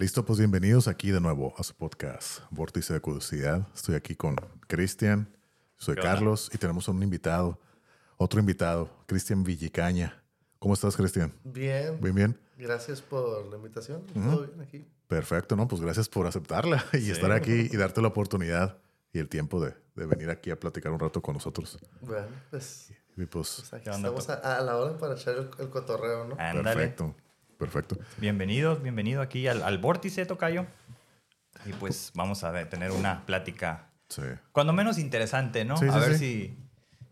Listo, pues bienvenidos aquí de nuevo a su podcast, Vórtice de Curiosidad. Estoy aquí con Cristian, soy Carlos y tenemos un invitado, otro invitado, Cristian Villicaña. ¿Cómo estás, Cristian? Bien. Bien, bien. Gracias por la invitación. Todo bien aquí. Perfecto, ¿no? Pues gracias por aceptarla y estar aquí y darte la oportunidad y el tiempo de, de, venir aquí a platicar un rato con nosotros. Bueno, pues, y pues, pues aquí estamos a, a, la hora para echar el, el cotorreo, ¿no? Ándale. perfecto, perfecto. Bienvenidos, bienvenido aquí al, al Vórtice, Tocayo. Y pues vamos a tener una plática, Sí. cuando menos interesante, ¿no? Sí, a sí, ver sí. si,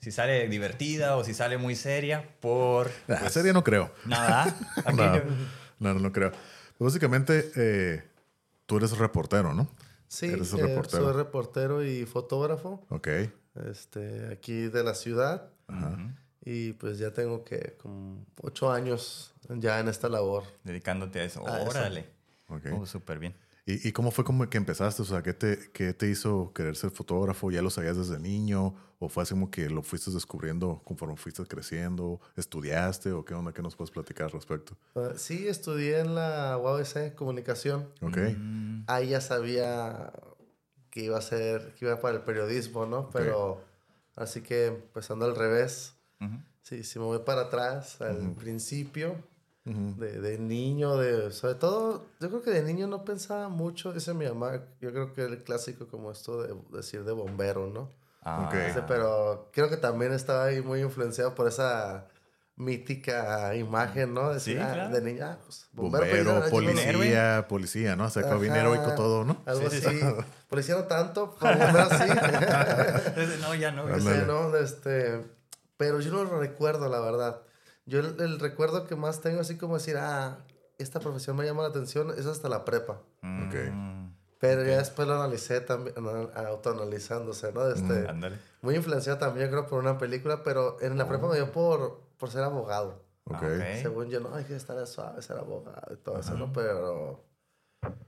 si sale divertida o si sale muy seria por... Ah, pues, serie no creo. Nada. No, no, no creo. Pues básicamente, eh, tú eres reportero, ¿no? Sí, Eres eh, reportero. soy reportero y fotógrafo Ok. este, aquí de la ciudad. Ajá. Y pues ya tengo que como ocho años ya en esta labor. dedicándote a eso. A eso. Órale. ok. Oh, súper bien. ¿Y, y cómo fue como que empezaste? O sea, ¿qué te, ¿qué te hizo querer ser fotógrafo? ¿Ya lo sabías desde niño? ¿O fue así como que lo fuiste descubriendo conforme fuiste creciendo? ¿Estudiaste? ¿O qué onda? ¿Qué nos puedes platicar al respecto? Uh, sí, estudié en la UABC, comunicación. Ok. Mm, Ahí ya sabía que iba a ser, que iba para el periodismo, ¿no? Pero así que empezando al revés. ujú. Sí, si me voy para atrás, al principio, De, de niño, de, sobre todo, yo creo que de niño no pensaba mucho, dice mi mamá, yo creo que el clásico como esto de decir de bombero, ¿no? Ah, Ok. Dice, pero creo que también estaba ahí muy influenciado por esa mítica imagen, ¿no? Decir, Sí, ah, claro. de niña, ah, pues, bombero, Bombero, pues, policía, policía, ¿no? O sea, heroico todo, ¿no? Algo Sí, sí, así. Policía no tanto, pero bombero sí. No, ya no. Sí, ¿no? Este, pero yo no lo recuerdo, la verdad. Yo el, el recuerdo que más tengo así como decir, ah, esta profesión me llama la atención, es hasta la prepa. Mm, Ok. Pero ya después lo analicé también, ana- autoanalizándose, ¿no? Este, Mm. Ándale. Muy influenciado también, creo, por una película, pero en la prepa me dio por, por ser abogado. Ok. Ah, ok. Según yo, no, hay que estar suave, ser abogado y todo eso, ¿no? Pero,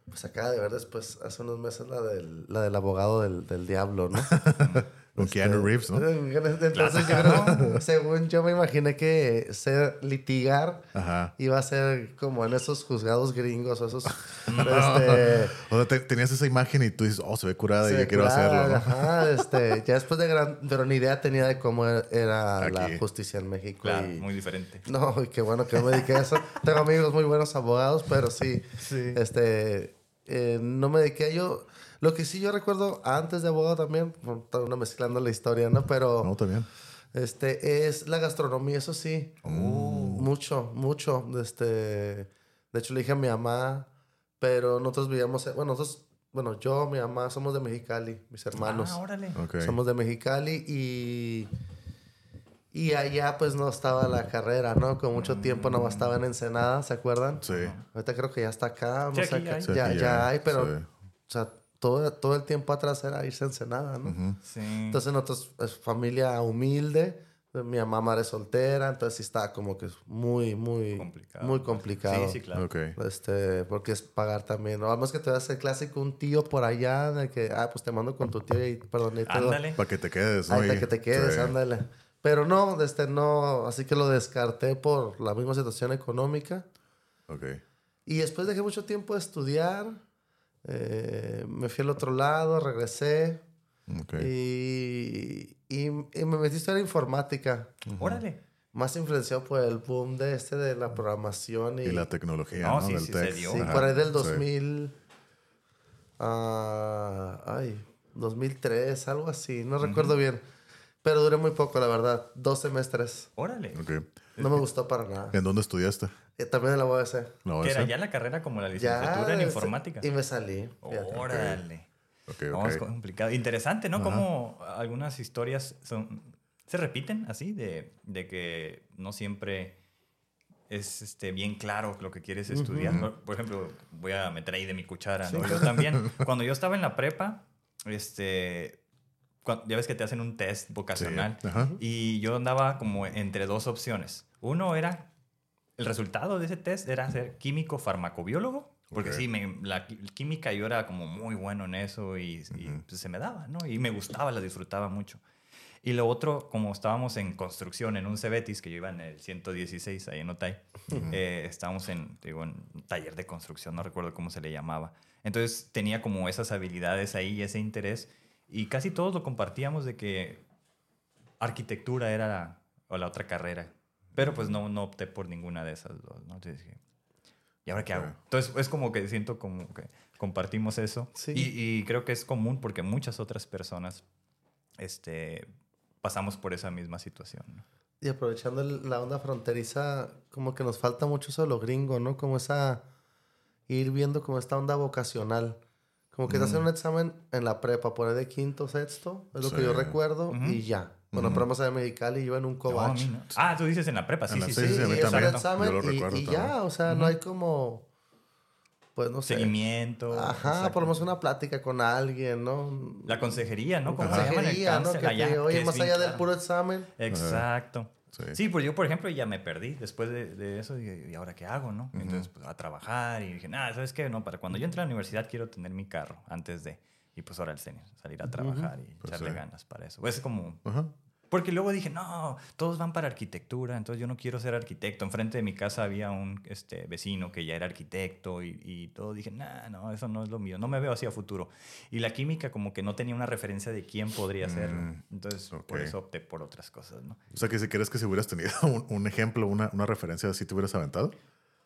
pues acaba de ver después, hace unos meses, la del, la del abogado del, del diablo, ¿no? Con Keanu Reeves, ¿no? Entonces, yo creo, según yo me imaginé que ser litigar Ajá. iba a ser como en esos juzgados gringos o esos. este, O sea, te- tenías esa imagen y tú dices, oh, se ve curada y yo quiero hacerlo, ¿no? Ajá, este, ya después de gran. Pero ni idea tenía de cómo era, la justicia en México. Claro, y- muy diferente. No, y qué bueno que no me dediqué a eso. Tengo amigos muy buenos abogados, pero sí, Sí. este, eh, no me dediqué a ello. Lo que sí yo recuerdo antes de abogado también, uno mezclando la historia, ¿no? Pero No, bien. este es la gastronomía, eso sí. Oh. Mucho, mucho. Este, de hecho, le dije a mi mamá, pero nosotros vivíamos, bueno, nosotros, bueno, yo, mi mamá, somos de Mexicali, mis hermanos. Ah, órale. Somos de Mexicali y, y allá pues no estaba la carrera, ¿no? Con mucho tiempo más estaba en Ensenada, ¿se acuerdan? Sí. Ahorita creo que ya está acá, no Sí, sé, aquí acá- hay. Sí, ya, ya hay, pero, sí. o sea, todo, todo el tiempo atrás era irse a Ensenada, ¿no? Ujú. Sí. Entonces nosotros, es familia humilde, mi mamá madre soltera, entonces sí está como que muy, muy complicado. muy complicado. Sí, sí, claro. Ok. Este, porque es pagar también, ¿no? Vamos que te vas el clásico, un tío por allá, de que, ah, pues te mando con tu tío y perdón, y Ándale. Para que te quedes, ¿no? Y- que te quedes, sí. ándale. Pero no, este, no, así que lo descarté por la misma situación económica. Ok. Y después dejé mucho tiempo de estudiar, eh, me fui al otro lado, regresé y, y, y me metí a estudiar informática. Órale. Más influenciado por el boom de este de la programación y, Y la tecnología, No, ¿no? sí, Del sí, tech. se dio. sí, Ajá, por ahí del sí. 2000, ah, ay, 2003, algo así, no recuerdo bien. Pero duré muy poco, la verdad, dos semestres. Órale. No me gustó para nada. ¿En dónde estudiaste? Eh, también en la UABC. ¿La Que era ya la carrera como la Ya, licenciatura en informática. Y me salí. Órale. Ok, No, es ok. complicado. Interesante, ¿no? Ajá. Como algunas historias son, se repiten así, de, de que no siempre es este, bien claro lo que quieres estudiar. Por- Por ejemplo, voy a meter ahí de mi cuchara, ¿no? Sí, Yo también, cuando yo estaba en la prepa, este, ya ves que te hacen un test vocacional Sí, y yo andaba como entre dos opciones. Uno era, el resultado de ese test era ser químico farmacobiólogo, porque Ok. sí, me- la química yo era como muy bueno en eso y, y, pues, se me daba, ¿no? Y me gustaba, la disfrutaba mucho. Y lo otro, como estábamos en construcción en un Cebetis, que yo iba en el 116 ahí en Otay, eh, estábamos en, digo, en un taller de construcción, no recuerdo cómo se le llamaba. Entonces tenía como esas habilidades ahí y ese interés y casi todos lo compartíamos de que arquitectura era la, o la otra carrera. Pero pues no, no opté por ninguna de esas dos, ¿no? Entonces dije, ¿y ahora qué hago? Entonces es como que siento como que compartimos eso. Sí. Y, y creo que es común porque muchas otras personas este, pasamos por esa misma situación. ¿no? Y aprovechando la onda fronteriza, como que nos falta mucho eso de lo gringo, ¿no? Como esa... Ir viendo como esta onda vocacional. Como que te hacen un examen en la prepa, poner de quinto, sexto, es lo que Sí. yo recuerdo, Ujú. y ya. Bueno, pero más allá de Mexicali, yo en un cobach. no. Ah, tú dices en la prepa, sí, En la- sí, sí, sí. Sí, sí, también. examen Yo lo y, recuerdo y también. ya, o sea, no hay como... Pues no sé. Seguimiento. Ajá, exacto. por lo menos una plática con alguien, ¿no? La consejería, ¿no? ¿Cómo se llama en el Consejería, ¿no? Que Allá, te, oye, más allá del puro examen. Exacto. Sí. Sí, pues yo, por ejemplo, ya me perdí después de, de eso. Y, ¿y ahora qué hago, no? Entonces, pues, a trabajar. Y dije, nada, ¿sabes qué? No, para cuando yo entre a la universidad quiero tener mi carro antes de... Y pues ahora el senior, salir a trabajar y Pues echarle sí. ganas para eso. Es como... Ajá. Porque luego dije, no, todos van para arquitectura, entonces yo no quiero ser arquitecto. Enfrente de mi casa había un este, vecino que ya era arquitecto y, y todo. Dije, nah, no, eso no es lo mío, no me veo así a futuro. Y la química como que no tenía una referencia de quién podría serlo. Mm, Entonces, ok. por eso opté por otras cosas, ¿no? O sea, que si crees que si hubieras tenido un, un ejemplo, una, una referencia así, te hubieras aventado.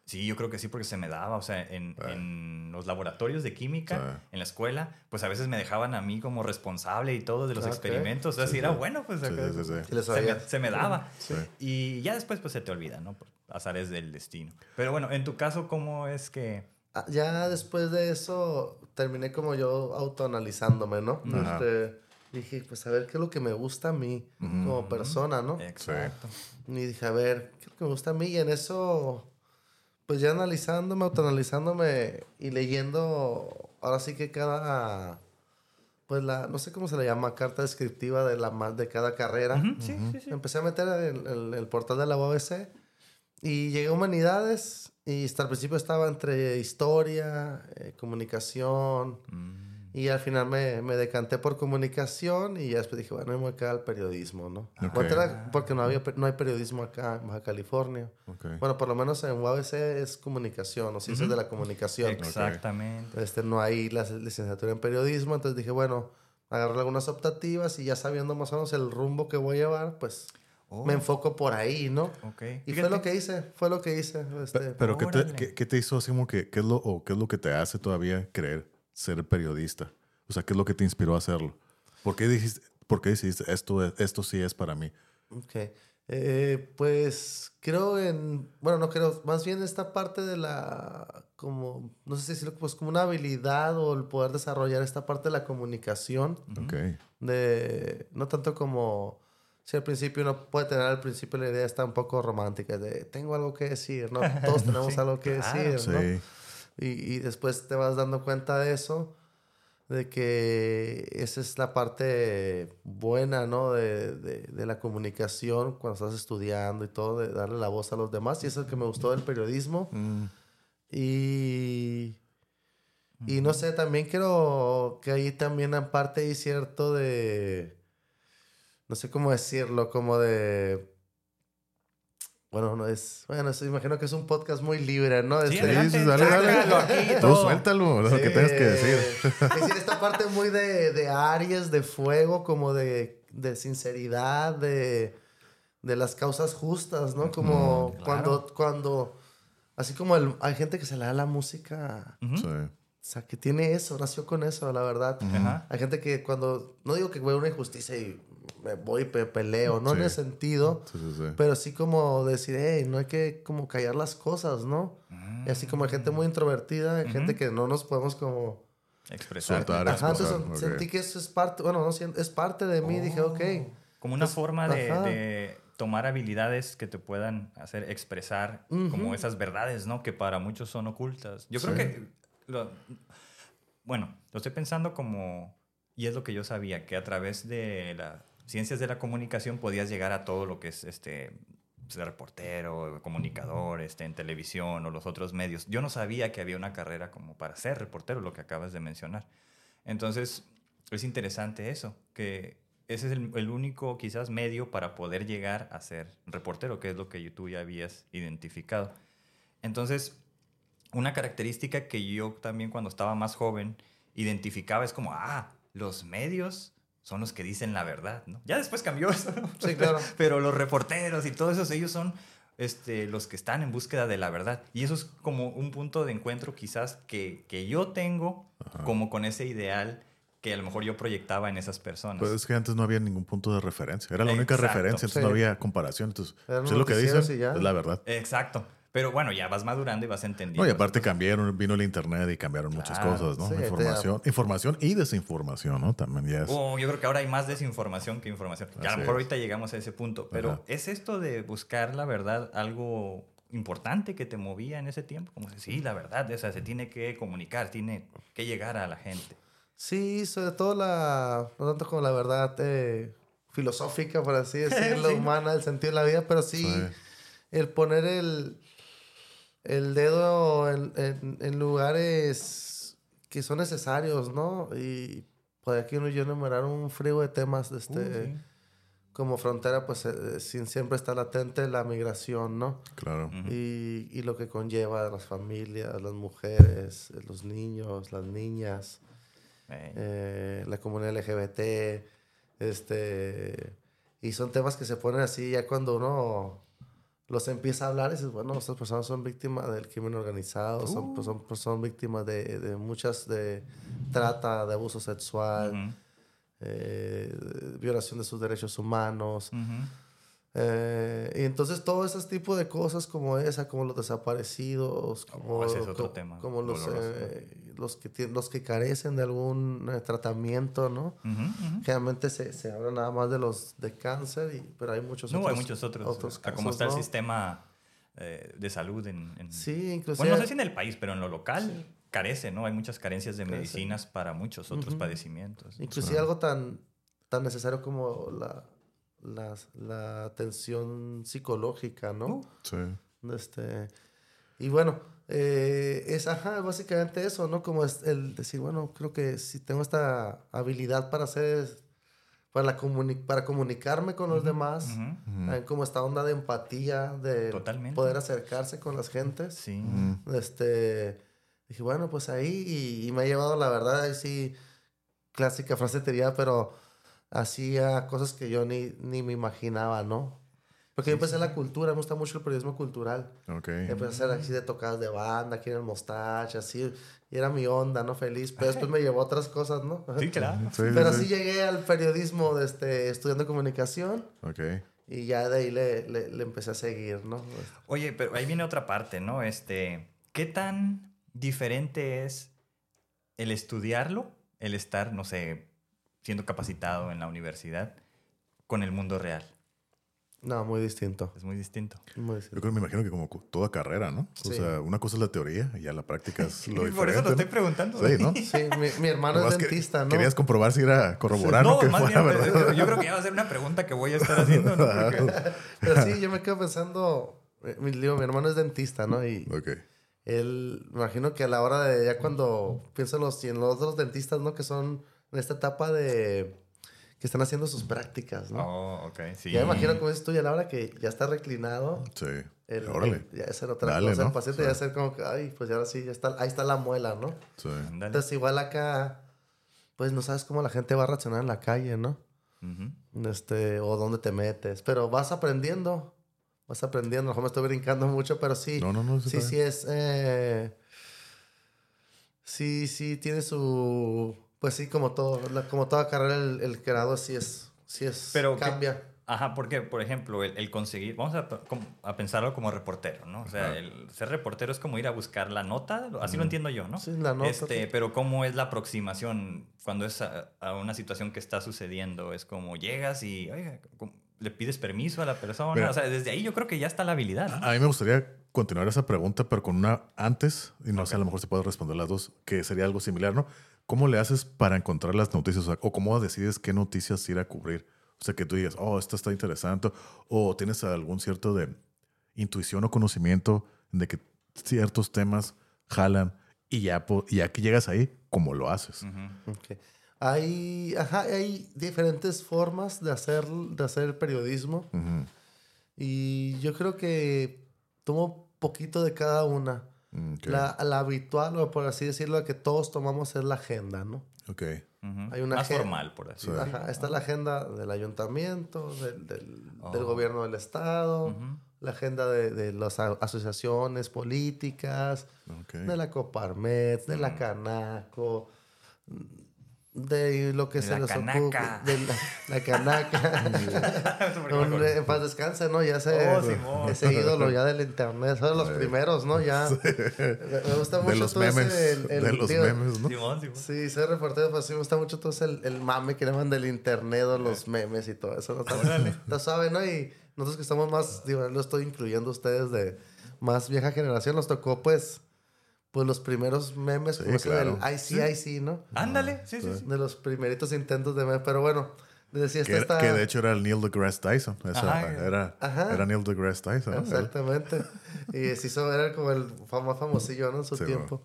Sí, yo creo que sí, porque se me daba, o sea, en, Ah. en los laboratorios de química, Sí. en la escuela, pues a veces me dejaban a mí como responsable y todo de los Ah, experimentos. O sea, Sí, si era bueno, pues Sí, acá- sí, sí, sí. Sí le se, me, sabías. se me daba. Sí. Y ya después pues se te olvida, ¿no? Por azares del destino. Pero bueno, en tu caso, ¿cómo es que... Ah, Ya después de eso, terminé como yo autoanalizándome, ¿no? Ajá. Este, dije, pues a ver qué es lo que me gusta a mí como persona, ¿no? Exacto. Y dije, a ver, ¿qué es lo que me gusta a mí? Y en eso, pues ya analizándome, autoanalizándome y leyendo, ahora sí que cada, pues la, no sé cómo se le llama, carta descriptiva de, la, ma- de cada carrera. Ujú, Sí, sí, sí. Empecé a meter el, el- el portal de la UABC y llegué a humanidades y hasta el principio estaba entre historia, eh, comunicación Mm, y al final me, me decanté por comunicación y ya después dije, bueno, me voy a quedar al periodismo, ¿no? Ok. Voy a entrar porque no, había, no hay periodismo acá en Baja California. Ok. Bueno, por lo menos en UABC es comunicación o ciencias de la comunicación. Exactamente. Este, no hay la licenciatura en periodismo, entonces dije, bueno, agarré algunas optativas y ya sabiendo más o menos el rumbo que voy a llevar, pues Oh, me enfoco por ahí, ¿no? ok. Y Fíjate- fue lo que hice, fue lo que hice. Este, Pe- Pero ¿qué te, qué, qué te hizo así como que, qué es lo, o qué es lo que te hace todavía querer ser periodista? O sea, ¿qué es lo que te inspiró a hacerlo? ¿Por qué dijiste, por qué dijiste esto, es- esto sí es para mí? Ok. Eh, pues creo en, bueno, no creo, más bien esta parte de la, como, no sé si decirlo, pues como una habilidad o el poder desarrollar esta parte de la comunicación, Ok. de, no tanto como, si al principio uno puede tener al principio la idea está un poco romántica, de tengo algo que decir, ¿no? Todos tenemos Sí, algo que claro. decir, ¿no? Sí. Y, y después te vas dando cuenta de eso, de que esa es la parte buena, ¿no? De, de, de la comunicación cuando estás estudiando y todo, de darle la voz a los demás. Y eso es lo que me gustó del periodismo. Mm, Y, y no sé, también creo que ahí también en parte hay cierto de, no sé cómo decirlo, como de... Bueno, no es. Bueno, sí, imagino que es un podcast muy libre, ¿no? Sí, Este- adelante, sí, dale, dale. Tú suéltalo, lo que tengas que decir. Es decir, esta parte muy de, de Aries, de fuego, como de, de sinceridad, de, de las causas justas, ¿no? Como claro. cuando, cuando, así como el, hay gente que se le da la música. Sí. o sea, que tiene eso, nació con eso, la verdad. Ajá. Hay gente que cuando, no digo que veo una injusticia y me voy y pe- peleo, no en ese sentido, Sí, sí, sí. pero sí como decir, hey, no hay que como callar las cosas, ¿no? Y así como hay gente muy introvertida, hay gente que no nos podemos como... Expresar. Soltar, Ajá, expresar, entonces sentí que eso es parte, bueno, no, es parte de mí, dije, ok. Como una Pues, forma de, tomar habilidades que te puedan hacer expresar como esas verdades, ¿no? Que para muchos son ocultas. Yo creo que, lo- bueno, lo estoy pensando como, y es lo que yo sabía, que a través de las ciencias de la comunicación podías llegar a todo lo que es este ser reportero, comunicador, este, en televisión o los otros medios. Yo no sabía que había una carrera como para ser reportero, lo que acabas de mencionar. Entonces, es interesante eso, que ese es el, el único quizás medio para poder llegar a ser reportero, que es lo que tú ya habías identificado. Entonces, una característica que yo también cuando estaba más joven identificaba es como, ah, los medios son los que dicen la verdad, ¿no? Ya después cambió eso, ¿no? Sí, claro. Pero los reporteros y todos esos, ellos son este, los que están en búsqueda de la verdad. Y eso es como un punto de encuentro quizás que, que yo tengo como con ese ideal que a lo mejor yo proyectaba en esas personas. Pues es que antes no había ningún punto de referencia. Era la única Exacto, referencia, entonces sí. no había comparación. Entonces, pues es lo que dicen, es la verdad. Exacto. Pero bueno, ya vas madurando y vas entendiendo. No, y aparte cambiaron, vino el internet y cambiaron muchas Claro, cosas, ¿no? sí, te- información, información y desinformación, ¿no? También ya es. Oh, yo creo que ahora hay más desinformación que información. Que a lo mejor es. ahorita llegamos a ese punto. Pero Ajá. ¿es esto de buscar la verdad algo importante que te movía en ese tiempo? Como si, sí, la verdad, o sea, se tiene que comunicar, tiene que llegar a la gente. Sí, sobre todo la, no tanto como la verdad eh, filosófica, por así decirlo, Sí. humana, el sentido de la vida, pero sí, Sí. el poner el, el dedo en, en- en lugares que son necesarios, ¿no? Y por aquí uno yo enumerar un frío de temas, este, Uh, sí. como frontera, pues eh, sin- siempre está latente la migración, ¿no? Claro. Y, y lo que conlleva a las familias, las mujeres, los niños, las niñas, Eh, eh, la comunidad LGBT, este, y son temas que se ponen así ya cuando uno los empieza a hablar y dices, bueno, estas personas son víctimas del crimen organizado, son, pues, son, pues, son víctimas de, de muchas, de trata, de abuso sexual, eh, violación de sus derechos humanos. Eh, y entonces todo ese tipo de cosas como esa, como los desaparecidos, como, Oh, ese es otro co- tema como los, eh, los, que los que carecen de algún eh, tratamiento, ¿no? Generalmente se, se habla nada más de los de cáncer, y, pero hay muchos No, otros. hay muchos otros. otros sea, como casos, está el ¿no? sistema eh, de salud en, en- Sí, inclusive. Bueno, no sé si en el país, pero en lo local carece, ¿no? Hay muchas carencias de Carece. medicinas para muchos otros Ujú. padecimientos. Inclusive algo tan, tan necesario como la, la, la atención psicológica, ¿no? Uh. Sí. Este, y bueno, eh, es ajá, básicamente eso, ¿no? Como es el decir, bueno, creo que si tengo esta habilidad para hacer, para, la comuni- para comunicarme con los demás, como esta onda de empatía, de Totalmente. poder acercarse con las gentes. Sí. Este, dije, bueno, pues ahí, y, y me ha llevado, la verdad, ahí sí, clásica frase teoría, pero hacía cosas que yo ni, ni me imaginaba, ¿no? Porque yo empecé en la cultura, me gusta mucho el periodismo cultural. Ok. Empecé a hacer así de tocadas de banda, aquí en el Mostache, así, y era mi onda, ¿no? Feliz, pero después me llevó a otras cosas, ¿no? Sí, claro. Sí, Pero sí, llegué al periodismo de este, estudiando comunicación Ok. y ya de ahí le, le, le empecé a seguir, ¿no? Oye, pero ahí viene otra parte, ¿no? Este, ¿qué tan diferente es el estudiarlo, el estar, no sé, siendo capacitado en la universidad con el mundo real? No, muy distinto. Es muy distinto. Muy Yo distinto. creo, me imagino que como toda carrera, ¿no? O Sí. sea, una cosa es la teoría y ya la práctica es lo Por diferente. eso lo estoy ¿no? preguntando. Sí, ¿no? Sí, mi, mi hermano es que- dentista, ¿no? Querías comprobar si era corroborar, ¿no? No, Que más fuera bien, verdad. yo creo que ya va a ser una pregunta que voy a estar haciendo, ¿no? Porque- Pero sí, yo me quedo pensando, mi, digo, mi hermano es dentista, ¿no? Y Ok. él, me imagino que a la hora de, ya cuando pienso en los, y en los otros dentistas, ¿no? Que son en esta etapa de, que están haciendo sus prácticas, ¿no? Oh, ok, sí. Ya me imagino como dices tú, y a la hora que ya está reclinado, Sí. el, Órale. ya es otra Dale, cosa, ¿no? el paciente Sí. ya es como que, ay, pues ya ahora sí, ya está, ahí está la muela, ¿no? Sí. Entonces igual acá, pues no sabes cómo la gente va a reaccionar en la calle, ¿no? Este, o dónde te metes. Pero vas aprendiendo, vas aprendiendo. A lo mejor me estoy brincando mucho, pero sí. No, no, no. sí, sí es. eh, sí, sí, tiene su. Pues sí, como todo, la- como toda carrera, el, el grado sí es. Sí es. Pero ¿qué- cambia. Ajá, porque, por ejemplo, el, el conseguir, vamos a, a pensarlo como reportero, ¿no? O sea, Ajá. el ser reportero es como ir a buscar la nota, así lo entiendo yo, ¿no? Sí, la nota, Este, sí. pero ¿cómo es la aproximación cuando es a, a una situación que está sucediendo? Es como llegas y, oiga, ¿cómo- le pides permiso a la persona. Mira. o sea, desde ahí yo creo que ya está la habilidad. ¿no? A mí me gustaría continuar esa pregunta, pero con una antes, y no sé, a lo mejor se puede responder las dos, que sería algo similar, ¿no? ¿Cómo le haces para encontrar las noticias? O, sea, o cómo decides qué noticias ir a cubrir? O sea, que tú digas, oh, esto está interesante, o tienes algún cierto de intuición o conocimiento de que ciertos temas jalan, y ya, ya que llegas ahí, ¿cómo lo haces? Hay, ajá, hay diferentes formas de hacer, de hacer el periodismo. Y yo creo que tomo poquito de cada una. La, la habitual, o por así decirlo, que todos tomamos es la agenda, ¿no? Ok. Hay una Más formal, por así Sí. decirlo. Ajá, está la agenda del ayuntamiento, del, del, del Oh. gobierno del estado, la agenda de, de las asociaciones políticas, de la Coparmex, de la Canaco, de lo que De se la les Canaca. ocupe. De la, la Canaca. Un- en paz descanse, ¿no? Ya ese, Oh, ese ídolo ya del internet. Son los primeros, ¿no? Ya. Me me gusta mucho De los todo memes. ese... el- el- de los digo, memes, ¿no? Simón, Simón. Sí, soy reportero, pues sí me gusta mucho todo ese el, el mame que llaman del internet o los memes y todo eso. ¿no? Está, está suave, ¿no? Y nosotros que estamos más, digo, lo estoy incluyendo ustedes de más vieja generación, nos tocó pues, pues los primeros memes, Sí, como claro. del ICIC, ¿no? Ándale, sí, sí, sí. De los primeritos intentos de meme, pero bueno, decía, Que, esta que de hecho era el Neil deGrasse Tyson. Esa- Ajá. era, Ajá. era Neil deGrasse Tyson. ¿no? Exactamente. y se hizo, era como el más famosillo, ¿no? En su Sí, tiempo.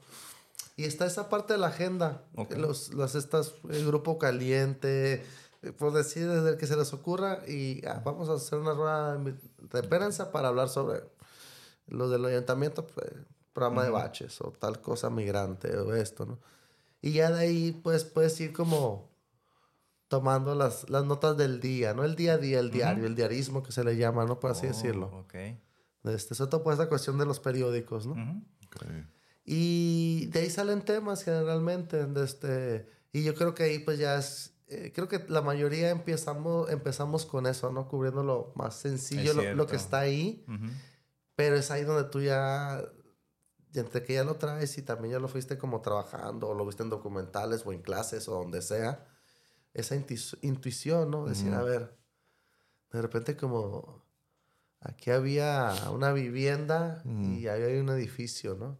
Y está esa parte de la agenda. Los, las estas, el grupo caliente, eh, por decir, desde el que se les ocurra. Y ah, vamos a hacer una rueda de prensa para hablar sobre lo del ayuntamiento, pues, programa de baches o tal cosa migrante o esto, ¿no? Y ya de ahí, pues, puedes ir como tomando las, las notas del día, ¿no? El día a día, el diario, el diarismo que se le llama, ¿no? Por así Oh, decirlo. Ok. Este, sobre todo por esta cuestión de los periódicos, ¿no? Ujú. Ok. Y de ahí salen temas generalmente. de este, y yo creo que ahí pues ya es... eh, creo que la mayoría empezamos, empezamos con eso, ¿no? Cubriendo lo más sencillo, lo, lo que está ahí. Ujú. Pero es ahí donde tú ya... y Entre que ya lo traes y también ya lo fuiste como trabajando o lo viste en documentales o en clases o donde sea. Esa intu- intuición, ¿no? Decir, Ujú. a ver, de repente como... Aquí había una vivienda y ahí hay un edificio, ¿no?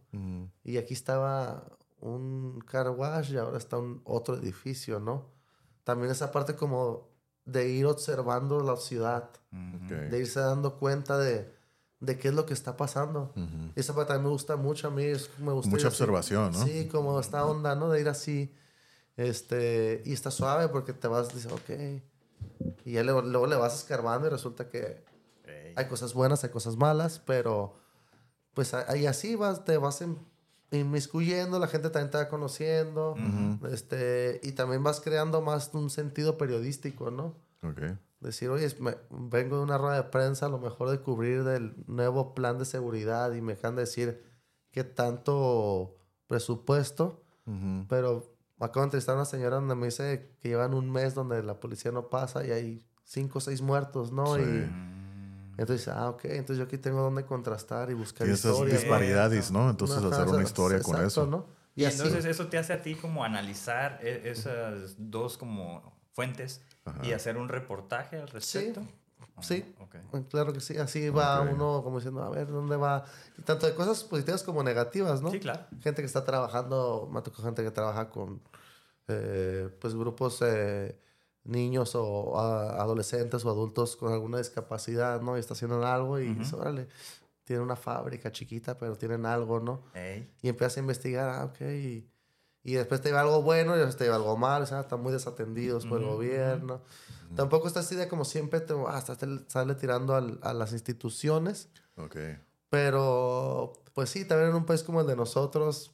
Y aquí estaba un car wash y ahora está un otro edificio, ¿no? También esa parte como de ir observando la ciudad, de irse dando cuenta de, de qué es lo que está pasando. Ujú. Y esa parte me gusta mucho a mí, es- me gusta Mucha ir así. observación, ¿no? Sí, como esta onda, ¿no? De ir así, este, y está suave porque te vas, dices, ok. Y ya luego, luego le vas escarbando y resulta que Ey. hay cosas buenas, hay cosas malas, pero pues ahí así vas, te vas in- inmiscuyendo, la gente también te va conociendo, este, y también vas creando más un sentido periodístico, ¿no? Ok. Decir, oye, me- vengo de una rueda de prensa, a lo mejor de cubrir del nuevo plan de seguridad y me dejan decir qué tanto presupuesto, Ujú. pero acabo de entrevistar a una señora donde me dice que llevan un mes donde la policía no pasa y hay cinco o seis muertos, ¿no? Sí. Y entonces, ah, ok, entonces yo aquí tengo donde contrastar y buscar Y esas disparidades, ¿no? Entonces Ajá, hacer una historia con exacto, eso. ¿no? Y Y, así. entonces eso te hace a ti como analizar e- esas dos como fuentes y hacer un reportaje al respecto. Ah, sí. ok. Claro que sí, así va Ok. uno como diciendo, a ver, ¿dónde va? Y tanto de cosas positivas como negativas, ¿no? Sí, claro. Gente que está trabajando, me tocado gente que trabaja con, eh, pues, grupos, eh, niños o a- adolescentes o adultos con alguna discapacidad, ¿no? Y está haciendo algo y dice, órale, tiene una fábrica chiquita, pero tienen algo, ¿no? Ey. Y empiezas a investigar, ah, ok, y, y después te lleva algo bueno y después te lleva algo mal, o sea, están muy desatendidos por el gobierno. Tampoco está así de como siempre, te, ah, te sale tirando al- a las instituciones, Ok. pero pues sí, también en un país como el de nosotros,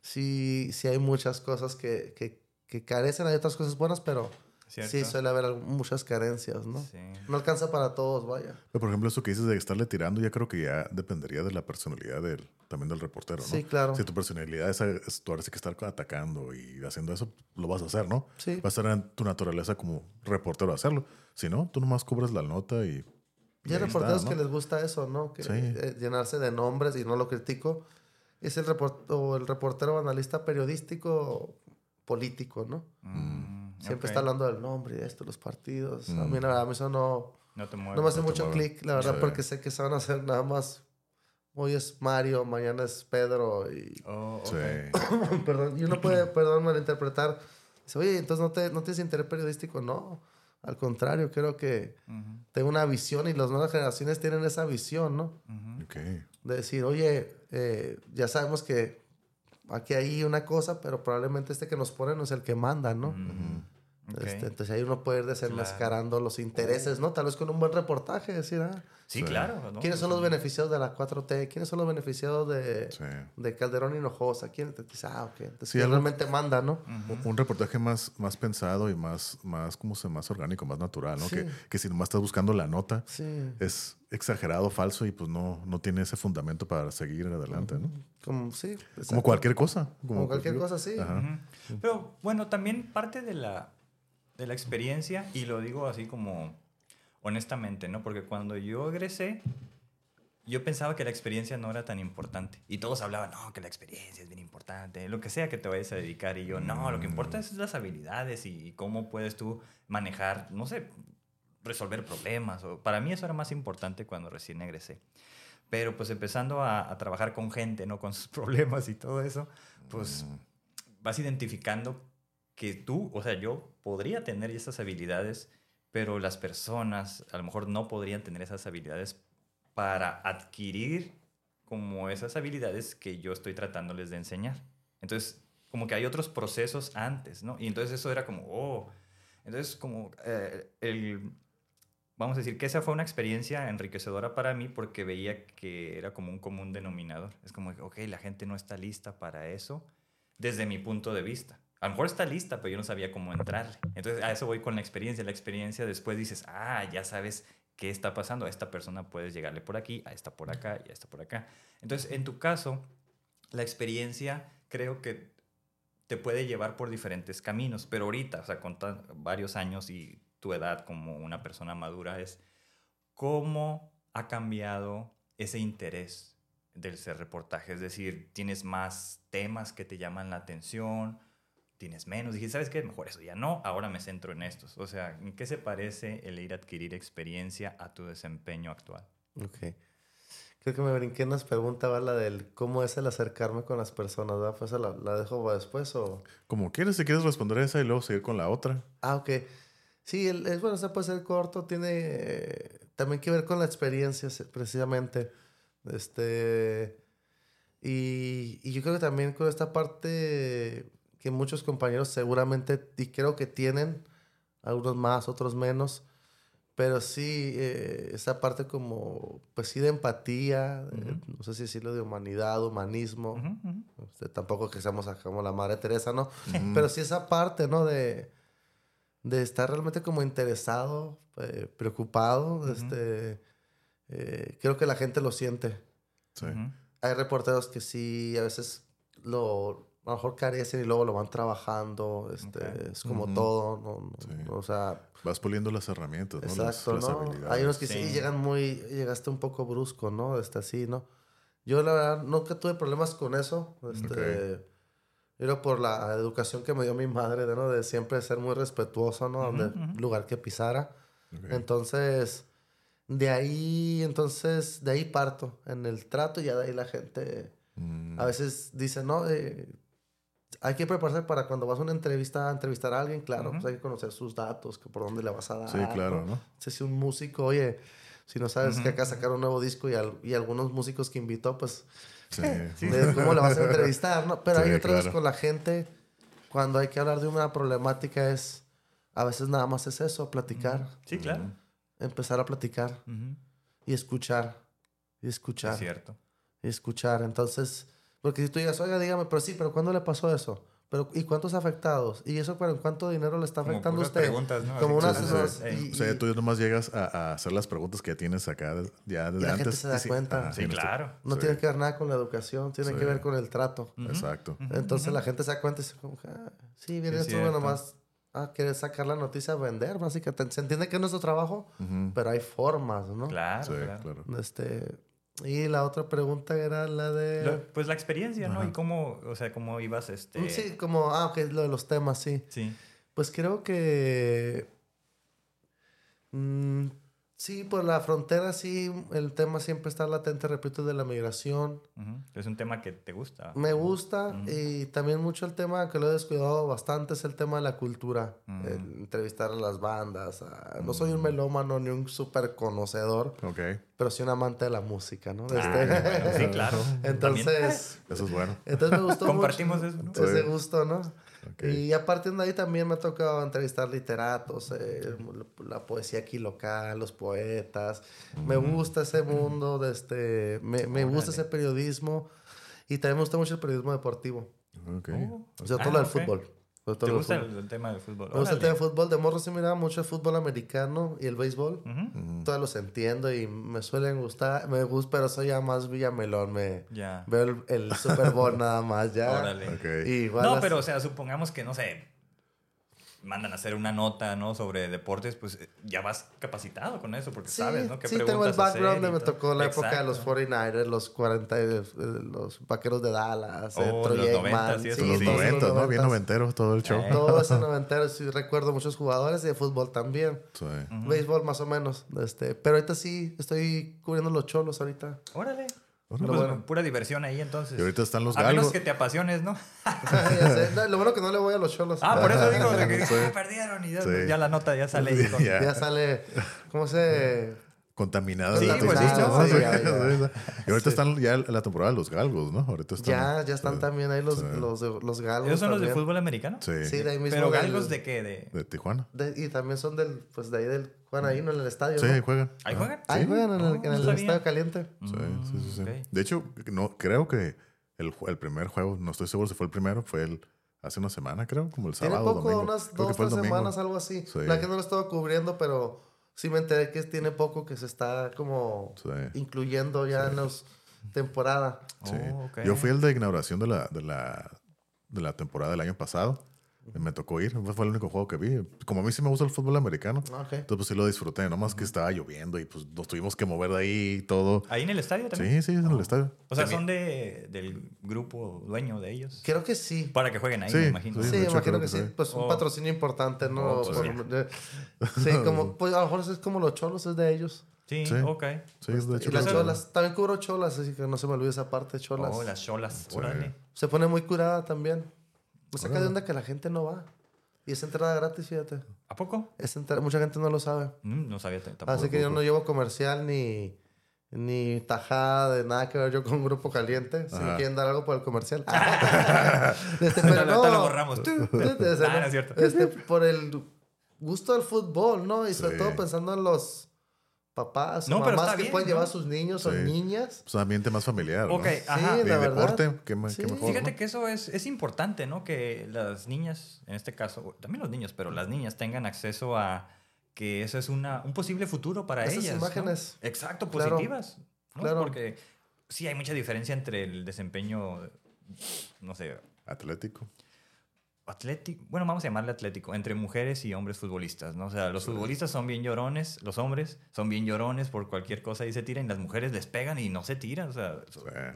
sí, sí hay muchas cosas que, que, que carecen, hay otras cosas buenas, pero ¿Cierto? sí suele haber muchas carencias, ¿no? Sí. No alcanza para todos, vaya. Pero, por ejemplo, eso que dices de estarle tirando, ya creo que ya dependería de la personalidad del, también del reportero, ¿no? Sí, claro. Si tu personalidad es, es tú ahora sí que estar atacando y haciendo eso, lo vas a hacer, ¿no? Sí. Va a estar en tu naturaleza como reportero hacerlo. Si no, tú nomás cubres la nota y. Y hay reporteros ¿no? que les gusta eso, ¿no? Que Sí. eh, llenarse de nombres y no lo critico. Es el, report o el reportero o analista periodístico político, ¿no? Mm, Siempre está hablando del nombre y de esto, los partidos. A Mm. mí, la verdad, a mí eso no, No te mueves. no me hace no mucho mueve. clic, la verdad, Sí. porque sé que se van a hacer nada más. Hoy es Mario, mañana es Pedro y... Oh, ok. Sí. perdón, y uno puede, perdón, malinterpretar. Dice, oye, entonces no, te, no tienes interés periodístico. No, al contrario, creo que Ujú, tengo una visión y las nuevas generaciones tienen esa visión, ¿no? Ok. De decir, oye, eh, ya sabemos que aquí hay una cosa, pero probablemente este que nos pone no es el que manda, ¿no? Ujú. Este, entonces ahí uno puede ir desenmascarando los intereses, ¿no? Tal vez con un buen reportaje, decir, ah, Sí, Sí. claro. ¿no? ¿quiénes son los beneficiados de la 4T? ¿Quiénes son los beneficiados de, Sí. de Calderón Hinojosa? ¿Quién te dice, ah, ok, entonces Sí, ¿quién algo- realmente manda, ¿no? Un reportaje más, más pensado y más, más, como se más orgánico, más natural, ¿no? Sí. Que, que si nomás estás buscando la nota, Sí. es exagerado, falso y pues no, no tiene ese fundamento para seguir adelante, ¿no? Como, sí. Como cualquier cosa. Como cualquier cosa, sí. Ajá. Pero bueno, también parte de la, de la experiencia, y lo digo así como honestamente, ¿no? Porque cuando yo egresé, yo pensaba que la experiencia no era tan importante. Y todos hablaban, no, que la experiencia es bien importante, lo que sea que te vayas a dedicar. Y yo, no, lo que importa es las habilidades y cómo puedes tú manejar, no sé, resolver problemas. O, para mí eso era más importante cuando recién egresé. Pero pues empezando a, a trabajar con gente, ¿no? Con sus problemas y todo eso, pues vas identificando que tú, o sea, yo podría tener esas habilidades, pero las personas a lo mejor no podrían tener esas habilidades para adquirir como esas habilidades que yo estoy tratándoles de enseñar. Entonces, como que hay otros procesos antes, ¿no? Y entonces eso era como, oh, entonces como eh, el, vamos a decir que esa fue una experiencia enriquecedora para mí porque veía que era como un común denominador. Es como, ok, la gente no está lista para eso desde mi punto de vista. A lo mejor está lista, pero yo no sabía cómo entrarle. Entonces, a eso voy con la experiencia. La experiencia después dices, ah, ya sabes qué está pasando. A esta persona puedes llegarle por aquí, a esta por acá y a esta por acá. Entonces, en tu caso, la experiencia creo que te puede llevar por diferentes caminos, pero ahorita, o sea, con varios años y tu edad como una persona madura, es cómo ha cambiado ese interés del ser reportaje. Es decir, tienes más temas que te llaman la atención, tienes menos. Dije, ¿sabes qué? Mejor eso ya no, ahora me centro en estos. O sea, ¿en qué se parece el ir a adquirir experiencia a tu desempeño actual? Ok. Creo que me brinqué en las preguntas, ¿va? La del cómo es el acercarme con las personas, ¿verdad? Pues la, la dejo para después o... Como quieres, si quieres responder esa y luego seguir con la otra. Ah, ok. Sí, el, es bueno, ese puede ser corto, tiene eh, también que ver con la experiencia, se- precisamente. Este. Y, y yo creo que también con esta parte que muchos compañeros seguramente, y creo que tienen, algunos más, otros menos, pero sí, eh, esa parte como, pues sí, de empatía, de- no sé si decirlo de humanidad, humanismo. Ujú, ujú. Este, tampoco que seamos como la madre Teresa, ¿no? Pero sí esa parte, ¿no? De, de estar realmente como interesado, eh, preocupado. este, eh, creo que la gente lo siente. Sí. Hay reporteros que sí, a veces lo, a lo mejor carecen y luego lo van trabajando. Este, Ok. Es como Ujú. todo, ¿no? No- Sí. no, o sea, Vas puliendo las herramientas, ¿no? Las- Exacto, las ¿no? habilidades. Hay unos que sí. Sí. llegan muy, llegaste un poco brusco, ¿no? Este, así, ¿no? Yo la verdad nunca tuve problemas con eso. Este, Era por la educación que me dio mi madre, ¿no? De siempre ser muy respetuoso, ¿no? Donde ujú. lugar que pisara. Ok. Entonces, de ahí, entonces, de ahí parto en el trato y ya de ahí la gente Mm, a veces dice, no, Eh, hay que prepararse para cuando vas a una entrevista a entrevistar a alguien, claro, pues hay que conocer sus datos, que por dónde le vas a dar. Sí, claro, ¿no? Si un músico, oye, si no sabes que acá sacar un nuevo disco y, al- y algunos músicos que invitó, pues, Sí. de cómo le vas a entrevistar, ¿no? Pero Sí, hay otra vez claro. con la gente, cuando hay que hablar de una problemática es, a veces nada más es eso, platicar, Sí, claro. empezar a platicar y escuchar, y Es escuchar, cierto. y escuchar. Entonces, porque si tú digas, oiga, dígame, pero sí, pero ¿cuándo le pasó eso? Pero, ¿Y cuántos afectados? ¿Y eso, pero cuánto dinero le está afectando a usted? preguntas, ¿no? Como unas... sí, sí. y- O sea, y- tú nomás llegas a, a hacer las preguntas que tienes acá ya desde la gente antes. se da sí, cuenta. ajá, Sí, claro. no sí. tiene que ver nada con la educación, tiene Sí. que ver con el trato. Ujú. Exacto. Ujú, Entonces ujú. la gente se da cuenta y dice, ah, sí, viene Sí, esto cierto. nomás a querer sacar la noticia a vender, básicamente. Se entiende que es nuestro trabajo, pero hay formas, ¿no? Claro, Sí, claro. claro. Este, y la otra pregunta era la de... Lo- pues la experiencia, ¿no? Y cómo, o sea, cómo ibas, este... Sí, como, ah, ok, lo de los temas, sí. Sí. Pues creo que. mm, sí, por la frontera, sí, el tema siempre está latente, repito, de la migración. Es un tema que te gusta. Me gusta y también mucho el tema que lo he descuidado bastante es el tema de la cultura. El entrevistar a las bandas. a- No soy un melómano ni un súper conocedor, Ok. pero sí un amante de la música, ¿no? Ah, Este- bueno. Sí, claro. Entonces, Eso es bueno. entonces me gustó Compartimos mucho eso, ¿no? ese gusto, ¿no? Ok. Y aparte de ahí también me ha tocado entrevistar literatos, eh, la poesía aquí local, los poetas. Me gusta ese mundo, de este, me, me gusta ese periodismo y también me gusta mucho el periodismo deportivo. Ok. Oh. Sobre todo Ah, lo del ok. fútbol. ¿Te del gusta el, el tema del fútbol? Me gusta el tema de fútbol. De morro sí miraba mucho el fútbol americano y el béisbol. Todos los entiendo y me suelen gustar. Me gusta, pero soy ya más Villamelón. Me veo el, el Super Bowl nada más ya. Órale. Ok. Y igual No, las- pero o sea, supongamos que, no sé, mandan a hacer una nota, ¿no? Sobre deportes, pues eh, ya vas capacitado con eso, porque Sí, sabes, ¿no? ¿Qué sí tengo el background. y de me tocó la época de los Exacto. 49ers, los 40, y, eh, los vaqueros de Dallas, eh, Oh, Troy los Aikman, 90s y eso, sí, los sí. todos 90, ¿no? Bien 90s. noventero todo el show. Eh. Todo ese noventero, sí recuerdo muchos jugadores y de fútbol también. Sí. Ujú. Béisbol más o menos. Este, pero ahorita sí estoy cubriendo los cholos ahorita. Órale. Pues, bueno. Pura diversión ahí entonces. Y ahorita están los a menos galgos. que te apasiones, ¿no? Ya sé. No, lo bueno que no le voy a los cholos. Ah, por eso digo, de que Sí. ah, perdieron y ya, Sí. ya la nota ya sale Ya. Ya sale, ¿cómo se...? Contaminados. Sí, la pues sí. Sí, Sí, sí. Y ahorita están ya la temporada de los galgos, ¿no? Ahorita están. Ya, ya están sí. también ahí los, Sí. los, de- los galgos. ¿Esos son los de fútbol americano? Sí. Sí, de ahí mismo. Pero galgos de qué? De... De Tijuana. de- y también son del, pues de ahí del, Juan ahí, ¿no? En el estadio, Sí, ¿no? ahí juegan. ¿Ahí Ah. juegan? Ahí Sí. juegan en el, en estadio caliente. Sí, sí, sí, sí. Mm, ok. De hecho, no, creo que el, primer juego, no estoy seguro si fue el primero, fue el hace una semana, creo, como el Tiene sábado, poco, domingo. unas Creo dos, tres semanas, algo así. Sí. La que no lo estaba cubriendo, pero sí me enteré que tiene poco que se está como Sí. incluyendo ya en los temporada. Sí. Oh. Yo fui el de inauguración de la, de la, de la temporada del año pasado. Me tocó ir, fue el único juego que vi. Como a mí sí me gusta el fútbol americano, Ah, entonces pues sí lo disfruté. Nomás que estaba lloviendo y pues nos tuvimos que mover de ahí y todo. ¿Ahí en el estadio también? Sí, sí, en el estadio. O sea, Tenía- son de, del grupo dueño de ellos. Creo que sí. Para que jueguen ahí, Sí, me imagino. sí. Sí, de hecho, imagino creo que que sí. Pues un Oh. patrocinio importante, ¿no? Oh, pues, Por- sí, como, pues a lo mejor es como los cholos, es de ellos. Sí, Sí. ok. Sí, de hecho. Y las cholas, también cubro cholas, así que no se me olvide esa parte, cholas. Oh, las cholas. Sí. Órale. Se pone muy curada también. Me saca de onda que la gente no va. Y es entrada gratis, fíjate. ¿A poco? Es entrada- mucha gente no lo sabe. Mm, no sabía tampoco. Así que yo no llevo comercial ni, ni tajada de nada que ver yo con Grupo Caliente. Si me quieren dar algo por el comercial. Este, pero lo- ahorita lo no. borramos. Este, Ah, no es cierto. este, por el gusto del fútbol, ¿no? Y sobre Sí. todo pensando en los papás o No, mamás que bien, pueden ¿no? llevar a sus niños o Sí. niñas. Pues un ambiente más familiar. Sí, la verdad. deporte, qué, mejor. Fíjate ¿no? que eso es, es importante, ¿no? Que las niñas, en este caso, también los niños, pero las niñas tengan acceso a que eso es una, un posible futuro para Esas ellas. ¿no? imágenes. Exacto, Claro. positivas. ¿no? Claro. Porque sí hay mucha diferencia entre el desempeño, no sé, Atlético. Atlético, bueno, vamos a llamarle atlético, entre mujeres y hombres futbolistas, ¿no? O sea, los futbolistas son bien llorones, los hombres son bien llorones por cualquier cosa y se tiran, y las mujeres les pegan y no se tiran, o sea,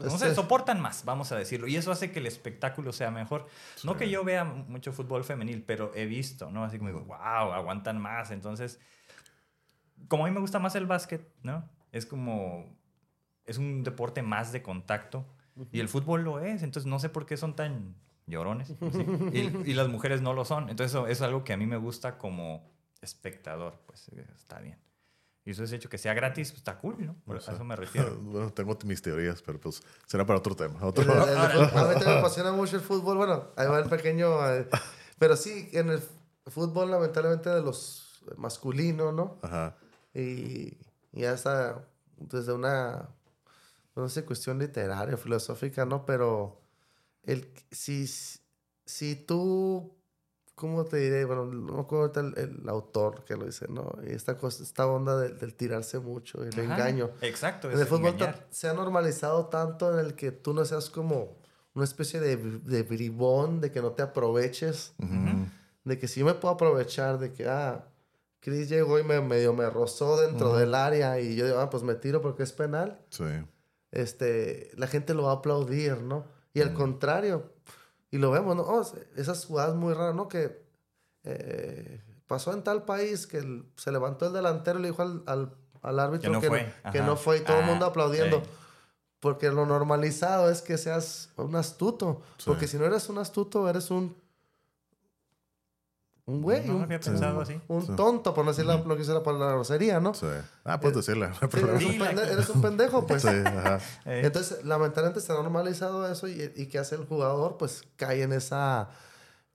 no sé, soportan más, vamos a decirlo, y eso hace que el espectáculo sea mejor. No que yo vea mucho fútbol femenil, pero he visto, ¿no? Así como digo, wow, aguantan más, entonces, como a mí me gusta más el básquet, ¿no? Es como, es un deporte más de contacto, y el fútbol lo es, entonces no sé por qué son tan llorones. ¿sí? Y, y las mujeres no lo son. Entonces eso es algo que a mí me gusta como espectador. Pues eh, está bien. Y eso es hecho que sea gratis, pues está cool, ¿no? Por O sea, a eso me refiero. Bueno, tengo mis teorías, pero pues será para otro tema. Otro... El- el- el- a mí también me apasiona mucho el fútbol. Bueno, ahí va el pequeño. eh, pero sí, en el fútbol, lamentablemente, de los masculinos, ¿no? Ajá. Y, y hasta desde una, no sé, cuestión literaria, filosófica, ¿no? Pero el, si, si tú, ¿cómo te diré? Bueno, no me acuerdo el, el autor que lo dice, ¿no? Y esta, cosa, esta onda del, del tirarse mucho, el Ajá, engaño. Exacto. En el fútbol se ha normalizado tanto en el que tú no seas como una especie de, de bribón, de que no te aproveches, de que si yo me puedo aprovechar, de que, ah, Chris llegó y me medio me rozó dentro del área y yo digo, ah, pues me tiro porque es penal, Sí. este, la gente lo va a aplaudir, ¿no? Y al contrario, y lo vemos, ¿no? Oh, esas jugadas muy raras, ¿no? Que eh, pasó en tal país que el- se levantó el delantero y le dijo al, al, al árbitro Que no que, fue. no, que no fue y todo el Ah, mundo aplaudiendo. Porque lo normalizado es que seas un astuto. Sí. Porque si no eres un astuto, eres un. Un güey, No lo un, había pensado así. un Sí. tonto, por no decir la, no quise la palabra grosería, ¿no? Sí. Ah, puedes decirla. Sí, problema. eres, un Dila, pende- que- eres un pendejo, pues. Sí, ajá. Eh, Entonces, lamentablemente se ha normalizado eso y, y ¿qué hace el jugador? Pues cae en esa,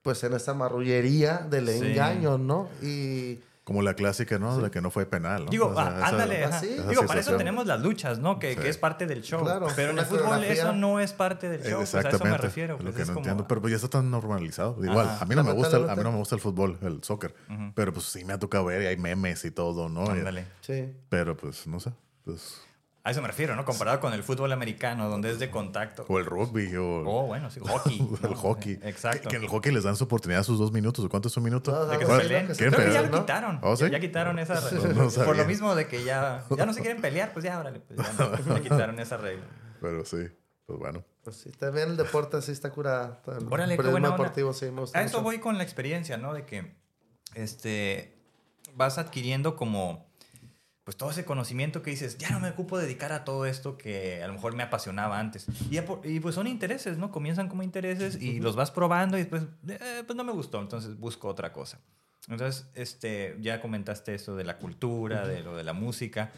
pues en esa marrullería del Sí. engaño, ¿no? Y Como la clásica, ¿no? La que no fue penal. ¿no? Digo, O sea, ah, esa- ándale. esa- sí. Digo, para eso tenemos las luchas, ¿no? Que, Sí. que es parte del show. Claro, pero en el fútbol eso no es parte del show. pues a eso Exactamente. me refiero. es lo pues, que es no como- entiendo. Pero pues ya está tan normalizado. Igual, Ajá. a mí no me gusta, el- a mí no me gusta el fútbol, el soccer. Pero pues sí me ha tocado ver y hay memes y todo, ¿no? Ándale. sí. Pero pues no sé. Pues, A eso me refiero, ¿no? Comparado con el fútbol americano, donde es de contacto. o el rugby o Oh, bueno, sí, hockey. el ¿no? hockey. Exacto. Que, que en el hockey les dan su oportunidad sus dos minutos. ¿O cuánto es un minuto? No, que se ¿Cuál? peleen. que ¿Quieren Creo que ya lo quitaron. ¿Oh, sí? ya, ya quitaron esa regla. Por lo mismo de que ya, ya no se quieren pelear, pues ya, órale, pues ya, no, ya quitaron esa regla. Pero sí, pues bueno. Pues sí, también el deporte sí está curado. El Órale, qué buena deportivo sí me gusta A eso mucho. voy con la experiencia, ¿no? De que este, vas adquiriendo como, pues todo ese conocimiento que dices, ya no me ocupo dedicar a todo esto que a lo mejor me apasionaba antes. Y, por- y pues son intereses, ¿no? Comienzan como intereses y los vas probando y después, eh, pues no me gustó, entonces busco otra cosa. Entonces, este, ya comentaste eso de la cultura, de lo de la música.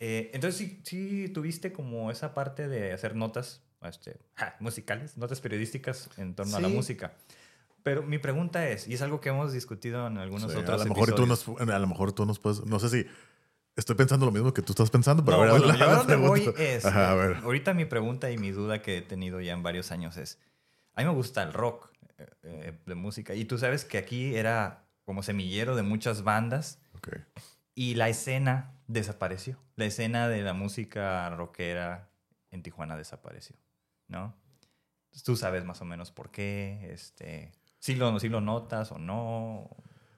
Eh, entonces, sí, sí tuviste como esa parte de hacer notas este, ja, musicales, notas periodísticas en torno a la Sí. música. Pero mi pregunta es, y es algo que hemos discutido en algunos Sí, otros a, lo mejor y tú episodios. nos, a lo mejor tú nos puedes. No sé si estoy pensando lo mismo que tú estás pensando, pero No, a ver, bueno, la- yo la donde voy pregunta. es, Ajá, a ver. ahorita mi pregunta y mi duda que he tenido ya en varios años es, a mí me gusta el rock eh, eh, de música y tú sabes que aquí era como semillero de muchas bandas Ok. y la escena desapareció. La escena de la música rockera en Tijuana desapareció, ¿no? Tú sabes más o menos por qué, este, si lo, si lo notas o no.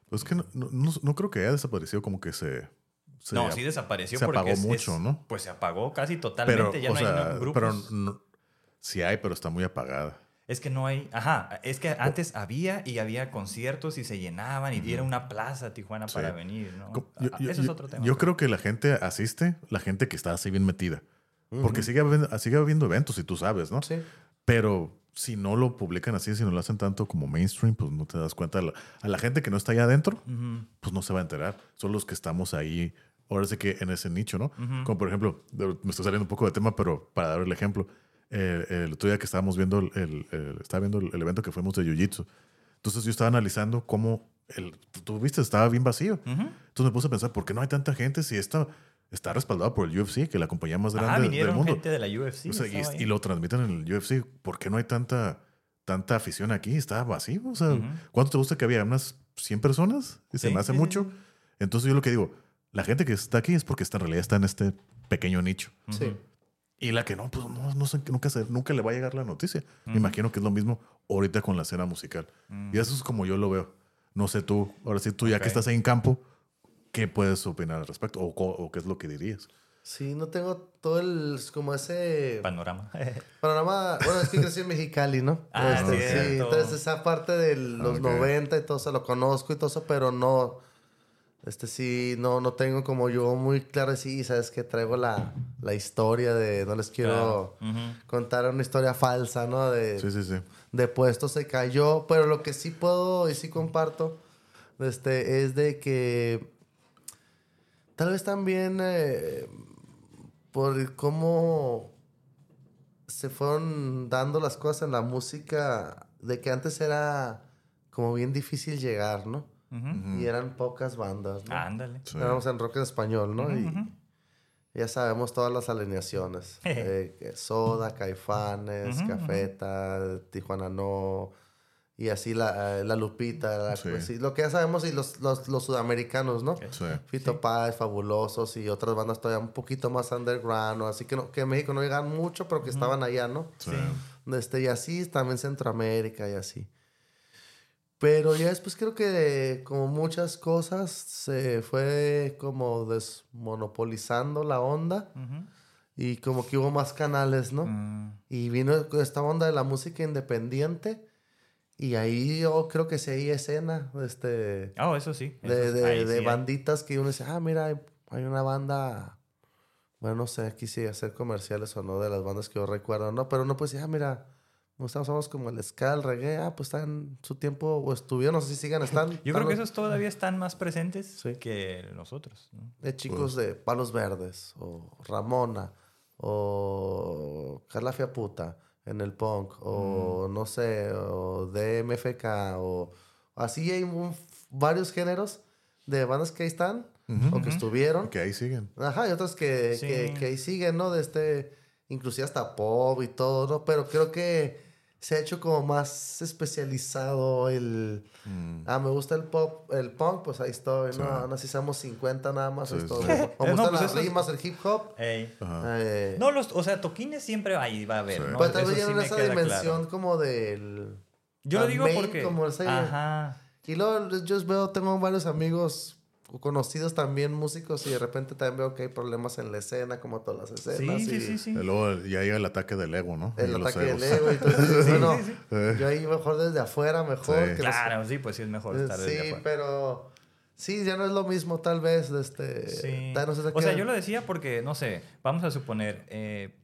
Pues es que no, no- no- no creo que haya desaparecido como que se. Se no, sí desapareció se porque apagó es- mucho, es- ¿no? Pues se apagó casi totalmente, pero, ya no sea, hay grupos. pero no- sí hay, pero está muy apagada. Es que no hay, ajá, es que antes había y había conciertos y se llenaban y era una plaza Tijuana Sí. para venir, ¿no? Co- Yo, yo- Eso es otro tema. yo creo que la gente asiste, la gente que está así bien metida. Porque sigue, habiendo, sigue habiendo eventos y tú sabes, ¿no? Sí. Pero si no lo publican así, si no lo hacen tanto como mainstream, pues no te das cuenta. A la, a la gente que no está allá adentro, pues no se va a enterar. Son los que estamos ahí, ahora sí que en ese nicho, ¿no? Ujú. Como por ejemplo, me estoy saliendo un poco de tema, pero para dar el ejemplo, eh, el otro día que estábamos viendo el, el- el- estaba viendo el, el evento que fuimos de Jiu-Jitsu. Entonces yo estaba analizando cómo, el, tú viste, estaba bien vacío. ujú. Entonces me puse a pensar, ¿por qué no hay tanta gente si esta está respaldada por el UFC, que es la compañía más grande Ah, del vinieron mundo? gente de la UFC. O sea, y, y lo transmiten en el UFC. ¿Por qué no hay tanta, tanta afición aquí? Está vacío. O sea, Ujú. ¿cuánto te gusta que había? ¿Unas 100 personas? Y se Sí, me hace sí, mucho. sí. Entonces yo lo que digo, la gente que está aquí es porque está, en realidad está en este pequeño nicho. Sí. Y la que no, pues no, no sé, nunca, se- nunca le va a llegar la noticia. Me imagino que es lo mismo ahorita con la escena musical. Mm. Y eso es como yo lo veo. No sé tú, ahora sí tú ya que estás ahí en campo, ¿qué puedes opinar al respecto? ¿O, o qué es lo que dirías? Sí, no tengo todo el, como ese Panorama. panorama. Bueno, es que crecí en Mexicali, ¿no? Ah, Este, sí, entonces esa parte de los Ok. 90 y todo eso lo conozco y todo eso, pero no. Este sí, no, no tengo como yo muy claro, sí, sabes que traigo la, la historia de, no les quiero Claro. Contar una historia falsa, ¿no? De, Sí, sí, sí. de puesto se cayó, pero lo que sí puedo y sí comparto este, es de que tal vez también eh, por cómo se fueron dando las cosas en la música, de que antes era como bien difícil llegar, ¿no? Y eran pocas bandas, ¿no? Ándale. Sí. Éramos en rock en español, ¿no? Y ya sabemos todas las alineaciones. Eh, Soda, Caifanes, Cafeta, Tijuana No. Y así la, eh, la Lupita. la- Sí. sí, lo que ya sabemos y los, los, los sudamericanos, ¿no? Sí. Fito Páez, Fabulosos y otras bandas todavía un poquito más underground. ¿no? Así que, no, que en México no llegan mucho, pero que estaban allá, ¿no? Sí. Este, y así, también Centroamérica y así. Pero ya después creo que como muchas cosas se fue como desmonopolizando la onda Ujú. y como que hubo más canales, ¿no? Mm. Y vino esta onda de la música independiente Y ahí yo creo que sí hay escena este, Ah, eso sí. eso de, de- de sí banditas que uno dice, ah, mira, hay, una banda. Bueno, no sé, quise hacer comerciales o no de las bandas que yo recuerdo, ¿no? Pero uno puede decir, ah, mira, nos estamos como el ska, el reggae, ah, pues están su tiempo, o estuvieron, no sé si sigan, están. Yo creo que los- esos todavía están más presentes Sí. que nosotros. ¿no? De chicos de Palos Verdes, o Ramona, o Carla Fiaputa en el punk, Mm. o no sé, o DMFK, o así hay un- varios géneros de bandas que ahí están, o que estuvieron. Que ahí siguen. Ajá, y otros que, Sí. que, que ahí siguen, ¿no? De este, inclusive hasta pop y todo, ¿no? Pero creo que se ha hecho como más especializado el... Mm. Ah, me gusta el pop, el punk, pues ahí estoy, ¿no? No sé si somos 50 nada más, ahí Sí, estoy. sí. O me No, gustan pues las rimas, el hip hop. Ey. Ajá. eh, No, los, o sea, toquines siempre ahí va a haber, Sí. ¿no? pues tal vez ya sí en esa dimensión claro. como del... Yo lo digo main, porque... como ese- Ajá. Y luego yo veo, tengo varios amigos conocidos también músicos y de repente también veo que hay problemas en la escena, como todas las escenas. Sí, sí, y- sí, sí. Y luego ya llega el ataque del ego, ¿no? El Y ataque del ego. Entonces, bueno, sí, sí. yo ahí mejor desde afuera, mejor. Sí. que los- Claro, sí, pues sí es mejor estar desde sí, afuera. pero sí, ya no es lo mismo tal vez. de Este, Sí. tal- no sé, O sea, yo lo decía porque, no sé, vamos a suponer, eh,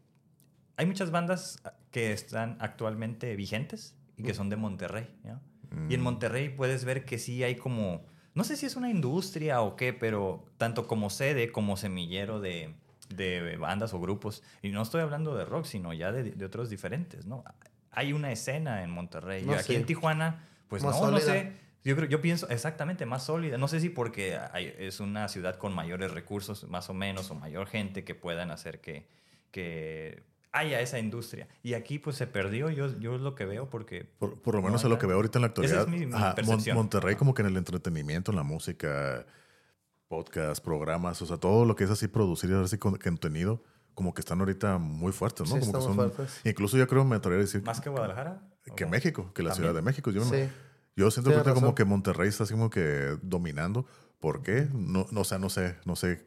hay muchas bandas que están actualmente vigentes y que son de Monterrey, ¿no? Y en Monterrey puedes ver que sí hay como, no sé si es una industria o qué, pero tanto como sede como semillero de, de bandas o grupos, y no estoy hablando de rock, sino ya de, de otros diferentes, ¿no? Hay una escena en Monterrey. No y aquí en Tijuana, pues Más no, no sé. Yo creo, yo pienso exactamente más sólida. No sé si porque hay- es una ciudad con mayores recursos, más o menos, o mayor gente que puedan hacer que, que haya esa industria. Y aquí pues se perdió, yo, yo es lo que veo porque... Por, por lo menos No, es lo que veo ahorita en la actualidad. Esa es mi- mi Ajá, Mon-. Monterrey como que en el entretenimiento, en la música, podcast, programas, o sea, todo lo que es así producir así con- contenido, como que están ahorita muy fuertes, ¿no? Sí, como que son, muy fuertes. Incluso yo creo me atrevería a decir ¿Más que Guadalajara? que. México, que la También. Ciudad de México. Yo, no- Sí. yo siento ahorita como que Monterrey está así como que dominando. ¿Por qué? No, no, o sea, no sé, no sé.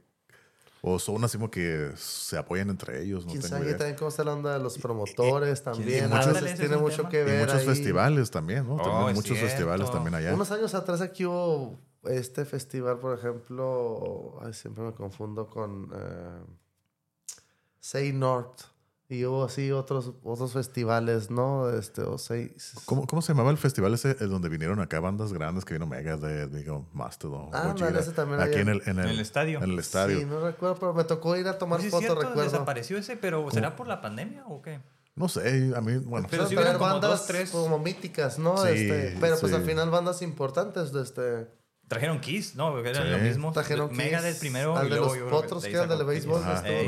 O son así como que se apoyan entre ellos, no Quién tengo sabe idea. también cómo está la onda de los promotores también. sabe? A Ándale, veces tiene mucho tema. que Y ver. muchos ahí. festivales también, ¿no? Oh, También muchos festivales cierto. también allá. Unos años atrás aquí hubo este festival, por ejemplo, ay, siempre me confundo con eh, Say North. Y hubo así otros, otros festivales, ¿no? Este, o Say... ¿Cómo, ¿Cómo se llamaba el festival ese el donde vinieron acá bandas grandes que vino Megadeth, digo, Mastodon, Ah, Gojira? ese también Aquí en el, en, el, En el estadio. En el estadio. Sí, no recuerdo, pero me tocó ir a tomar fotos, cierto, recuerdo. desapareció ese, pero ¿será por la pandemia o qué? No sé, a mí, bueno, Pero Pero sí hubieron como bandas dos, tres. como míticas, ¿no? Sí, este, pero pues sí. al final bandas importantes de este... Trajeron Kiss, ¿no? Que eran Sí. lo mismo. Trajeron Megadeth Kiss, primero. al y de luego los potros de que eran sacó del béisbol,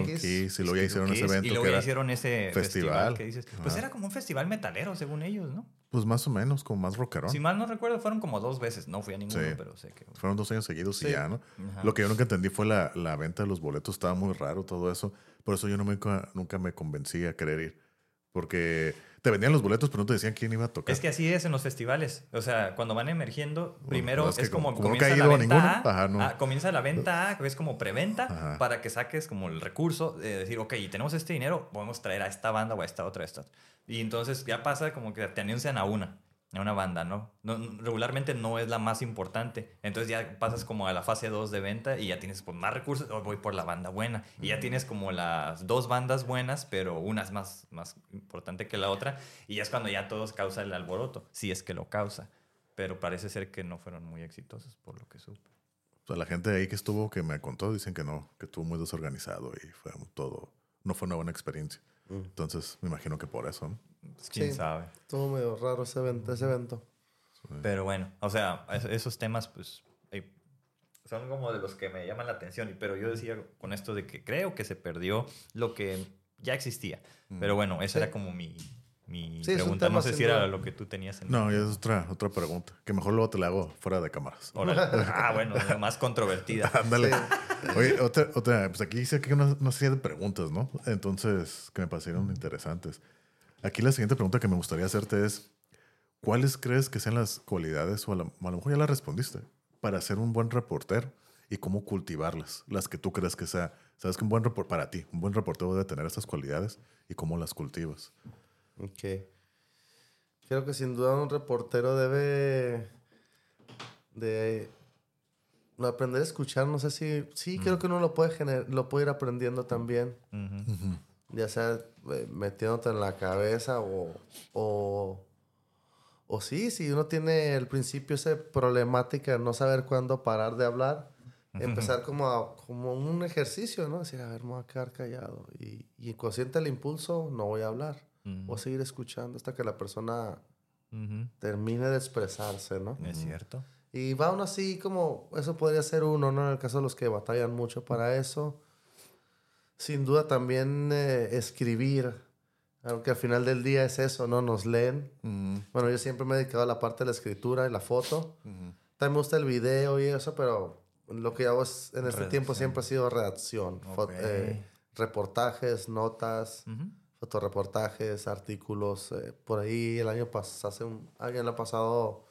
Kiss. Y luego ya hicieron ese Kiss, evento Y luego que ya era, hicieron ese festival, festival. que dices. Pues Ajá. era como un festival metalero, según ellos, ¿no? pues más o menos, como más rockerón. Si mal no recuerdo, fueron como dos veces. No fui a ninguno, Sí. pero sé que. Fueron dos años seguidos y ya, ¿no? Ajá. Lo que yo nunca entendí fue la, la venta de los boletos. Estaba muy raro todo eso. Por eso yo no me, nunca me convencí a querer ir. Porque te vendían los boletos, pero no te decían quién iba a tocar. Es que así es en los festivales. O sea, cuando van emergiendo, primero es que es como, como- como comienza la venta A, ajá, no. ah, comienza la venta A, es como preventa, Ajá. para que saques como el recurso de decir, ok, tenemos este dinero, podemos traer a esta banda o a esta otra, a esta. Y entonces ya pasa como que te anuncian a una, a una banda, ¿no? no regularmente no es la más importante. Entonces ya pasas como a la fase 2 de venta y ya tienes pues, más recursos, o voy por la banda buena. Y ya tienes como las dos bandas buenas, pero una es más, más importante que la otra. Y ya es cuando ya todos causa el alboroto, si es que lo causa. Pero parece ser que no fueron muy exitosos, por lo que supe. O sea, la gente ahí que estuvo, que me contó, dicen que no, que estuvo muy desorganizado y fue todo. No fue una buena experiencia. Entonces, me imagino que por eso, ¿no? Pues, ¿Quién Sí. sabe? Estuvo medio raro ese evento. Ese evento. Pero bueno, o sea, es- esos temas, pues, eh, son como de los que me llaman la atención. Pero yo decía con esto de que creo que se perdió lo que ya existía. Pero bueno, esa Sí. era como mi, mi Sí, pregunta. No sé si era duda. lo que tú tenías en No, y es otra, otra pregunta. Que mejor luego te la hago fuera de cámaras. Órale. Ah, bueno, más controvertida. Ándale. Oye, otra, otra, pues aquí hice aquí una, una serie de preguntas, ¿no? Entonces, que me parecieron interesantes. Aquí la siguiente pregunta que me gustaría hacerte es, ¿cuáles crees que sean las cualidades, o a, la- a lo mejor ya las respondiste, para ser un buen reportero y cómo cultivarlas? Las que tú crees que sea, sabes que un buen reportero, para ti, un buen reportero debe tener estas cualidades y cómo las cultivas. Ok. Creo que sin duda un reportero debe de aprender a escuchar. No sé si... Sí, creo que uno lo puede, gener- lo puede ir aprendiendo también. Ya sea metiéndote en la cabeza o, o... O sí, si uno tiene al principio esa problemática de no saber cuándo parar de hablar, empezar como, a- como un ejercicio, ¿no? Decir, a ver, me voy a quedar callado. Y, y consciente el impulso, no voy a hablar. Voy a seguir escuchando hasta que la persona termine de expresarse, ¿no? Es cierto. Y va uno así como, eso podría ser uno, ¿no? En el caso de los que batallan mucho para eso. Sin duda también eh, escribir, aunque al final del día es eso, ¿no? Nos leen. Mm, Bueno, yo siempre me he dedicado a la parte de la escritura y la foto. ujú. También me gusta el video y eso, pero lo que hago es, en este tiempo siempre ha sido redacción. Eh, reportajes, notas, Ujú. fotoreportajes, artículos. eh, por ahí el año pasado, hace un año el año pasado,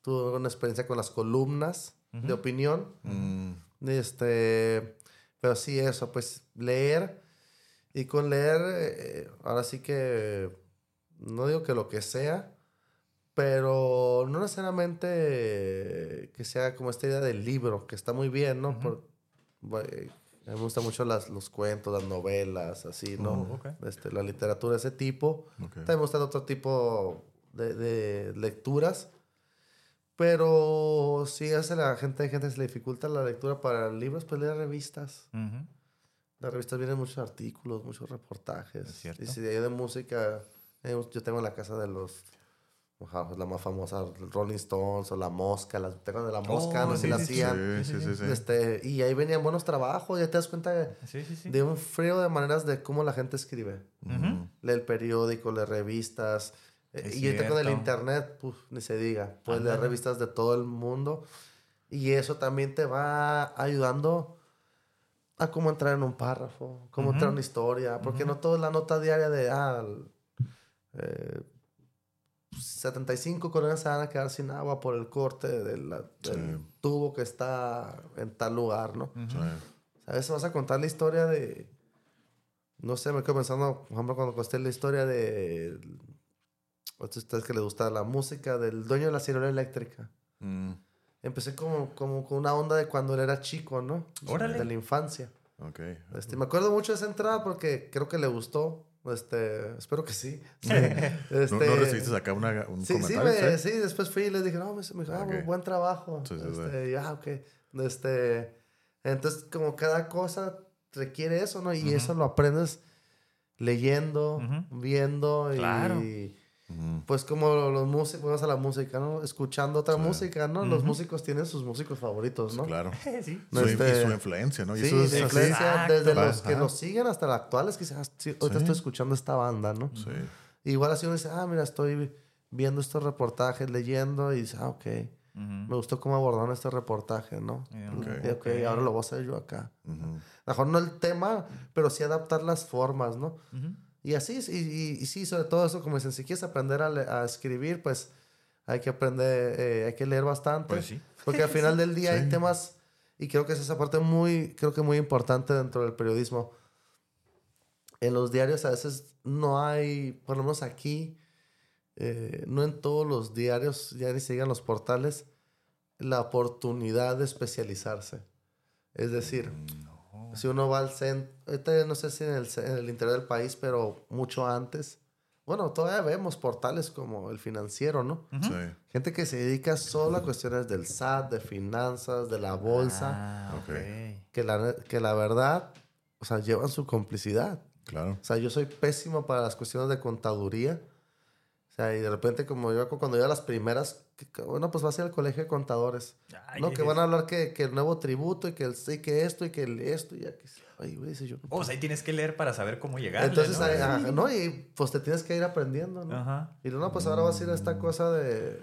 tuve una experiencia con las columnas de opinión. Mm, Este, pero sí, eso, pues leer. Y con leer, eh, ahora sí que, no digo que lo que sea, pero no necesariamente que sea como esta idea del libro, que está muy bien, ¿no? Por- eh, a mí me gustan mucho las, los cuentos, las novelas, así, ¿no? Oh, ok. este, la literatura de ese tipo. También me gustan otro tipo de, de lecturas. Pero si hace la gente, hay gente que se le dificulta la lectura para libros, pues lee revistas. Las revistas vienen muchos artículos, muchos reportajes. Y si de ahí de música, eh, yo tengo en la casa de los, pues, la más famosa, Rolling Stones o La Mosca, las tengo de La Mosca, Oh, no sé si sí, la sí, sí. hacían. Sí, sí, sí, sí. Este, y ahí venían buenos trabajos, ya te das cuenta de, Sí, sí, sí. de un frío de maneras de cómo la gente escribe Ujú. lee el periódico, lee revistas. Es y ahorita con el cierto. internet, pues ni se diga. Puedes leer revistas de todo el mundo. Y eso también te va ayudando a cómo entrar en un párrafo, cómo entrar en una historia. Porque no todo es la nota diaria de, ah, eh, 75 colonias se van a quedar sin agua por el corte de la- del Sí. tubo que está en tal lugar, ¿no? Sí. A veces vas a contar la historia de. No sé, me quedo pensando, por ejemplo, cuando conté la historia de. A ustedes que les gusta la música, del dueño de la ciruela eléctrica. Mm, Empecé como, como con una onda de cuando él era chico, ¿no? Órale. De la infancia. ok. Este, me acuerdo mucho de esa entrada porque creo que le gustó. Este, espero que sí. Sí. ¿No, Este, no recibiste acá una, un Sí, sí, comentario? me- sí, después fui y les dije, no, me, me dijo, ah, Ok. buen trabajo. Sí, sí, sí. este, y, ah, ok. Este, entonces, como cada cosa requiere eso, ¿no? Y eso lo aprendes leyendo, Ujú. viendo y... Claro. Pues como los músicos, vamos a la música, ¿no? Escuchando otra música, ¿no? Los Ujú. músicos tienen sus músicos favoritos, ¿no? Claro. sí. No, Su, este- y su influencia, ¿no? Y Sí, eso es de así. influencia Exacto. desde los que nos siguen hasta los actuales, que dicen, ah, sí, ahorita Sí. estoy escuchando esta banda, ¿no? Sí. Igual así uno dice, ah, mira, estoy viendo estos reportajes, leyendo, y dice, ah, ok, Ujú. me gustó cómo abordaron este reportaje, ¿no? Eh, Y, ok. ok, ahora lo voy a hacer yo acá. A lo mejor no el tema, pero sí adaptar las formas, ¿no? Y así, y, y- y sí, sobre todo eso, como dicen, si quieres aprender a, a escribir, pues hay que aprender, eh, hay que leer bastante. Pues sí. Porque al final del día Sí. hay temas, y creo que es esa parte muy, creo que muy importante dentro del periodismo. En los diarios a veces no hay, por lo menos aquí, eh, no en todos los diarios, ya ni se digan los portales, la oportunidad de especializarse. Es decir, si uno va al centro, ahorita no sé si en el, en el interior del país, pero mucho antes, bueno, todavía vemos portales como el financiero, ¿no? Sí. Gente que se dedica solo a cuestiones del SAT, de finanzas, de la bolsa, Ah, Ok. ok. que, la, que la verdad, o sea, llevan su complicidad. Claro. O sea, yo soy pésimo para las cuestiones de contaduría. O sea, y de repente, como yo cuando iba a las primeras, que- bueno, pues vas a ir al colegio de contadores. Ay, no, que van a hablar que, que el nuevo tributo y que, el, y que esto y que el esto y ya que... Ay, güey, dice yo. no Oh, o sea, ahí tienes que leer para saber cómo llegar. Entonces, ¿no? ahí, ajá, ¿no? Y pues te tienes que ir aprendiendo, ¿no? Ajá. Y no, pues ahora vas a ir a esta cosa de,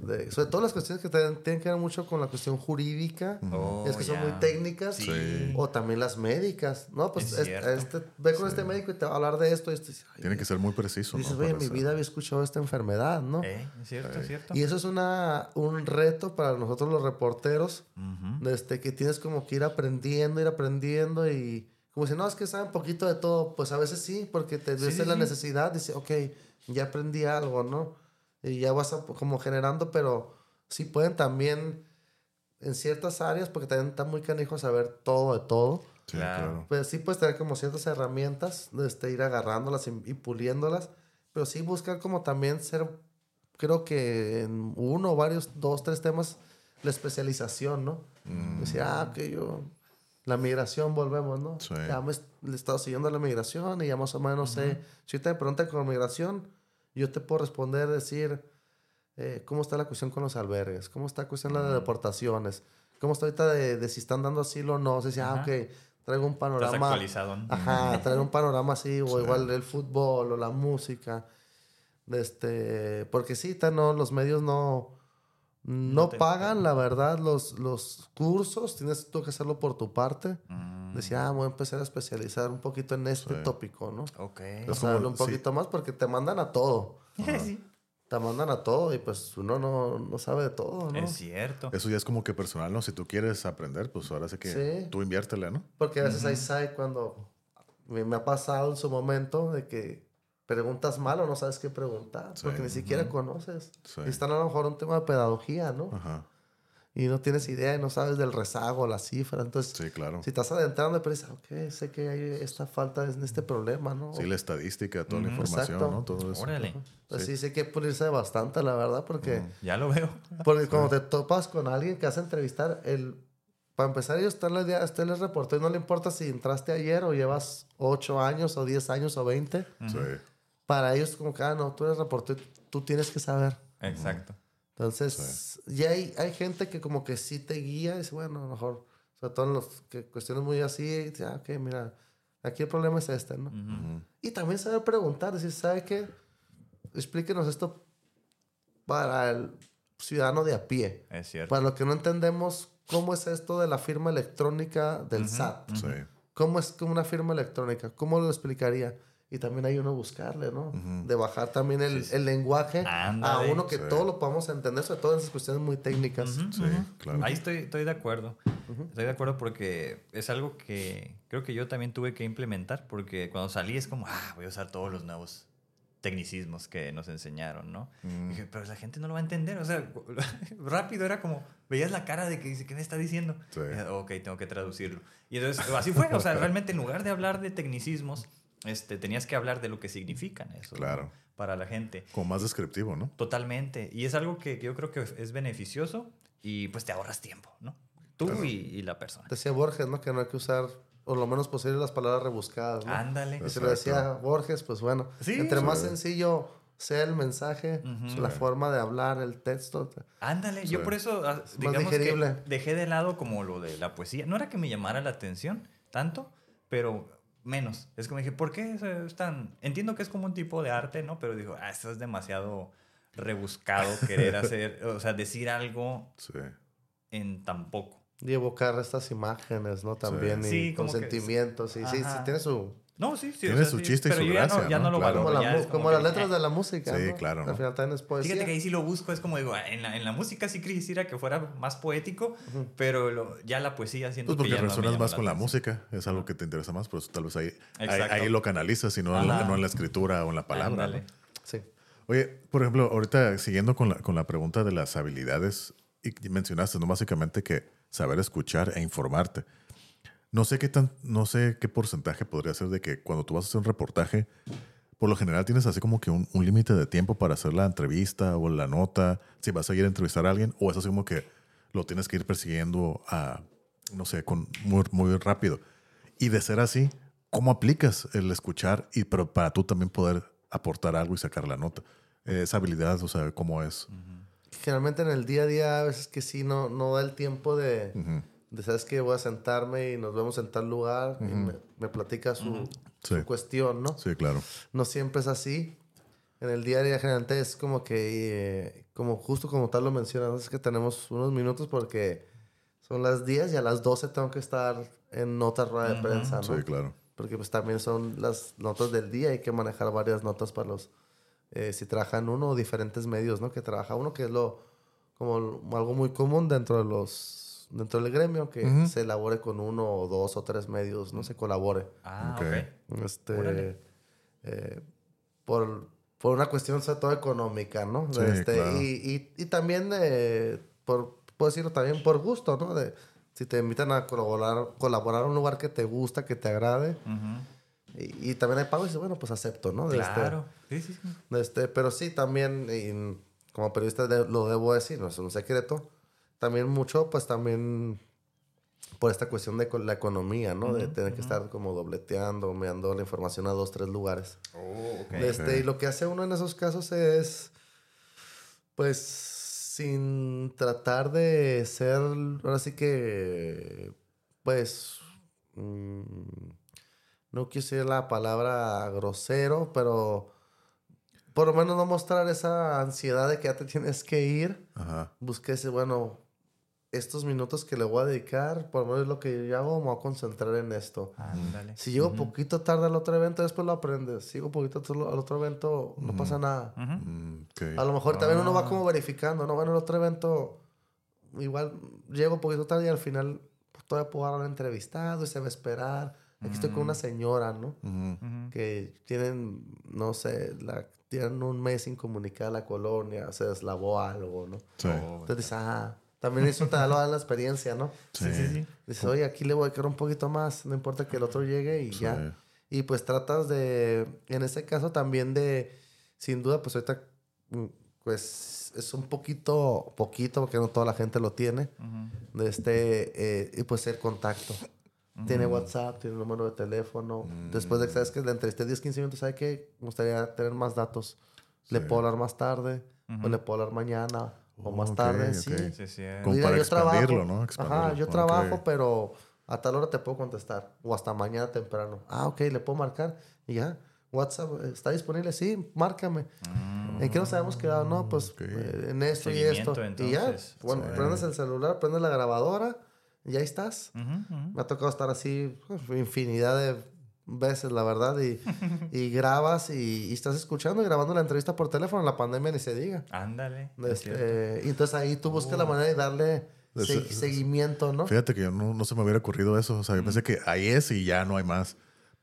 de- sobre todo las cuestiones que te- tienen que ver mucho con la cuestión jurídica, Oh, es que son muy técnicas, Sí. o también las médicas, ¿no? Pues Es este, ve con este médico y te va a hablar de esto y esto. y dices, ay, Tiene que ser muy preciso, dices, ¿no? oye, en mi vida había escuchado esta enfermedad, ¿no? Eh, es cierto, es cierto. Y eso es una, un reto para nosotros los reporteros, Ujú. este, que tienes como que ir aprendiendo, ir aprendiendo y como si no, es que saben poquito de todo, pues a veces sí, porque te Sí, ves sí, la sí. necesidad, dice, ok, ya aprendí algo, ¿no? Y ya vas a- como generando, pero sí pueden también en ciertas áreas, porque también está muy canijo saber todo de todo. Sí, Claro. Pues sí puedes tener como ciertas herramientas, este, ir agarrándolas y, y puliéndolas, pero sí buscar como también ser, creo que en uno, varios, dos, tres temas, la especialización, ¿no? Mm. Decir, ah, que yo, la migración volvemos, ¿no? Sí. Ya me le he estado siguiendo la migración y ya más o menos sé, si te preguntan con migración, yo te puedo responder, decir, eh, ¿cómo está la cuestión con los albergues? ¿Cómo está la cuestión de las deportaciones? ¿Cómo está ahorita de, de si están dando asilo o no? O sea, si, ah, ok, traigo un Estás panorama. actualizado. ¿no? Ajá, traer un panorama así, o igual el fútbol o la música. Este, porque sí, no, los medios no, no te- pagan, la verdad, los, los cursos, tienes tú que hacerlo por tu parte. Mm, Decía, ah, voy a empezar a especializar un poquito en este Sí. tópico, ¿no? ok. O Es sea, como- un sí. poquito más porque te mandan a todo. Sí, Te mandan a todo y pues uno no, no sabe de todo, ¿no? Es cierto. Eso ya es como que personal, ¿no? Si tú quieres aprender, pues ahora sí que Sí. tú inviértele, ¿no? Porque a veces hay side cuando me, me ha pasado en su momento de que preguntas mal o no sabes qué preguntar, Sí. porque ni siquiera conoces. Sí. Y están a lo mejor un tema de pedagogía, ¿no? Ajá. Y no tienes idea y no sabes del rezago, la cifra. Entonces, Sí, claro. si estás adentrando, pero dices, ok, sé que hay esta falta en este problema, ¿no? Sí, la estadística, toda la Ujú. información, Exacto. ¿no? Todo eso. Órale. Pues sí. sé que pulirse bastante, la verdad, porque, Ya lo veo. porque cuando te topas con alguien que hace entrevistar, el, para empezar, ellos están la idea, usted les reportó y no le importa si entraste ayer o llevas 8 años o 10 años o 20. Sí. Para ellos, como que, ah, no, tú eres reportero, tú tienes que saber. Exacto. Entonces, ya hay, hay gente que como que sí te guía y dice, bueno, a lo mejor, sobre todo en los que cuestiones muy así, y dice, ah, ok, mira, aquí el problema es este, ¿no? Ujú. Y también saber preguntar, decir, ¿sabe qué? Explíquenos esto para el ciudadano de a pie. Es cierto. Para los que no entendemos cómo es esto de la firma electrónica del SAT. Sí. ¿Cómo es como una firma electrónica? ¿Cómo lo explicaría? Y también hay uno buscarle, ¿no? De bajar también el, el lenguaje a Ándale. uno que Sí. todo lo podamos entender, sobre todo en esas cuestiones muy técnicas. Sí, claro. Ahí estoy, estoy de acuerdo. Estoy de acuerdo porque es algo que creo que yo también tuve que implementar porque cuando salí es como, ah, voy a usar todos los nuevos tecnicismos que nos enseñaron, ¿no? Mm. Dije, pero la gente no lo va a entender. O sea, rápido era como, veías la cara de que dice, ¿qué me está diciendo? Sí. Dije, ok, tengo que traducirlo. Y entonces así fue. O sea, realmente en lugar de hablar de tecnicismos, este, tenías que hablar de lo que significan eso. ¿no? Claro. Para la gente. Como más descriptivo, ¿no? Totalmente. Y es algo que yo creo que es beneficioso y pues te ahorras tiempo, ¿no? Tú y, y la persona. Decía Borges, ¿no? Que no hay que usar, o lo menos posible, las palabras rebuscadas, ¿no? Ándale. Y si lo decía Borges, pues bueno. Sí. entre más Sí. sencillo sea el mensaje, la forma de hablar, el texto. Ándale. Yo por eso, ah, más digamos digerible. que dejé de lado como lo de la poesía. No era que me llamara la atención tanto, pero menos. Es como dije, ¿por qué es tan...? Entiendo que es como un tipo de arte, ¿no? Pero digo, ah, esto es demasiado rebuscado querer hacer, o sea, decir algo Sí. en tan poco. Y evocar estas imágenes, ¿no? También, y Sí, con como que- sentimientos. Y sí, sí, tiene su... No, sí, sí. Tiene su chiste y su ya gracia, no, ya ¿no? no lo Claro. Como, la como que, las letras eh, de la música, Sí, ¿no? claro, ¿no? Al final también es poesía. Fíjate que ahí sí lo busco, es como digo, ah, en la, en la música sí quisiera que fuera más poético, pero lo- ya la poesía siento Pues porque que llama más con la música, es algo que te interesa más, pues tal vez ahí, ahí, lo canalizas y no en, la, no en la escritura o en la palabra. ¿no? Sí. Oye, por ejemplo, ahorita siguiendo con la, con la pregunta de las habilidades, y mencionaste, ¿no? Básicamente que saber escuchar e informarte. No sé qué tan, no sé qué porcentaje podría ser de que cuando tú vas a hacer un reportaje, por lo general tienes así como que un, un límite de tiempo para hacer la entrevista o la nota, si vas a ir a entrevistar a alguien, o es así como que lo tienes que ir persiguiendo a, no sé, con muy, muy rápido. Y de ser así, ¿cómo aplicas el escuchar y pero para tú también poder aportar algo y sacar la nota? Eh, esa habilidad, o sea, ¿cómo es? Generalmente en el día a día, a veces que sí, no, no da el tiempo de, Ujú. De, ¿sabes que Voy a sentarme y nos vemos en tal lugar y me, me platica su, Sí. su cuestión, ¿no? Sí, claro. No siempre es así. En el día a día generalmente es como que, eh, como justo como tal lo mencionas, es que tenemos unos minutos porque son las 10 y a las 12 tengo que estar en nota rueda de prensa, ¿no? Sí, claro. Porque pues también son las notas del día, hay que manejar varias notas para los, eh, si trabajan uno o diferentes medios, ¿no? Que trabaja uno, que es lo, como algo muy común dentro de los, dentro del gremio, que se elabore con uno o dos o tres medios, ¿no? Se colabore. Ah, Ok. Este, eh, por, por una cuestión sobre todo económica, ¿no? Sí, Este, claro. y, y, y también, eh, por, puedo decirlo también por gusto, ¿no? De, si te invitan a colaborar, colaborar a un lugar que te gusta, que te agrade, y, y también hay pago, y dices, bueno, pues acepto, ¿no? De este- Claro. Sí, sí, sí. de este, pero sí, también, y como periodista de- lo debo decir, no es un secreto, también mucho, pues también por esta cuestión de la economía, ¿no? De tener que estar como dobleteando, enviando la información a dos, tres lugares. Oh, ok. De este, y lo que hace uno en esos casos es, pues, sin tratar de ser, ahora sí que, pues, mm, no quiero decir la palabra grosero, pero por lo menos no mostrar esa ansiedad de que ya te tienes que ir. Ajá. Busqué ese, bueno, estos minutos que le voy a dedicar, por lo menos lo que yo hago, me voy a concentrar en esto. Ándale. Si llego poquito tarde al otro evento, después lo aprendes. Si llego poquito tarde al otro evento, no pasa nada. Ujú. Mm, ok. A lo mejor también uno va Ah. como verificando, ¿no? Bueno, el otro evento, igual llego poquito tarde y al final pues, todavía puedo dar un entrevistado y se va a esperar. Aquí estoy con una señora, ¿no? Que tienen, no sé, la, tienen un mes sin comunicar a la colonia, se deslavó algo, ¿no? Sí. Oh, Entonces dices, ah, también eso te da la experiencia, ¿no? Sí. sí, sí. Dices, oye, aquí le voy a quedar un poquito más, no importa que el otro llegue y Sí. ya. Y pues tratas de, en ese caso también de, sin duda, pues ahorita, mm, pues es un poquito, poquito, porque no toda la gente lo tiene, de este, eh, y pues el contacto. Tiene WhatsApp, tiene número de teléfono. Después de que sabes que le entrevisté 10, 15 minutos, ¿sabe qué? Me gustaría tener más datos. Le puedo hablar más tarde, o le puedo hablar mañana, o más tarde, ok. sí. Sí, sí. eh. Como para yo trabajo. expandirlo, ¿no? Ajá, yo trabajo, pero a tal hora te puedo contestar. O hasta mañana temprano. Ah, ok, le puedo marcar. Y ya. WhatsApp, eh, ¿está disponible? Sí, márcame. ¿En qué nos habíamos quedado? No, pues eh, en esto y esto. Y ya, bueno, Sí. prendes el celular, prendes la grabadora y ahí estás. Me ha tocado estar así uf, infinidad de veces, la verdad. Y, y grabas y, y estás escuchando y grabando la entrevista por teléfono. La pandemia ni se diga. Ándale. Este, y entonces ahí tú buscas la manera de darle se- seguimiento, ¿no? Fíjate que yo no, no se me hubiera ocurrido eso. O sea, yo pensé que ahí es y ya no hay más.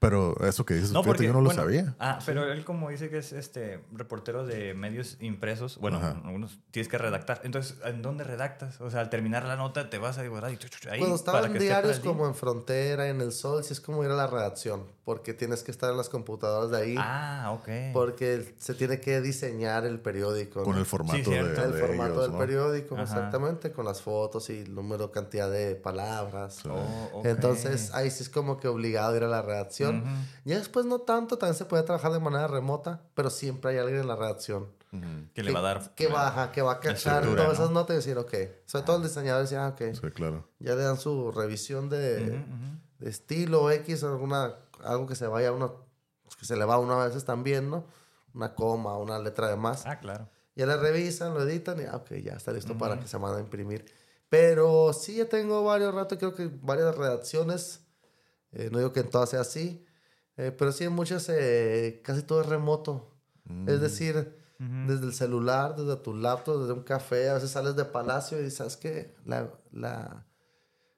Pero eso que dices, fíjate, yo no lo bueno, sabía. Ah, pero él como dice que es este reportero de medios impresos, bueno, Ajá. algunos tienes que redactar. Entonces, ¿en dónde redactas? O sea, al terminar la nota te vas a dibujar y ahí Cuando estaba para en diarios como en Frontera, en El Sol, sí es como ir a la redacción, porque tienes que estar en las computadoras de ahí, Ah, ok. porque se tiene que diseñar el periódico. Con ¿no? el formato de, cierto. el de formato ellos, del ¿no? periódico, Ajá. exactamente, con las fotos y el número, cantidad de palabras. Oh. Entonces, ahí sí es como que obligado a ir a la redacción. Ujú. Ya después no tanto, también se puede trabajar de manera remota, pero siempre hay alguien en la redacción. Ujú. que le va a dar. Que baja, que va a cachar todas ¿no? esas notas y decir, ok. Sobre todo el diseñador decía, ah, ok. Sí, claro. Ya le dan su revisión de, de estilo X, alguna, algo que se vaya a uno, pues, que se le va a uno a veces también, ¿no? Una coma, una letra de más. Ah, claro. Ya le revisan, lo editan y, ah, ok, ya está listo para que se mande a imprimir. Pero sí, ya tengo varios ratos, creo que varias redacciones. Eh, no digo que en todas sea así, eh, pero sí en muchas, eh, casi todo es remoto. Es decir, desde el celular, desde tu laptop, desde un café, a veces sales de palacio y sabes que la, la...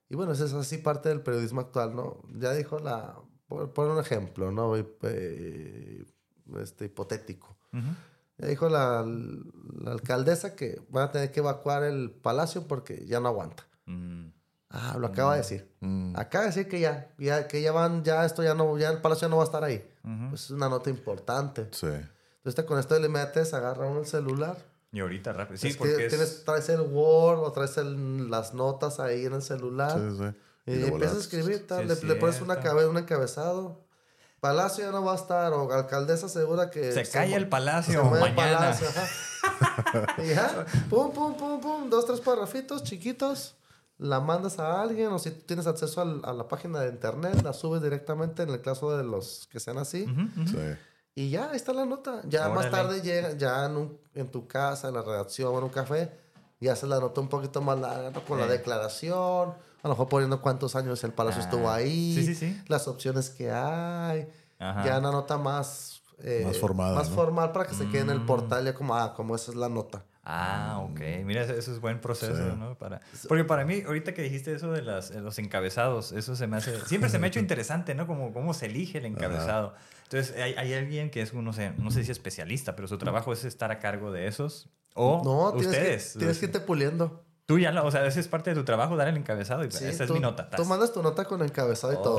Y bueno, eso es así parte del periodismo actual, ¿no? Ya dijo la... Por, por un ejemplo, ¿no? Este, hipotético. Ujú. Ya dijo la, la alcaldesa que van a tener que evacuar el palacio porque ya no aguanta. Mm. Ah, lo acaba de decir. Mm. Acaba de decir que ya, ya, que ya van, ya esto ya no, ya el palacio no va a estar ahí. Pues es una nota importante. Sí. Entonces con esto le metes, agarra uno el celular. Y ahorita rápido. Sí, Es que porque es- tienes, traes el Word o traes el- las notas ahí en el celular. Sí, sí. Y, de empiezas a escribir, tal, le, es le pones una cabe, un encabezado. Palacio ya no va a estar, o alcaldesa segura que... Se calla mu- el palacio se el mañana. palacio, ajá. y ya, pum, pum, pum, pum, dos, tres parrafitos chiquitos, la mandas a alguien, o si tienes acceso al- a la página de internet, la subes directamente en el caso de los que sean así. Sí. Y ya, ahí está la nota. Ya más tarde llega, ya en, un- en tu casa, en la redacción, o en un café, y haces la nota un poquito más larga, ¿no? con la declaración, a lo mejor poniendo cuántos años el palacio Ah, estuvo ahí, sí, sí, sí. las opciones que hay, Ajá. ya una nota más... eh, Más formada, Más ¿no? formal para que se quede en Mm. el portal, ya como, ah, como esa es la nota. Ah, ok. Mira, eso es buen proceso, Sí. ¿no? Para... Porque para mí, ahorita que dijiste eso de las, de los encabezados, eso se me hace... Siempre se me ha hecho interesante, ¿no? Como cómo se elige el encabezado. Entonces, hay, hay alguien que es, no sé, no sé si especialista, pero su trabajo es estar a cargo de esos. O No, tienes ustedes. que, tienes que irte puliendo. Tú ya, lo- o sea, ese es parte de tu trabajo, dar el encabezado. Y Sí, esa tú, es mi nota. Tú mandas tu nota con encabezado y todo.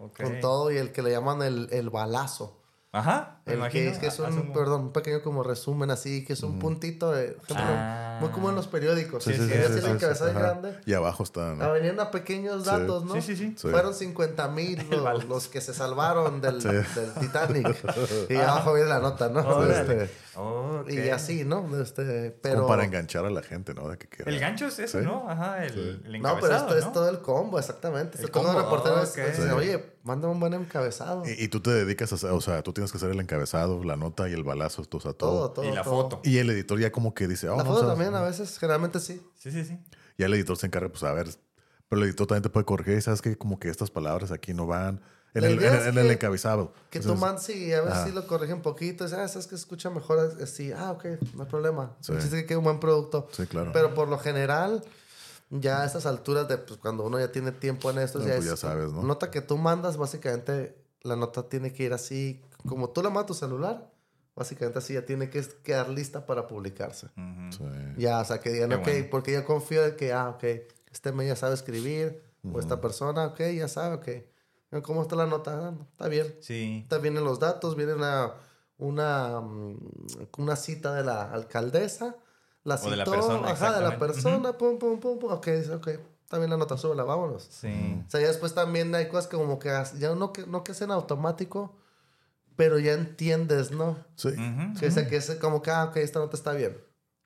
Oh, ok. Con todo y el que le llaman el, el balazo. Ajá, El que es, que es un, perdón, un pequeño como resumen así, que es un puntito de... Ah. Muy como en los periódicos. Sí, sí, sí, sí, encabezado Ajá. grande. Y abajo está, ¿no? Ah, venían a pequeños Sí. datos, ¿no? Sí, sí, sí. Sí. Fueron 50 mil balazo. los, que se salvaron del, Sí. del Titanic. y abajo viene la nota, ¿no? Órale. Este, Y así, ¿no? Este, pero... Como para enganchar a la gente, ¿no? De que quiera. El gancho es eso, Sí. ¿no? Ajá, el, el No, pero encabezado, esto es ¿no? todo el combo, exactamente. El combo reportero es, es, Sí. oye, mándame un buen encabezado. Y, y tú te dedicas a hacer, o sea, tú tienes que hacer el encabezado, la nota y el balazo, o sea, todo. todo, todo. Y la todo. foto. Y el editor ya como que dice, oh, La no, foto o sea, también a veces, generalmente sí. Sí, sí, sí. Ya el editor se encarga, pues a ver, pero el editor también te puede corregir, sabes que como que estas palabras aquí no van en, el, en, es en el que- encabezado. Que Entonces, tu man sí, a Ajá. sí lo corrigen poquito. Dices, ah, sabes que escucha mejor así. Ah, ok, no hay problema. Sí. El es que quede un buen producto. Sí, claro. Pero por lo general, ya a estas alturas de pues, cuando uno ya tiene tiempo en esto, No, ya, pues es ya sabes, ¿no? Nota que tú mandas, básicamente, la nota tiene que ir así. Como tú la mandas a tu celular, básicamente así ya tiene que quedar lista para publicarse. Ujú. Sí. Ya, o sea, que digan, Qué ok, bueno. porque yo confío de que, ah, ok, este me ya sabe escribir, o esta persona, ok, ya sabe, ok. ¿Cómo está la nota? Ah, está bien. Sí. Está vienen los datos, viene una, una, mm, una cita de la alcaldesa, la O citó, de la persona, ajá, de la persona, pum, pum, pum, pum, ok, ok, bien la nota, súbela, vámonos. Sí. O sea, ya después también hay cosas que como que ya no que, no que hacen automático, pero ya entiendes, ¿no? Sí. Que, es, que es como que, ah, ok, esta nota está bien.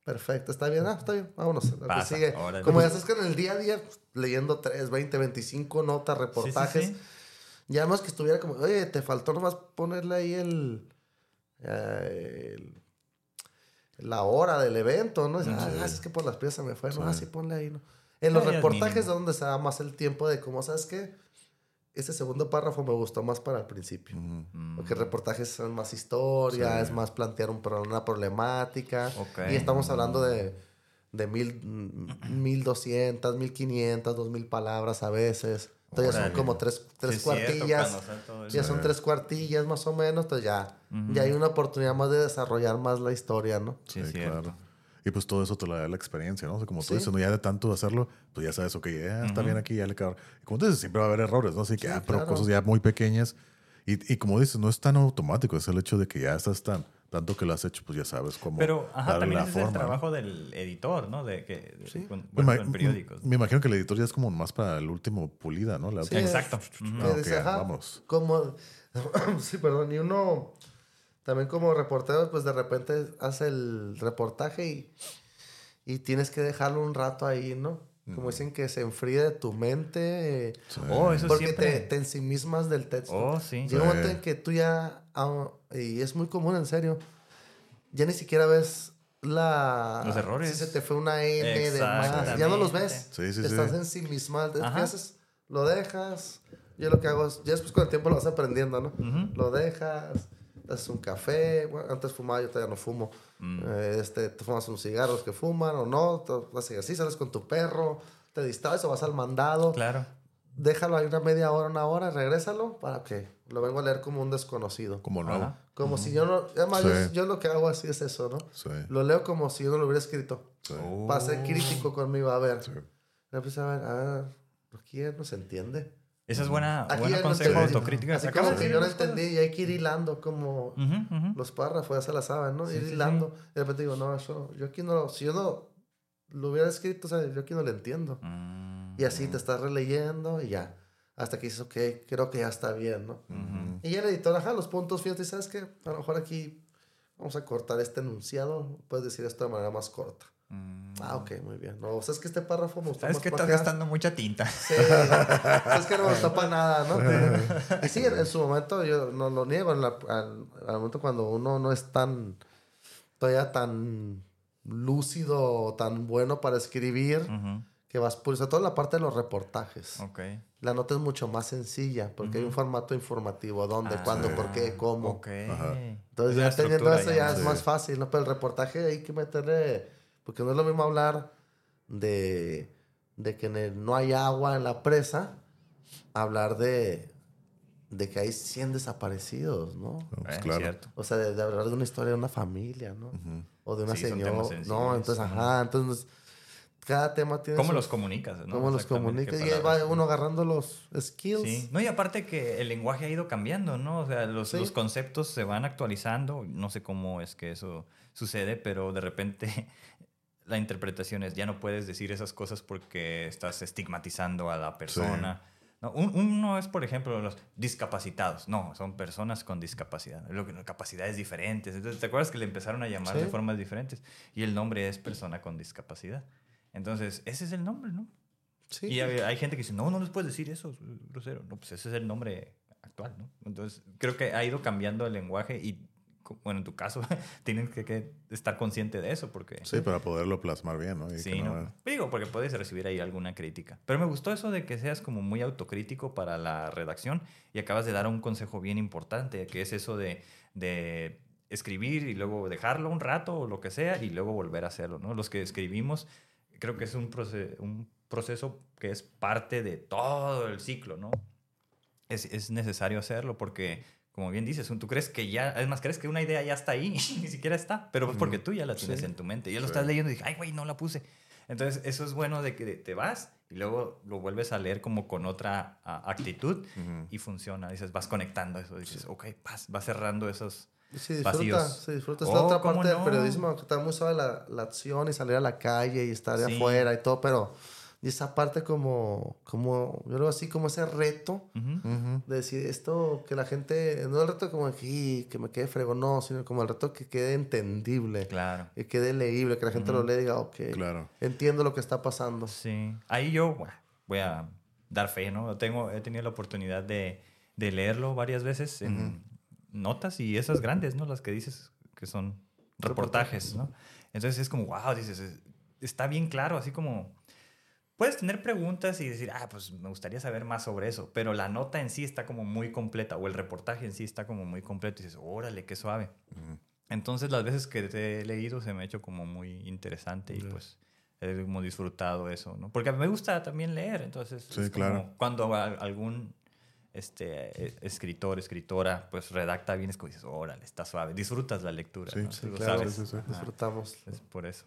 Perfecto, está bien, ah, está bien, vámonos. Pasa, sigue. órale. Como ya estás que en el día a día pues, leyendo 3, 20, 25 notas, Sí, sí, reportajes, sí. Ya no es que estuviera como, oye, te faltó nomás ponerle ahí el, eh, el- la hora del evento, ¿no? Es, ah, Sí. es que por las piezas se me fue, ¿no? Sí. Ah, ponle ahí, ¿no? En los reportajes es donde se da más el tiempo de cómo, ¿sabes qué? Ese segundo párrafo me gustó más para el principio. Mm. Porque reportajes son más historia, Sí. es más plantear un, una problemática. Y estamos hablando de, de mil, mm, mil doscientas, mil quinientas, dos mil palabras a veces. Entonces ya son como tres, tres Sí, es cierto, cuartillas. ya son tres cuartillas más o menos. Entonces ya, Ujú. ya hay una oportunidad más de desarrollar más la historia, ¿no? Sí, Sí, claro. Y pues todo eso te lo da la experiencia, ¿no? O sea, como tú Sí. dices, no, ya de tanto hacerlo, pues ya sabes, ok, ya está bien aquí, ya le cabrón. Y como tú dices, siempre va a haber errores, ¿no? Así que, Sí, ah, pero claro. cosas ya muy pequeñas. Y, y como dices, no es tan automático, es el hecho de que ya estás tan, tanto que lo has hecho, pues ya sabes cómo. Pero, ajá, darle también la ese es forma, el ¿no? trabajo del editor, ¿no? De que, de- Sí. con- Me, bueno, ima- en periódicos. me imagino que el editor ya es como más para el último pulida, ¿no? La Sí, última- Exacto. Ah, ya, ajá, vámonos. Como, sí, perdón, y uno también como reportero, pues de repente hace el reportaje y, y tienes que dejarlo un rato ahí, ¿no? Como dicen que se enfríe de tu mente. Sí. Oh, eso porque siempre. te, te ensimismas del texto. Oh, sí. Llega un momento en que tú ya, ah, y es muy común en serio, ya ni siquiera ves la... Los errores. Si se te fue una N de más, ya no los ves. Sí, sí, sí. Estás ensimismado. Ajá. ¿Qué haces? Lo dejas. Yo lo que hago es, ya después con el tiempo lo vas aprendiendo, ¿no? Ujú. Lo dejas, haces un café. Bueno, antes fumaba, yo todavía no fumo. Mm. Eh, este, te fumas unos cigarros que fuman o no. Haces así, sales con tu perro, te distraes o vas al mandado. Claro. Déjalo ahí una media hora, una hora, regrésalo para que lo vengo a leer como un desconocido. Como nuevo. Ah, Ajá. Como si yo no. Además, yo- Sí. yo, lo que hago así es eso, ¿no? Sí. Lo leo como si yo no lo hubiera escrito. sí. Oh. Para ser crítico conmigo. A ver. Sí. Me empecé a ver, a ver, aquí ya no se entiende. Esa es buena, Aquí buen ya no consejo de entendí. autocrítica. Así como que yo no entendí y hay que ir hilando como Ujú, ujú. los párrafos, ya se la saben, ¿no? Sí, ir sí, sí. hilando. Y de repente digo, no, eso, yo aquí no, si yo no lo hubiera escrito, o sea, yo aquí no lo entiendo. Mm. Y así te estás releyendo y ya. Hasta que dices, ok, creo que ya está bien, ¿no? Y ya el editor, ajá, los puntos fíjate, ¿sabes qué? A lo mejor aquí vamos a cortar este enunciado. Puedes decir esto de manera más corta. Mm. Ah, ok, muy bien. No, o sea, es que este párrafo me gustó Sabes más que estás gastando mucha tinta. Sí, es que no me gustó para nada, ¿no? y sí, en, en su momento, yo no lo niego, en la- al, al momento cuando uno no es tan, todavía tan lúcido o tan bueno para escribir, Ujú. Que vas por sobre todo en la parte de los reportajes. Ok. La nota es mucho más sencilla, porque hay un formato informativo, dónde, cuándo, Ah, por qué, cómo. Ok. Ajá. Entonces, ya teniendo eso ya ¿no? es más fácil, ¿no? Pero el reportaje hay que meterle, Porque no es lo mismo hablar de, de que en el- no hay agua en la presa, hablar de, de que hay 100 desaparecidos, ¿no? No, pues Eh, claro. cierto. O sea, de, de hablar de una historia de una familia, ¿no? O de una Sí, señora. No, entonces, ajá, entonces cada tema tiene ¿Cómo los comunicas? ¿no? cómo los Exactamente, comunica. qué Y ahí va uno agarrando los skills. Sí, no, y aparte que el lenguaje ha ido cambiando, ¿no? O sea, los, Sí. los conceptos se van actualizando. No sé cómo es que eso sucede, pero de repente la interpretación es ya no puedes decir esas cosas porque estás estigmatizando a la persona. No, un- uno es, por ejemplo, los discapacitados. No, son personas con discapacidad. Capacidades diferentes. Entonces, ¿te acuerdas que le empezaron a llamar Sí. de formas diferentes? Y el nombre es persona con discapacidad. Entonces, ese es el nombre, ¿no? Sí. Y hay, hay gente que dice, no, no les puedes decir eso, es grosero. No, pues ese es el nombre actual, ¿no? Entonces, creo que ha ido cambiando el lenguaje y, bueno, en tu caso, tienes que, que estar consciente de eso porque... Sí, para poderlo plasmar bien, ¿no? Y Sí, no- ¿no? Digo, porque puedes recibir ahí alguna crítica. Pero me gustó eso de que seas como muy autocrítico para la redacción y acabas de dar un consejo bien importante, que es eso de, de escribir y luego dejarlo un rato o lo que sea y luego volver a hacerlo, ¿no? Los que escribimos, creo que es un, proce- un proceso que es parte de todo el ciclo, ¿no? Es, es necesario hacerlo porque, como bien dices, tú crees que ya, es más, crees que una idea ya está ahí, ni siquiera está, pero es porque tú ya la tienes Sí. en tu mente, ya lo Sí. estás leyendo y dices, ay, güey, no la puse. Entonces, eso es bueno de que te vas y luego lo vuelves a leer como con otra a, actitud Ujú. y funciona. Dices, vas conectando eso, dices, ok, vas, vas cerrando esos. Sí, disfruta, vacíos. se disfruta. Es Oh, la otra ¿cómo parte del no? periodismo que está muy suave la, la acción y salir a la calle y estar de Sí. afuera y todo, pero y esa parte como, como, yo creo así como ese reto Ujú. Ujú. de decir esto, que la gente, no el reto como que, "Y, que me quede frego, no, sino como el reto que quede entendible, Claro. que quede leíble, que la gente lo lea y diga, ok, Claro. entiendo lo que está pasando. Sí. Ahí yo bueno, voy a dar fe, ¿no? Tengo, he tenido la oportunidad de, de leerlo varias veces en notas y esas grandes, ¿no? Las que dices que son reportajes, ¿no? Entonces es como, wow, dices, es- está bien claro, así como... Puedes tener preguntas y decir, ah, pues me gustaría saber más sobre eso, pero la nota en sí está como muy completa o el reportaje en sí está como muy completo y dices, órale, qué suave. Ujú. Entonces las veces que te he leído se me ha hecho como muy interesante y pues he como disfrutado eso, ¿no? Porque a mí me gusta también leer, entonces Sí, claro. cuando algún este, e- escritor, escritora, pues redacta bien, es como dices, órale, está suave, disfrutas la lectura, Sí, ¿no? Sí, claro, sabes. sí, disfrutamos. Es por eso.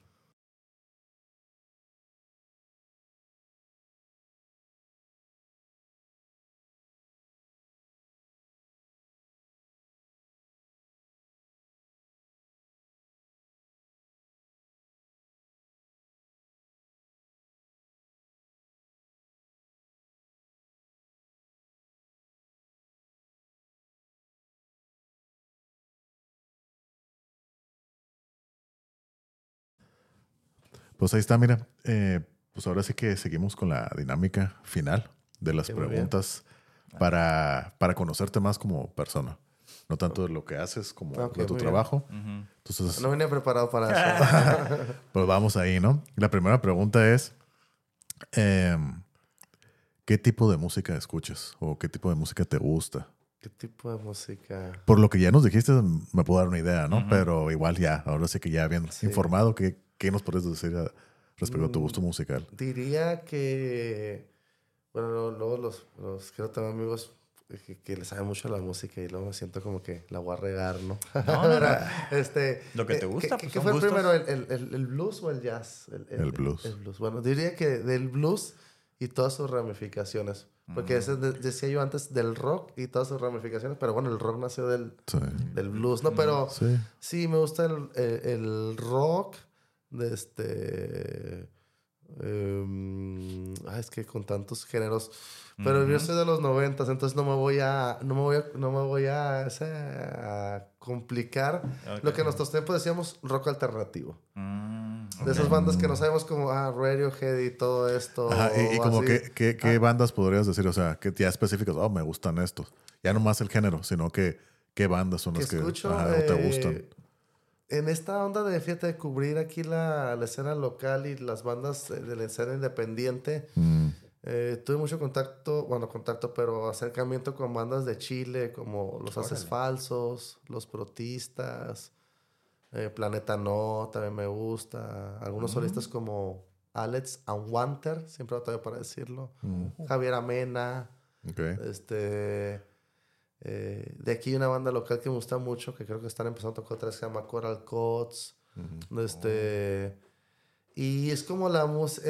Pues ahí está, mira. Eh, pues ahora sí que seguimos con la dinámica final de las preguntas para, para conocerte más como persona. No tanto de lo que haces como de tu trabajo. Entonces, No venía preparado para eso. pues vamos ahí, ¿no? La primera pregunta es, em, ¿qué tipo de música escuchas? ¿O qué tipo de música te gusta? ¿Qué tipo de música? Por lo que ya nos dijiste, me puedo dar una idea, ¿no? Pero igual ya, ahora sí que ya bien Sí. informado, ¿qué, qué nos puedes decir a- respecto a tu Mm. gusto musical? Diría que, bueno, luego los, los quiero tener amigos que, que les saben mucho la música y luego me siento como que la voy a regar, ¿no? No, no, no. este, Lo que te ¿qué- gusta, ¿Qué, pues, qué son fue gustos. primero, el, el- el- el blues o el jazz? El blues. El blues. Bueno, diría que del blues y todas sus ramificaciones. Porque ese de- decía yo antes del rock y todas sus ramificaciones, pero bueno, el rock nació del, Sí. del blues, ¿no? Pero Sí. Sí, me gusta el, el- el rock de este... ah, es que con tantos géneros. Pero yo soy de los noventas, entonces no me voy a... No me voy a, no me voy a, complicar. Lo que en nuestros tiempos decíamos rock alternativo. Mm, De esas bandas que no sabemos como ah, Radiohead y todo esto. Ajá, y, como así. que, ¿qué, qué Ah. bandas podrías decir? O sea, que ya específicas, oh, me gustan estos. Ya no más el género, sino que qué bandas son que las que escucho ajá, o te eh, gustan. En esta onda de fíjate de cubrir aquí la, la escena local y las bandas eh, de la escena independiente, Mm, eh, tuve mucho contacto, bueno, contacto, pero acercamiento con bandas de Chile como Los Haces Órale. Falsos, Los Protistas, Eh, Planeta No también me gusta. Algunos solistas como Alex Anwanter, siempre batalla para decirlo. Javier Amena. Este. Eh, de aquí hay una banda local que me gusta mucho, que creo que están empezando a tocar otra vez, se llama Coral Cots. Este. Y es como la música.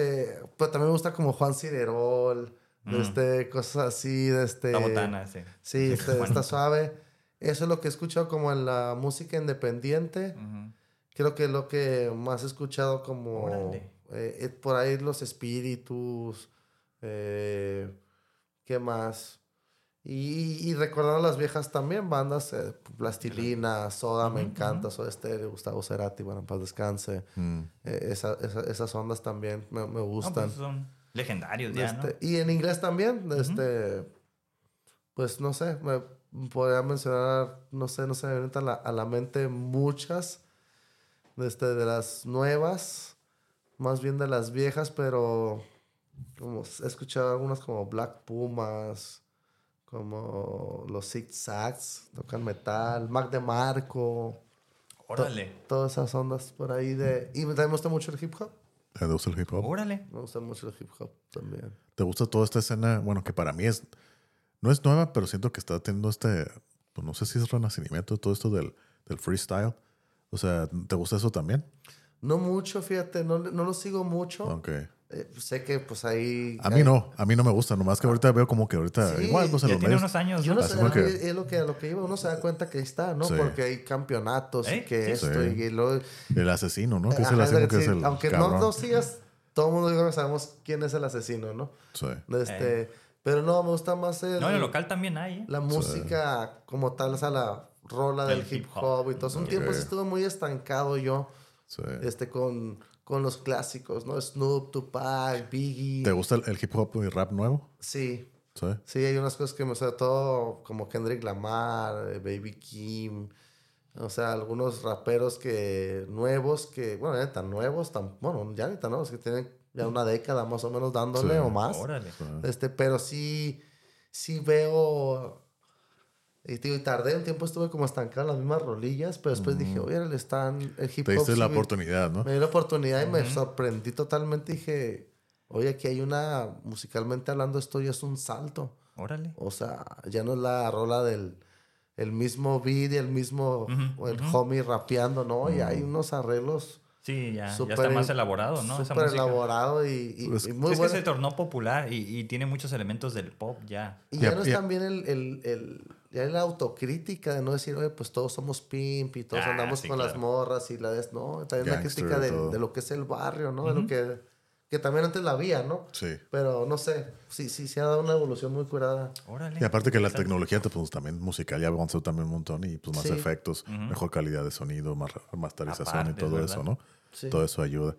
pues también me gusta como Juan Ciderol. Mm. Este, cosas así, de este. La botana, sí. Sí, este, bueno. está suave. Eso es lo que he escuchado como en la música independiente. Creo que es lo que más he escuchado como eh, eh, por ahí los espíritus. eh, ¿Qué más? Y, y recordando las viejas también, bandas, eh, Plastilina, Soda, me encanta, Soda Stereo, Gustavo Cerati, bueno, en paz descanse. Mm. Eh, esa- esa- esas ondas también me, me No, gustan. pues son legendarios ya, ¿no? Este, Y en inglés también, este, pues no sé, me podría mencionar, no sé, no se me vienen a la, a la mente muchas este, de las nuevas, más bien de las viejas, pero como he escuchado algunas como Black Pumas, como los Zig Zags, tocan metal, Mac de Marco, Órale. todas esas ondas por ahí de... Y también me gusta mucho el hip hop, ¿Te gusta el hip hop? Órale. me gusta mucho el hip hop también. ¿Te gusta toda esta escena? Bueno, que para mí es. No es nueva, pero siento que está teniendo este. Pues no sé si es renacimiento, todo esto del, del freestyle. O sea, ¿te gusta eso también? No mucho, fíjate, no, no lo sigo mucho. Ok. Eh, sé que pues ahí... A mí hay- no, a mí no me gusta. Nomás que ahorita veo como que ahorita. Sí, igual, pues en Ya los tiene medios. unos años, Yo ¿no? no sé, que- es lo que, a lo que iba, uno se da cuenta que ahí está, ¿no? Sí. Porque hay campeonatos y ¿Eh? que Sí. esto Sí. y lo... El asesino, ¿no? Que es el asesino que es sí, el. Aunque no lo sigas, todo el mundo yo creo que sabemos quién es el asesino, ¿no? Sí. Este, Pero no, me gusta más el, No, en el local también hay, ¿eh? la música como tal, o sea, la rola del El hip hip hop y todo. Un tiempo sí estuve muy estancado yo sí. este, con, con los clásicos, ¿no? Snoop, Tupac, Biggie. ¿Te gusta el, el hip hop y rap nuevo? Sí, Sí. Sí, hay unas cosas que me sobre todo como Kendrick Lamar, eh, Baby Kim, o sea, algunos raperos que nuevos que, bueno, ya ni tan nuevos, tan, bueno, ya ni tan nuevos, que tienen ya una década más o menos dándole Sí. o más. Órale. Este, pero sí, sí veo, y, te digo, y tardé un tiempo, estuve como estancado en las mismas rolillas, pero después dije, oye, le están, el hip Te hop diste la oportunidad, ¿no? me dio la oportunidad y me sorprendí totalmente. Dije, oye, aquí hay una, musicalmente hablando, esto ya es un salto. Órale. O sea, ya no es la rola del el mismo beat y el mismo Ujú, el homie rapeando, ¿no? Y hay unos arreglos Sí, ya, ya súper está más elaborado, ¿no? Súper elaborado y, y- Pues, y muy es que se tornó popular y, y tiene muchos elementos del pop ya. Y Ya- ya no es ya- también el, el, el- ya la autocrítica de no decir, oye, pues todos somos pimp y todos Ah, andamos sí, con las morras y la de... No, también la crítica de, lo que es el barrio, ¿no? De lo que... Que también antes la había, ¿no? Sí. Pero no sé, sí, sí, se ha dado una evolución muy curada. Órale. Y aparte que la tecnología, te, pues también musical ya avanzó también un montón y pues más Sí. efectos, mejor calidad de sonido, más masterización y todo ¿verdad? eso, ¿no? Sí. Todo eso ayuda.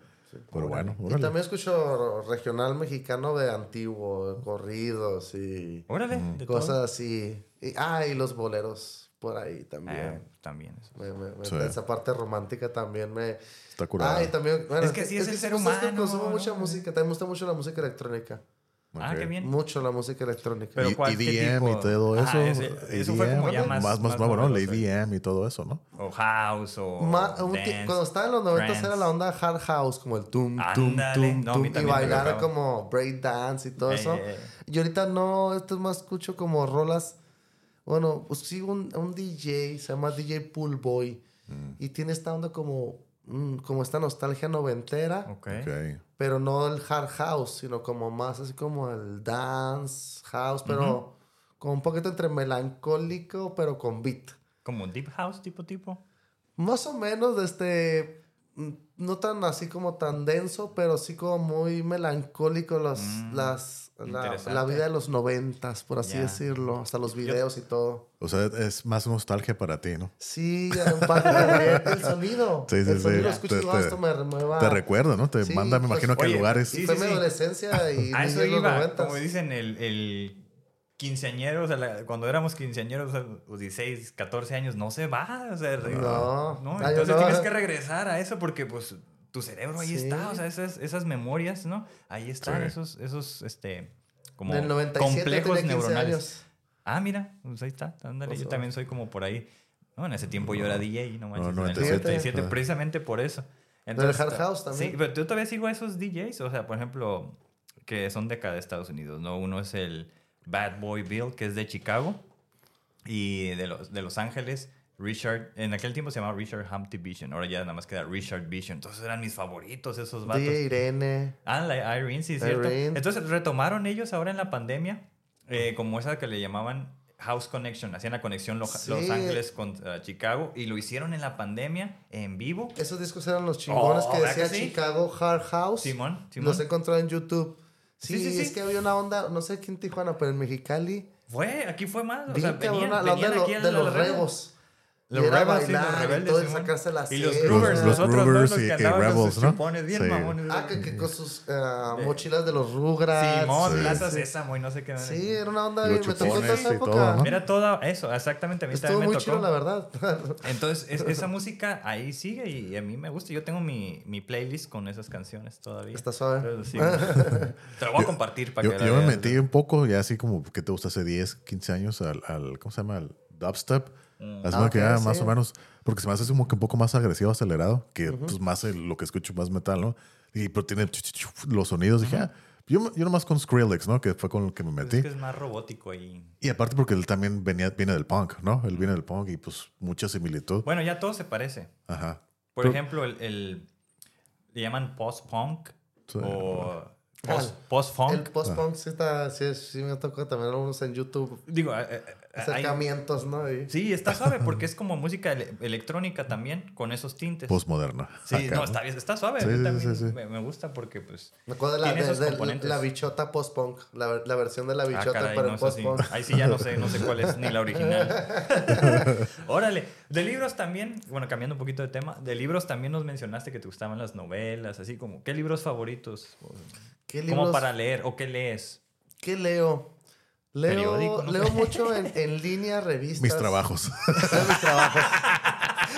Pero bueno, Y también escucho regional mexicano de antiguo, corridos y Órale. de todo. cosas así. Y, ah, y los boleros por ahí Eh, también. también. eso. Me- me- me- Sí. Esa parte romántica también me... Está curado. Ah, y también... Bueno, Es que así es el sí, ser que humano, consumo ¿no? mucha música. También me gusta mucho la música electrónica. Ah, Ok. qué bien. Mucho la música electrónica. Pero y, ¿cuál- y qué DM y todo eso. Ajá, ese- eso fue como ya EDM, más- más, más nuevo, ¿no? La. EDM y todo eso, ¿no? O house o Ma- dance. cuando estaba en los 90 era la onda hard house, como el tum, tum, tum, No, tum, y bailar como break dance y todo Eh, eso. eh, eh. Y ahorita no, esto es más escucho como rolas. Bueno, pues sigo un, un DJ, se llama DJ Pool Boy. Y tiene esta onda como, mm, como esta nostalgia noventera, Ok. Ok. Pero no el hard house, sino como más así como el dance house, pero como un poquito entre melancólico, pero con beat. Como un deep house tipo tipo. Más o menos de este. Mm, No tan así como tan denso, pero sí como muy melancólico las, Mm, las, la, vida de los noventas, por así decirlo. Hasta los videos y todo. O sea, es más nostalgia para ti, ¿no? Sí, también. El sonido. Sí, sí, el sí. sonido lo Te- escucho y digo, te- "Ah, esto me remueva. Te recuerda, ¿no? Te Sí, manda, me pues, imagino que a oye, lugares. sí, Fue sí, mi sí. adolescencia y A eso los. Como dicen, el, el quinceañero, o sea, la- cuando éramos quinceañeros, los 16, 14 años, no se va. O sea, No. Entonces no. tienes que regresar a eso porque, pues, tu cerebro ahí Sí. está. O sea, esas, esas memorias, ¿no? Ahí están, Sí. esos, esos, este, como En el 97 complejos tenía 15 neuronales. años. Ah, mira, pues ahí está, ándale, O yo también soy como por ahí. No, en ese tiempo yo era DJ, no manches. No, en el 97. 97, Ah. precisamente por eso. el Hard House también. Sí, pero yo todavía sigo a esos DJs, o sea, por ejemplo, que son de acá de Estados Unidos, ¿no? Uno es el Bad Boy Bill, que es de Chicago, y de Los, de los Ángeles, Richard, en aquel tiempo se llamaba Richard Humpty Vision, ahora ya nada más queda Richard Vision. Entonces eran mis favoritos esos vatos. DJ Irene. Ah, la Irene, sí, cierto. Irene. Entonces retomaron ellos ahora en la pandemia, eh, como esa que le llamaban House Connection. Hacían la conexión Lo- Sí. Los Ángeles con eh, Chicago y lo hicieron en la pandemia en vivo. Esos discos eran los chingones Oh, que ¿verdad decía que sí? Chicago Hard House. Simón, Simón. Los encontró en YouTube. Sí, Sí, sí, sí. es que había una onda, no sé aquí en Tijuana, pero en Mexicali. Fue, aquí fue más. O sea, venían, cabrona, la onda de, lo- los rebel. Los Y era Rebels, bailar los y rebeldes. todo, y Simón. sacarse las Y los. Groovers, Los los otros, ¿no? Groovers Los y- que y andaban con Rebels, sus ¿no? chupones bien Sí. mamones. Ah, que, que con sus ah, mochilas de los Rugrats. Simón, Sí, Plaza sí. Sésamo y no sé qué. Sí, era una onda. Los bien- me tocó chupones toda esa y época. todo, ¿no? Era toda eso, exactamente. A mí Estuvo también me muy tocó. chido, la verdad. Entonces, es- esa música ahí sigue y a mí me gusta. Yo tengo mi, mi playlist con esas canciones todavía. Está suave. Entonces, sí. Te lo voy a compartir para Yo, que la yo me veas. metí un poco, ya así como que te gusta hace 10, 15 años, al, al ¿cómo se llama? Al dubstep. Haz Ah, que ok, ya sí. más o menos, porque se me hace como que un poco más agresivo, acelerado, que pues más el- lo que escucho más metal, ¿no? Y pero tiene ch- ch- ch- los sonidos, dije, ah, yo, yo nomás con Skrillex, ¿no? Que fue con el que me metí. Es que es más robótico ahí. Y aparte porque él también venía, viene del punk, ¿no? Él viene del punk y pues mucha similitud. Bueno, ya todo se parece. Ajá. Por Pero- ejemplo, el, el- le llaman post-punk Sí. o post- El post-punk sí, está, sí, sí me tocó también algunos en YouTube. Digo, eh, hay- Acercamientos, ¿no? Y- sí, está suave porque es como música ele- electrónica también con esos tintes. Postmoderna. sí, Acá, no, está bien, está suave. Sí, a mí sí, también sí, sí. Me, me gusta porque pues Me acuerdo de la, tiene de- esos de componentes. la bichota post-punk. La, la versión de la Ah, bichota caray, para no, el post-punk. Ahí sí ya no sé, no sé cuál es ni la original. Órale, de libros también, bueno, cambiando un poquito de tema, de libros también nos mencionaste que te gustaban las novelas, así como, ¿qué libros favoritos? ¿Qué Como libros? para leer o qué lees? ¿Qué leo? Leo, no leo mucho en, en línea, revistas. Mis trabajos. Leo mis trabajos.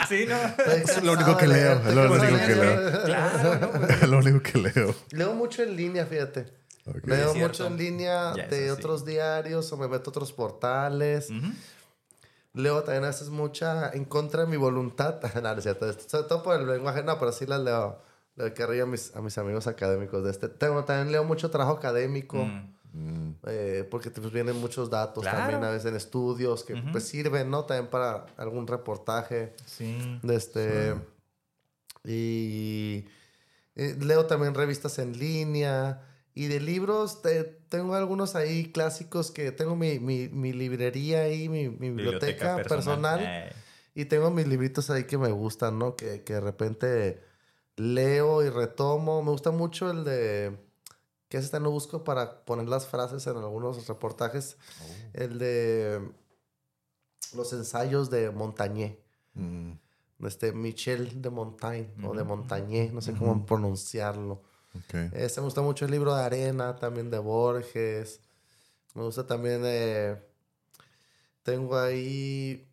Sí, ¿no? Es lo único que leo, es lo único que leo. Claro, ¿no? Pues, es lo único que leo. Leo mucho en línea, fíjate. Ok. Leo mucho en línea Ya, de sí. otros diarios o me meto a otros portales. ujú. Leo también a veces mucha en contra de mi voluntad. no, no es cierto. Sobre todo por el lenguaje, no, pero sí las leo. Le carrillo a mis, a mis amigos académicos de este. Tengo, también leo mucho trabajo académico. Mm. Eh, porque pues, vienen muchos datos Claro. también a veces en estudios que pues sirven, ¿no? También para algún reportaje. Sí. De este. Y eh, leo también revistas en línea. Y de libros, te- tengo algunos ahí clásicos que tengo mi, mi, mi librería ahí, mi, mi biblioteca, personal. Eh, Y tengo mis libritos ahí que me gustan, ¿no? Que, que de repente leo y retomo. Me gusta mucho el de. Que ese no busco para poner las frases en algunos reportajes. El de. Los ensayos de Montañé. Mm. Este, Michel de Montaigne o de. Montañé, no sé cómo pronunciarlo. Ok. Ese me gusta mucho el libro de Arena, también de Borges. Me gusta también. eh, tengo ahí.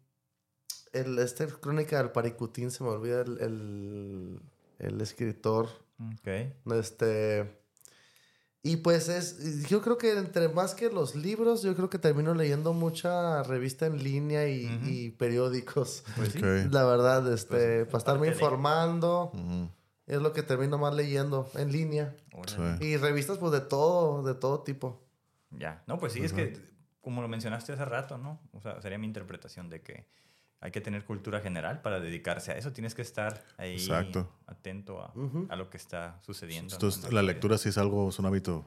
El, este Crónica del Paricutín, se me olvida el, el, el escritor. ok. Este. Y pues es. Yo creo que entre más que los libros, yo creo que termino leyendo mucha revista en línea y, y periódicos. Pues. La verdad, este, Pues, para estarme informando, es lo que termino más leyendo en línea. Sí. Y revistas, pues de todo, de todo tipo. Ya. No, pues sí, es que como lo mencionaste hace rato, ¿no? O sea, sería mi interpretación de que hay que tener cultura general para dedicarse a eso. Tienes que estar ahí Exacto. atento a, lo que está sucediendo. la lectura sí es algo, es un hábito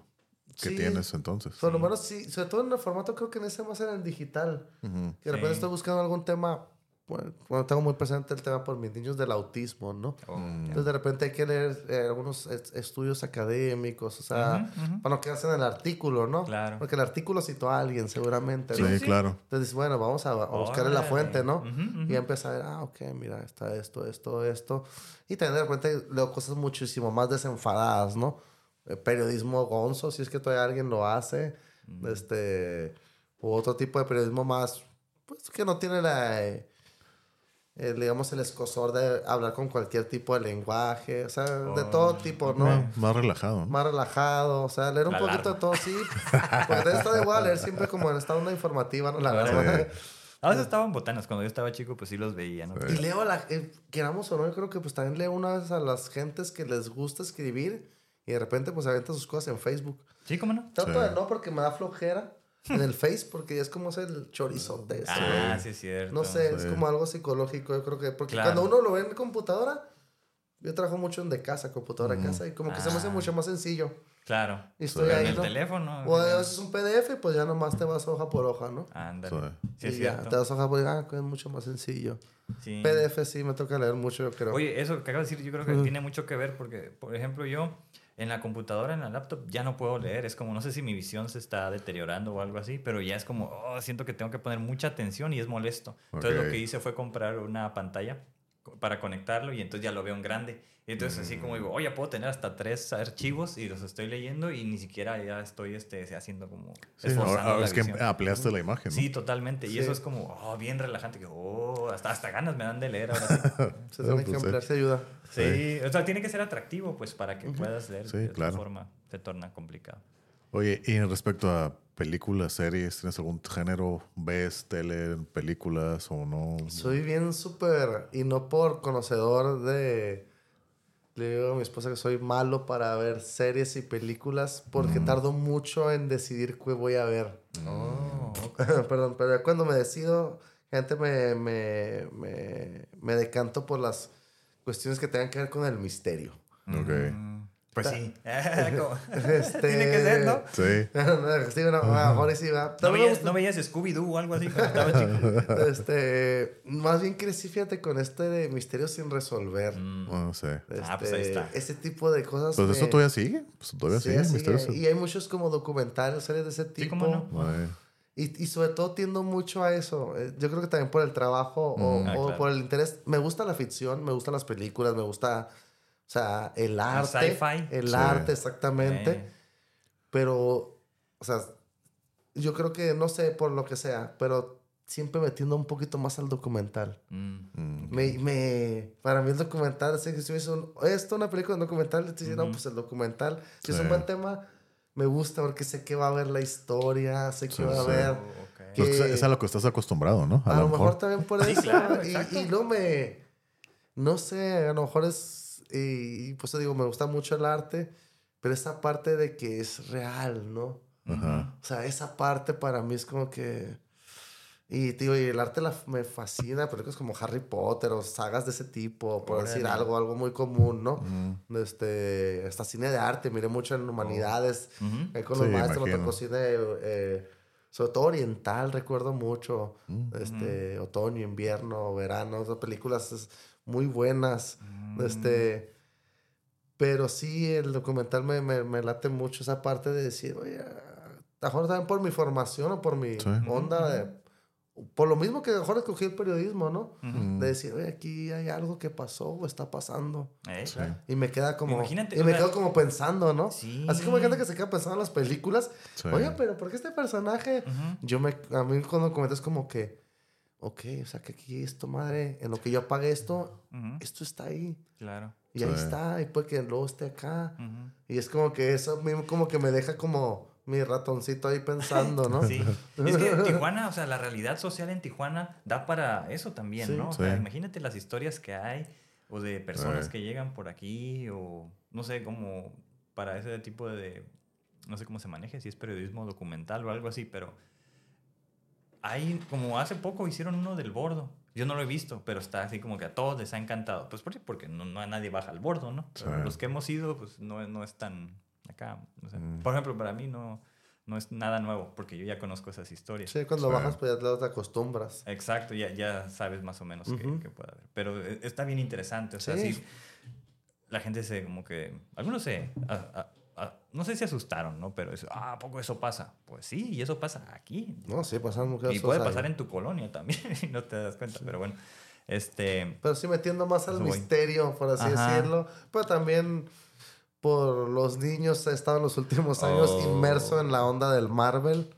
que Sí. tienes entonces. Por lo menos sí, sobre todo en el formato, creo que en ese más en el digital. Ujú. Que de repente Sí. estoy buscando algún tema. Bueno, bueno, tengo muy presente el tema por mis niños del autismo, ¿no? Oh, Mm. Entonces de repente hay que leer eh, algunos es- estudios académicos, o sea, Ujú, ujú. para no quedarse en el artículo, ¿no? Claro. Porque el artículo citó a alguien, seguramente. ¿no? Sí, sí. claro. Entonces, bueno, vamos a, a buscar en la fuente, ¿no? Ujú, ujú. Y empieza a ver, ah, ok, mira, está esto, esto, esto. Y también de repente leo cosas muchísimo más desenfadadas, ¿no? Eh, periodismo gonzo, si es que todavía alguien lo hace. Este, u otro tipo de periodismo más, pues que no tiene la, eh, eh, digamos, el escosor de hablar con cualquier tipo de lenguaje, o sea, de todo tipo, ¿no? Más, más relajado. ¿no? Más relajado, o sea, leer un La poquito alarma. de todo, sí. Porque está igual leer siempre como en esta onda informativa, ¿no? La Órale. verdad. A veces estaban botanas. Cuando yo estaba chico, pues sí los veía, ¿no? Y leo la... eh, queramos o no, yo creo que pues también leo una vez a las gentes que les gusta escribir y de repente pues avientan sus cosas en Facebook. Sí, ¿cómo no? Trato Sí. de no porque me da flojera en el Face porque es como es el chorizote. ese, Ah, sí, es cierto. No sé, es Sí. como algo psicológico, yo creo que... Porque Claro. cuando uno lo ve en computadora, yo trabajo mucho en de casa, computadora de casa, y como que se me hace Ah. mucho más sencillo. Claro. Y estoy ahí, en el ¿no? teléfono. O a veces un PDF, pues ya nomás te vas hoja por hoja, ¿no? Ándale. Sí. Sí, es y ya, te vas hoja por hoja, ah, es mucho más sencillo. Sí. PDF sí me toca leer mucho, yo creo. Oye, eso que acabas de decir, yo creo que tiene mucho que ver porque, por ejemplo, yo en la computadora, en la laptop, ya no puedo leer. Es como, no sé si mi visión se está deteriorando o algo así, pero ya es como, oh, siento que tengo que poner mucha atención y es molesto. Entonces lo que hice fue comprar una pantalla para conectarlo y entonces ya lo veo en grande. Y entonces así como digo, oye, puedo tener hasta tres archivos y los estoy leyendo y ni siquiera ya estoy este, haciendo como... Sí, esforzando ahora- ahora la es que ampliaste la imagen. ¿no? Sí, totalmente. Y eso es como, oh, bien relajante. Que, oh, hasta, hasta ganas me dan de leer ahora sí. se tiene que pues, se ayuda. Sí, o sea, tiene que ser atractivo, pues, para que puedas leer. Sí, de otra claro. forma se torna complicado. Oye, y en respecto a películas, series, ¿tienes algún género? ¿Ves tele, películas o no? Soy bien súper, y no por conocedor de... Le digo a mi esposa que soy malo para ver series y películas porque tardo mucho en decidir qué voy a ver. Oh, Perdón, pero ya cuando me decido, gente me, me, me, me decanto por las cuestiones que tengan que ver con el misterio. Ok. Pues sí. Este- Tiene que ser, ¿no? Sí. sí, bueno, a lo mejor sí, va. ¿No veías, no veías Scooby-Doo o algo así cuando estaba chico? Este, más bien crecí, fíjate, con este de misterio sin resolver. Mm. Bueno, no sé. Ah, pues ahí Este, está. Ese tipo de cosas. Pues me- eso todavía sigue. Pues todavía sí, sigue. sigue. misterioso. Y hay muchos como documentales, series de ese tipo. Sí, cómo no. Ay, Y, y sobre todo tiendo mucho a eso. Eh, Yo creo que también por el trabajo o, Mm. Ah, o claro. por el interés. Me gusta la ficción, me gustan las películas, me gusta, o sea, el arte. sci-fi. El Sí. arte, exactamente. Eh, Pero, o sea, yo creo que, no sé, por lo que sea, pero siempre me tiendo un poquito más al documental. mm. mm, Me, me, para mí el documental, si si me hizo un- esto, una película, un documental, te dice, no, Ujú. pues el documental, si es Sí. un buen tema, me gusta porque sé que va a haber la historia, sé que Sí, va a sí. haber... Oh, ok. que- Pues es a lo que estás acostumbrado, ¿no? A, lo mejor, también por Sí, eso. claro, y, y no me... No sé, a lo mejor es... Y, y pues te digo, me gusta mucho el arte, pero esa parte de que es real, ¿no? Ajá. O sea, esa parte para mí es como que... Y, tío, y el arte la, me fascina, películas como Harry Potter o sagas de ese tipo, por decir algo, algo muy común, ¿no? Mm, Este, hasta cine de arte, miré mucho en humanidades, Ujú. ahí con Sí, los maestros, me tocó cine, eh, sobre todo oriental, recuerdo mucho, mm. este, otoño, invierno, verano, esas películas es- muy buenas, Mm. este, pero sí, el documental me, me, me late mucho esa parte de decir, oye, a lo mejor también por mi formación o por mi Sí. onda, de- por lo mismo que a lo mejor escogí el periodismo, ¿no? De decir, oye, aquí hay algo que pasó o está pasando. Eh. Y me queda como. Imagínate, y me quedo como pensando, ¿no? Sí. Así como hay gente que se queda pensando en las películas. Sí. Oye, pero ¿por qué este personaje? Yo me. A mí cuando comentas como que. Ok, o sea que aquí esto, madre, en lo que yo apague esto, Ujú. esto está ahí. Claro. Y ahí Sí. está, y puede que luego esté acá. Ujú. Y es como que eso mismo como que me deja como mi ratoncito ahí pensando, ¿no? Sí. Es que Tijuana, o sea, la realidad social en Tijuana da para eso también, Sí. ¿no? O sea, Sí. imagínate las historias que hay o de personas que llegan por aquí o no sé, como para ese tipo de, no sé cómo se maneje, si es periodismo documental o algo así, pero hay, como hace poco hicieron uno del bordo. Yo no lo he visto, pero está así como que a todos les ha encantado. Pues ¿por qué? porque no, no a nadie baja al bordo, ¿no? Sí. Los que hemos ido, pues no, no es tan acá. no sé. Mm. Por ejemplo, para mí no, no es nada nuevo, porque yo ya conozco esas historias. Sí, cuando Sí. bajas, pues ya te acostumbras. Exacto, ya, ya sabes más o menos qué Ujú. qué puede haber. Pero eh, está bien interesante, o sea, Sí. sí. la gente se como que, algunos se, a- a- no sé si asustaron, ¿no? Pero es, ah, ¿a poco eso pasa? Pues sí, y eso pasa aquí. No, sí, pasan muchas Y cosas puede ahí. pasar en tu colonia también, y no te das cuenta, pero bueno, este... Pero sí metiendo más al misterio, por así Ajá. decirlo. Pero también por los niños he estado en los últimos años Oh. inmerso en la onda del Marvel.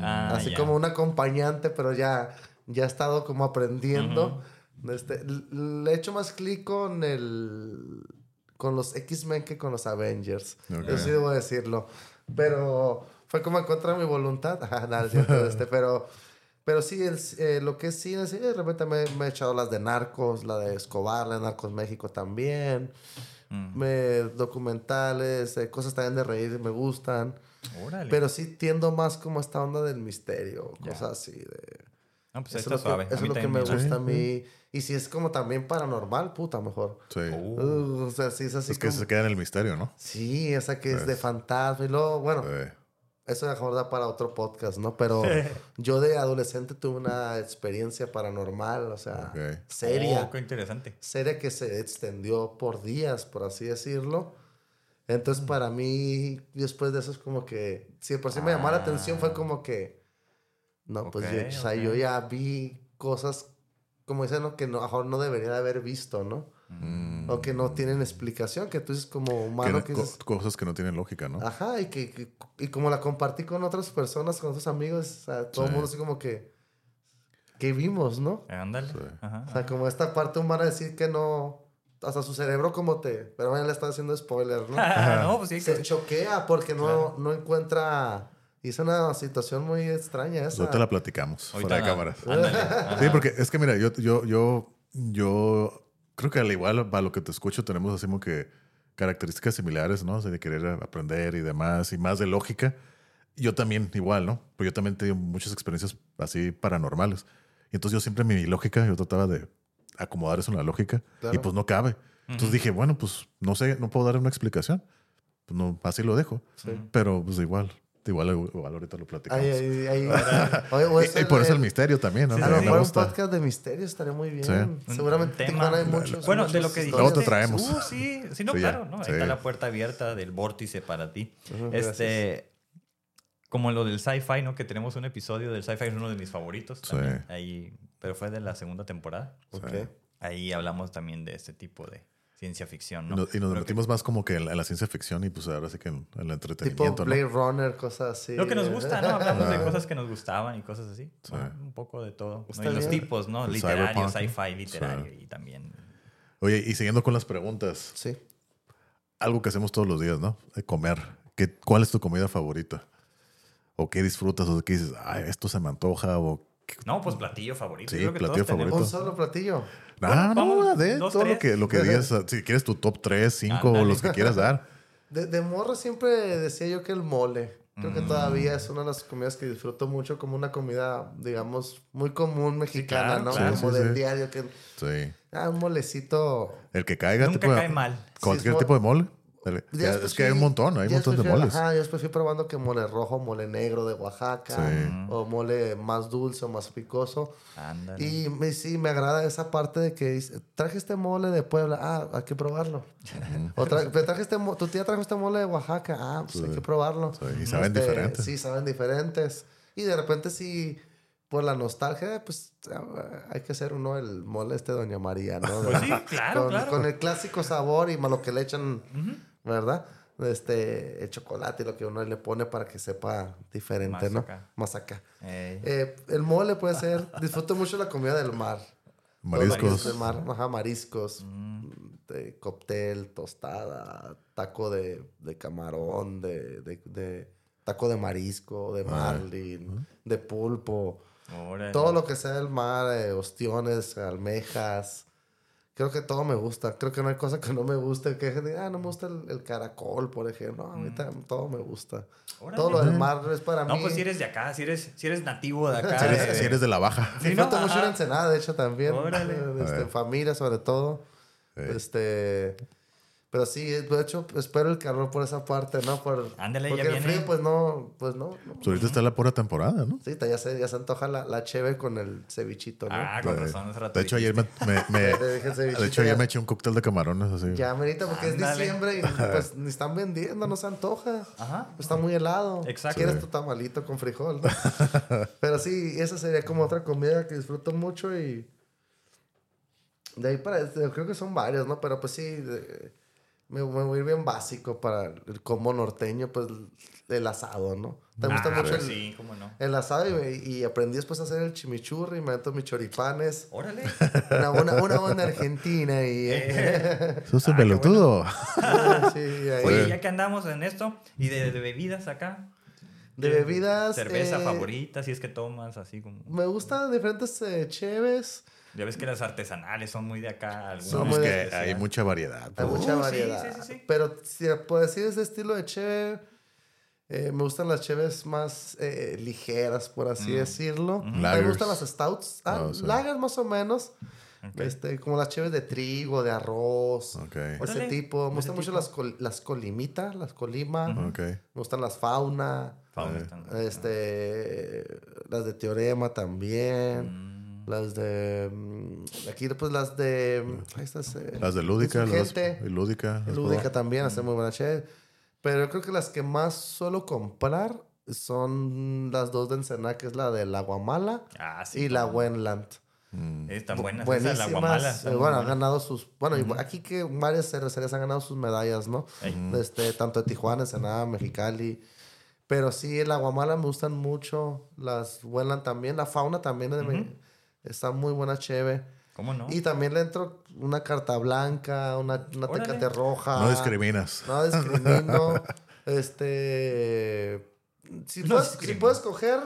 ah, así ya. como un acompañante, pero ya, ya he estado como aprendiendo. Este, le he hecho más clic con el con los X-Men que con los Avengers. Ok. Yo sí debo decirlo. Pero fue como en contra de mi voluntad. Nada, es cierto, este, pero Pero sí, el, eh, lo que es cine, sí, de repente me, me he echado las de Narcos, la de Escobar, la de Narcos México también. Mm. Me, documentales, eh, cosas también de reír, me gustan. Órale. Pero sí tiendo más como esta onda del misterio, Ya. cosas así. De, no, pues eso está es lo suave. que, es lo que me gusta a mí. Y si es como también paranormal, puta, mejor. Sí. Uh, o sea, sí es así es que como- se queda en el misterio, ¿no? Sí, esa que es de Pues. fantasma. Y luego, bueno, Sí. eso mejor da para otro podcast, ¿no? Pero yo de adolescente tuve una experiencia paranormal, o sea, Ok. seria. Oh, qué interesante. Seria que se extendió por días, por así decirlo. Entonces, para mí, después de eso es como que, si por sí me llamó la atención, fue como que, no, pues yo, o sea, yo ya vi cosas, como dicen, ¿no? que no, a lo mejor no debería de haber visto, ¿no? Mm. O que no tienen explicación, que tú dices como humano Que que no- dices, co- cosas que no tienen lógica, ¿no? Ajá, y que, que- y como la compartí con otras personas, con otros amigos, o sea, todo el Sí. mundo así como que, que vimos, ¿no? Ándale. Sí. Ajá. O sea, como esta parte humana decir que no, hasta su cerebro como te, pero bueno, le está haciendo spoiler, ¿no? no, pues sí. Se que- choquea porque no, no encuentra, es una situación muy extraña Pues esa. ahorita la platicamos Ahorita fuera de cámaras. Sí, porque es que mira, yo, yo, yo, yo creo que al igual para lo que te escucho tenemos así como que características similares, ¿no? O sea, de querer aprender y demás, y más de lógica. Yo también, igual, ¿no? Porque yo también he tenido muchas experiencias así paranormales. Y entonces yo siempre mi lógica, yo trataba de acomodar eso en la lógica Claro. y pues no cabe. Entonces dije, bueno, pues no sé, no puedo dar una explicación. Pues no, así lo dejo. Pero pues igual, igual, igual ahorita lo platicamos. Oye, o Y- por eso el misterio también, ¿no? Me mejor un podcast de misterios estaría muy bien. Sí. Seguramente hay muchos. Bueno, de lo que dijiste. Luego te traemos. Uh, sí, sí, no, Sí, claro, ¿no? Ahí Sí. está la puerta abierta del vórtice para ti. Este, como lo del sci-fi, ¿no? Que tenemos un episodio del sci-fi, es uno de mis favoritos Sí. Ahí, pero fue de la segunda temporada. Ahí hablamos también de este tipo de ciencia ficción, Y ¿no? nos, y nos que- metimos más como que en la, en la ciencia ficción y pues ahora sí que en, en el Tipo entretenimiento, Blade ¿no? Runner, cosas así. Lo que nos gusta, ¿no? Hablamos de Ah. cosas que nos gustaban y cosas así. Sí. Bueno, un poco de todo. ¿no? Y los tipos, ¿no? El Literario, sci-fi, literario y también... Oye, y siguiendo con las preguntas, Sí. algo que hacemos todos los días, ¿no? De comer. ¿Qué, ¿Cuál es tu comida favorita? ¿O qué disfrutas? ¿O qué dices, ay, esto se me antoja? ¿O qué- No, pues platillo favorito. Sí, Yo creo que platillo todos tenemos. Un favorito. solo platillo. Ah, no, vamos, de dos, todo lo que, lo que digas. Si quieres tu top 3, 5 o los que quieras dar. De, de morro siempre decía yo que el mole. Creo que Mm. todavía es una de las comidas que disfruto mucho como una comida, digamos, muy común mexicana, claro, ¿no? claro. como Sí, del sí. diario. Que, Sí. ah, un molecito. El que caiga. Nunca tipo de- cae mal. Cualquier tipo de mole. Ya es que hay un montón, hay un montón de moles. Ajá, yo después fui probando que mole rojo, mole negro de Oaxaca, Sí. o mole más dulce o más picoso. Ándale. Y me, sí, me agrada esa parte de que dice, traje este mole de Puebla, ah, hay que probarlo. o tra- "Pero traje este tu tía trajo este mole de Oaxaca, ah, pues hay que probarlo. Sí, y saben Este, diferentes. Sí, saben diferentes. Y de repente sí, por la nostalgia, pues ah, hay que hacer uno el mole este de Doña María, ¿no? Pues sí, claro, con, claro. con el clásico sabor y más lo que le echan, ¿verdad? Este, el chocolate y lo que uno le pone para que sepa diferente, Más ¿no? acá. Más acá. Eh, el mole puede ser, disfruto mucho la comida del mar. Mariscos. Del mar, ajá, mariscos. Mm. De cóctel, tostada, taco de, de camarón, de, de- de taco de marisco, de marlin, de pulpo. Órale. Todo lo que sea del mar, eh, ostiones, almejas. Creo que todo me gusta. Creo que no hay cosa que no me guste. Que gente diga, ah, no me gusta el, el caracol, por ejemplo. No, a mí tam- todo me gusta. Órale. Todo lo del mar es para No, mí. pues si eres de acá, si eres, si eres nativo de acá. Si eres, de- si eres de la baja. Sí, ¿no? mucho la ensenada, de hecho, también. Órale. Eh, este, familia, sobre todo. Eh. Este. Pero sí, de hecho, espero el calor por esa parte, ¿no? Por, Ándale, ya porque el viene. frío, pues no, pues no. no. Pues ahorita está la pura temporada, ¿no? Sí, ya se, ya se antoja la, la cheve con el cevichito, ¿no? Ah, con Eh, razón, hace rato De hecho, ayer me, me- me- Te dije el cevichito de hecho, ayer ya. me eché un cóctel de camarones así. Ya, merita, porque es diciembre y pues ni están vendiendo, no se antoja. Ajá. Está muy helado. Exacto. Quieres tu tamalito con frijol, ¿no? Pero sí, esa sería como otra comida que disfruto mucho y... De ahí para... Creo que son varios, ¿no? Pero pues sí, de- me, me voy a ir bien básico para el combo norteño, pues el asado, ¿no? ¿Te gusta Ah, mucho pues el, Sí, cómo no. el asado? Y, y aprendí después a hacer el chimichurri, me meto mis choripanes. Órale. Una, una, una onda argentina y... Eh, Sos un Ah, pelotudo. sí, ahí. Oye, ya que andamos en esto y de, de bebidas acá, De bebidas. Cerveza eh, favorita, si es que tomas, así como. Me gustan diferentes eh, cheves. Ya ves que las artesanales son muy de acá. Son que de- hay mucha variedad. Hay mucha sí, variedad. sí, sí, sí. Pero si por decir ese estilo de cheve, eh, me gustan las cheves más eh, ligeras, por así decirlo. Me Lagers. gustan las stouts. Ah, Oh, sí. lagers más o menos. Este, como las cheves de trigo, de arroz. Ok. Ese tipo. Me gustan mucho las, col- las colimitas, las colima. Me gustan las fauna. Fauna Eh, Este, las de teorema también. Mm. Las de. mm, Aquí, pues las de. mm, ahí estas, eh, Las de Lúdica. Las de Lúdica. ¿has Lúdica también hace muy buena cheve. Pero yo creo que las que más suelo comprar son las dos de Ensenada, que es la de la Guamala Ah, sí. y la. Wenland. Mm. Están buenas. Buenísimas. Esas, la guamala. eh, bueno, han ganado sus. Bueno, aquí que varias cervecerías han ganado sus medallas, ¿no? Este, tanto de Tijuana, Ensenada, Mexicali. Pero sí, la Guamala me gustan mucho. Las Wenland también. La fauna también es de está muy buena cheve. ¿Cómo no? Y también le entro una carta blanca, una, una tecate roja. No discriminas. No discrimino. este. Si, No puedes, si puedo escoger,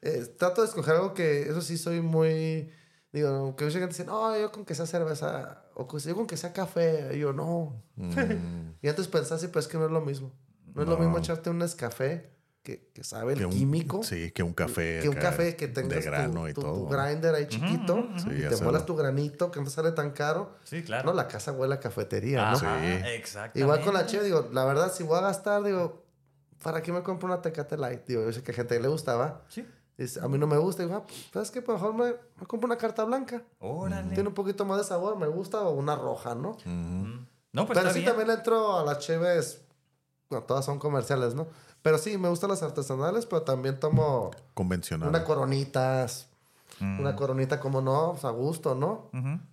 eh, trato de escoger algo que. Eso sí, soy muy. Digo, que mucha gente dice, no, yo con que sea cerveza. O que, yo con que sea café. Y yo, no. Mm. Y antes pensás, sí, pero es que no es lo mismo. No, es lo No. mismo echarte un Nescafé que, que sabe el Que un- químico. Sí, que un café. Que un café que tengas De grano tu, y tu- todo. tu grinder ahí chiquito Sí, y te muelas tu granito que no sale tan caro. Sí, claro. No, la casa huele a cafetería, ¿no? Ajá, Sí. exactamente. Igual con la cheve, digo, la verdad, si voy a gastar, digo, ¿para qué me compro una Tecate Light? Digo, yo sé que a gente le gustaba. Sí. Dice, a mí no me gusta. Digo, ah, pues, ¿sabes qué? Pues mejor me, me compro una carta blanca. Órale. Tiene un poquito más de sabor, me gusta, o una roja, ¿no? No, pues Pero está sí bien. también le entro a las cheves, bueno, todas son comerciales, ¿no? Pero sí, me gustan las artesanales, pero también tomo Convencional. una coronitas. Mm. Una coronita, como no, pues a gusto, ¿no?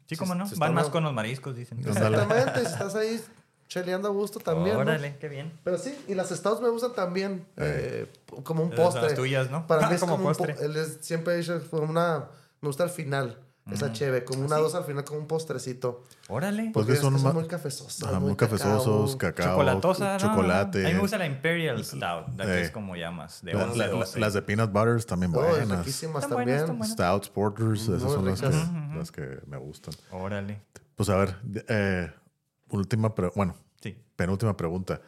Sí, cómo no. si Van más con los mariscos, dicen. Exactamente, si estás ahí cheleando a gusto también, ¿no? Órale, qué bien. Pero sí, y las stouts me gustan también, eh, como un postre. las tuyas, ¿no? Para mí es Como como, un po- postre. siempre he dicho, como una, me gusta al final, esa cheve, como una dos al final, como un postrecito. Órale. Pues Porque que son ma- muy cafesosos. Ajá, muy cafezosos, cacao, Chocolatosa, ¿no? chocolate. A mí me gusta la Imperial Stout, la que Eh. es como llamas, de La- 11, la- 12. las de peanut butters también Oh, buenas. riquísimas buenas, también. están buenas. Stouts, porters, esas Muy son las que, las que me gustan. Órale. Pues a ver, eh, última, pre- bueno, Sí. penúltima pregunta.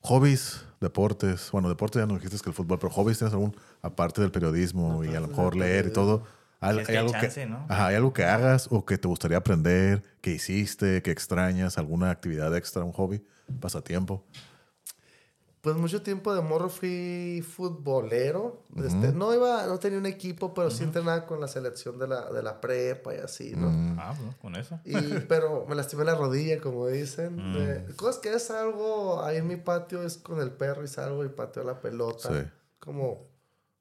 Hobbies, deportes, bueno, deportes ya no dijiste que el fútbol, pero hobbies tienes algún, aparte del periodismo y a lo mejor leer y todo. ¿Hay, Es que hay hay algo chance, que, ¿no? ajá, ¿Hay algo que hagas o que te gustaría aprender, que hiciste, que extrañas, alguna actividad extra, un hobby, pasatiempo? Pues mucho tiempo de morro fui futbolero. este, no iba, no tenía un equipo, pero sí entrenaba con la selección de la, de la prepa y así, ¿no? Mm, Ah, con eso. Y, pero me lastimé la rodilla, como dicen. Mm. Eh, cosas que es algo ahí en mi patio es con el perro y salgo y pateo la pelota. Sí. Como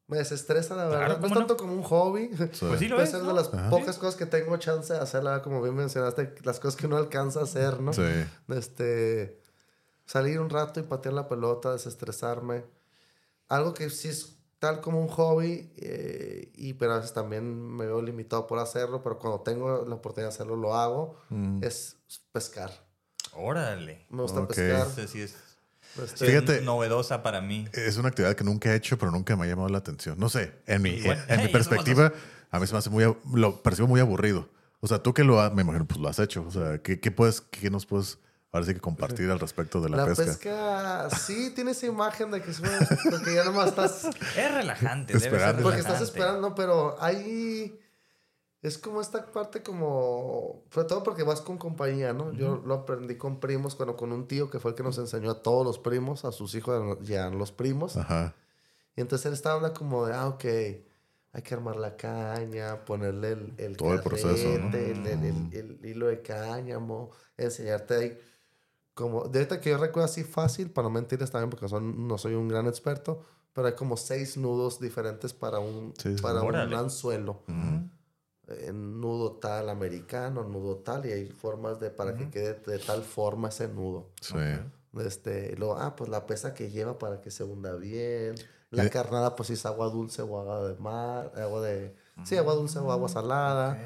me desestresa, la Claro, verdad. No es tanto como un hobby. sí. Pues sí lo Puede es, ser ¿no? de las Ajá. pocas cosas que tengo chance de hacerla, como bien mencionaste, las cosas que uno alcanza a hacer, ¿no? Sí. Este, salir un rato y patear la pelota, desestresarme. Algo que sí es tal como un hobby, eh, y, pero a veces también me veo limitado por hacerlo, pero cuando tengo la oportunidad de hacerlo, lo hago, Mm. es pescar. Órale. Me gusta pescar. Esa sí es, Fíjate- es novedosa para mí. Es una actividad que nunca he hecho, pero nunca me ha llamado la atención. No sé, en mi, Bueno, en, en mi perspectiva, a mí se me hace muy, lo percibo muy aburrido. O sea, tú que lo has, me imagino, pues lo has hecho. O sea, ¿qué, qué puedes, qué nos puedes, ahora sí que compartir al respecto de la, la pesca? pesca. sí tiene esa imagen de que, es una- porque ya nomás estás Es relajante. debe ser Esperando. Porque estás relajante. esperando, pero ahí es como esta parte como, sobre todo porque vas con compañía, ¿no? Yo lo aprendí con primos, cuando con un tío que fue el que nos enseñó a todos los primos, a sus hijos y a los primos. Ajá. Y entonces él estaba hablando como de, ah, ok, hay que armar la caña, ponerle el, el Todo el proceso, ¿no? el, el- el- el hilo de cáñamo, enseñarte ahí. Como, de ahorita que yo recuerdo así fácil, para no mentirles también, porque son, no soy un gran experto, pero hay como seis nudos diferentes para un, Sí, para un anzuelo. Ujú. Eh, nudo tal americano, nudo tal, y hay formas de para que quede de tal forma ese nudo. Sí. Este, y luego, ah, pues la pesa que lleva para que se hunda bien. La carnada, pues si es agua dulce o agua de mar, agua de... Sí, agua dulce o agua salada.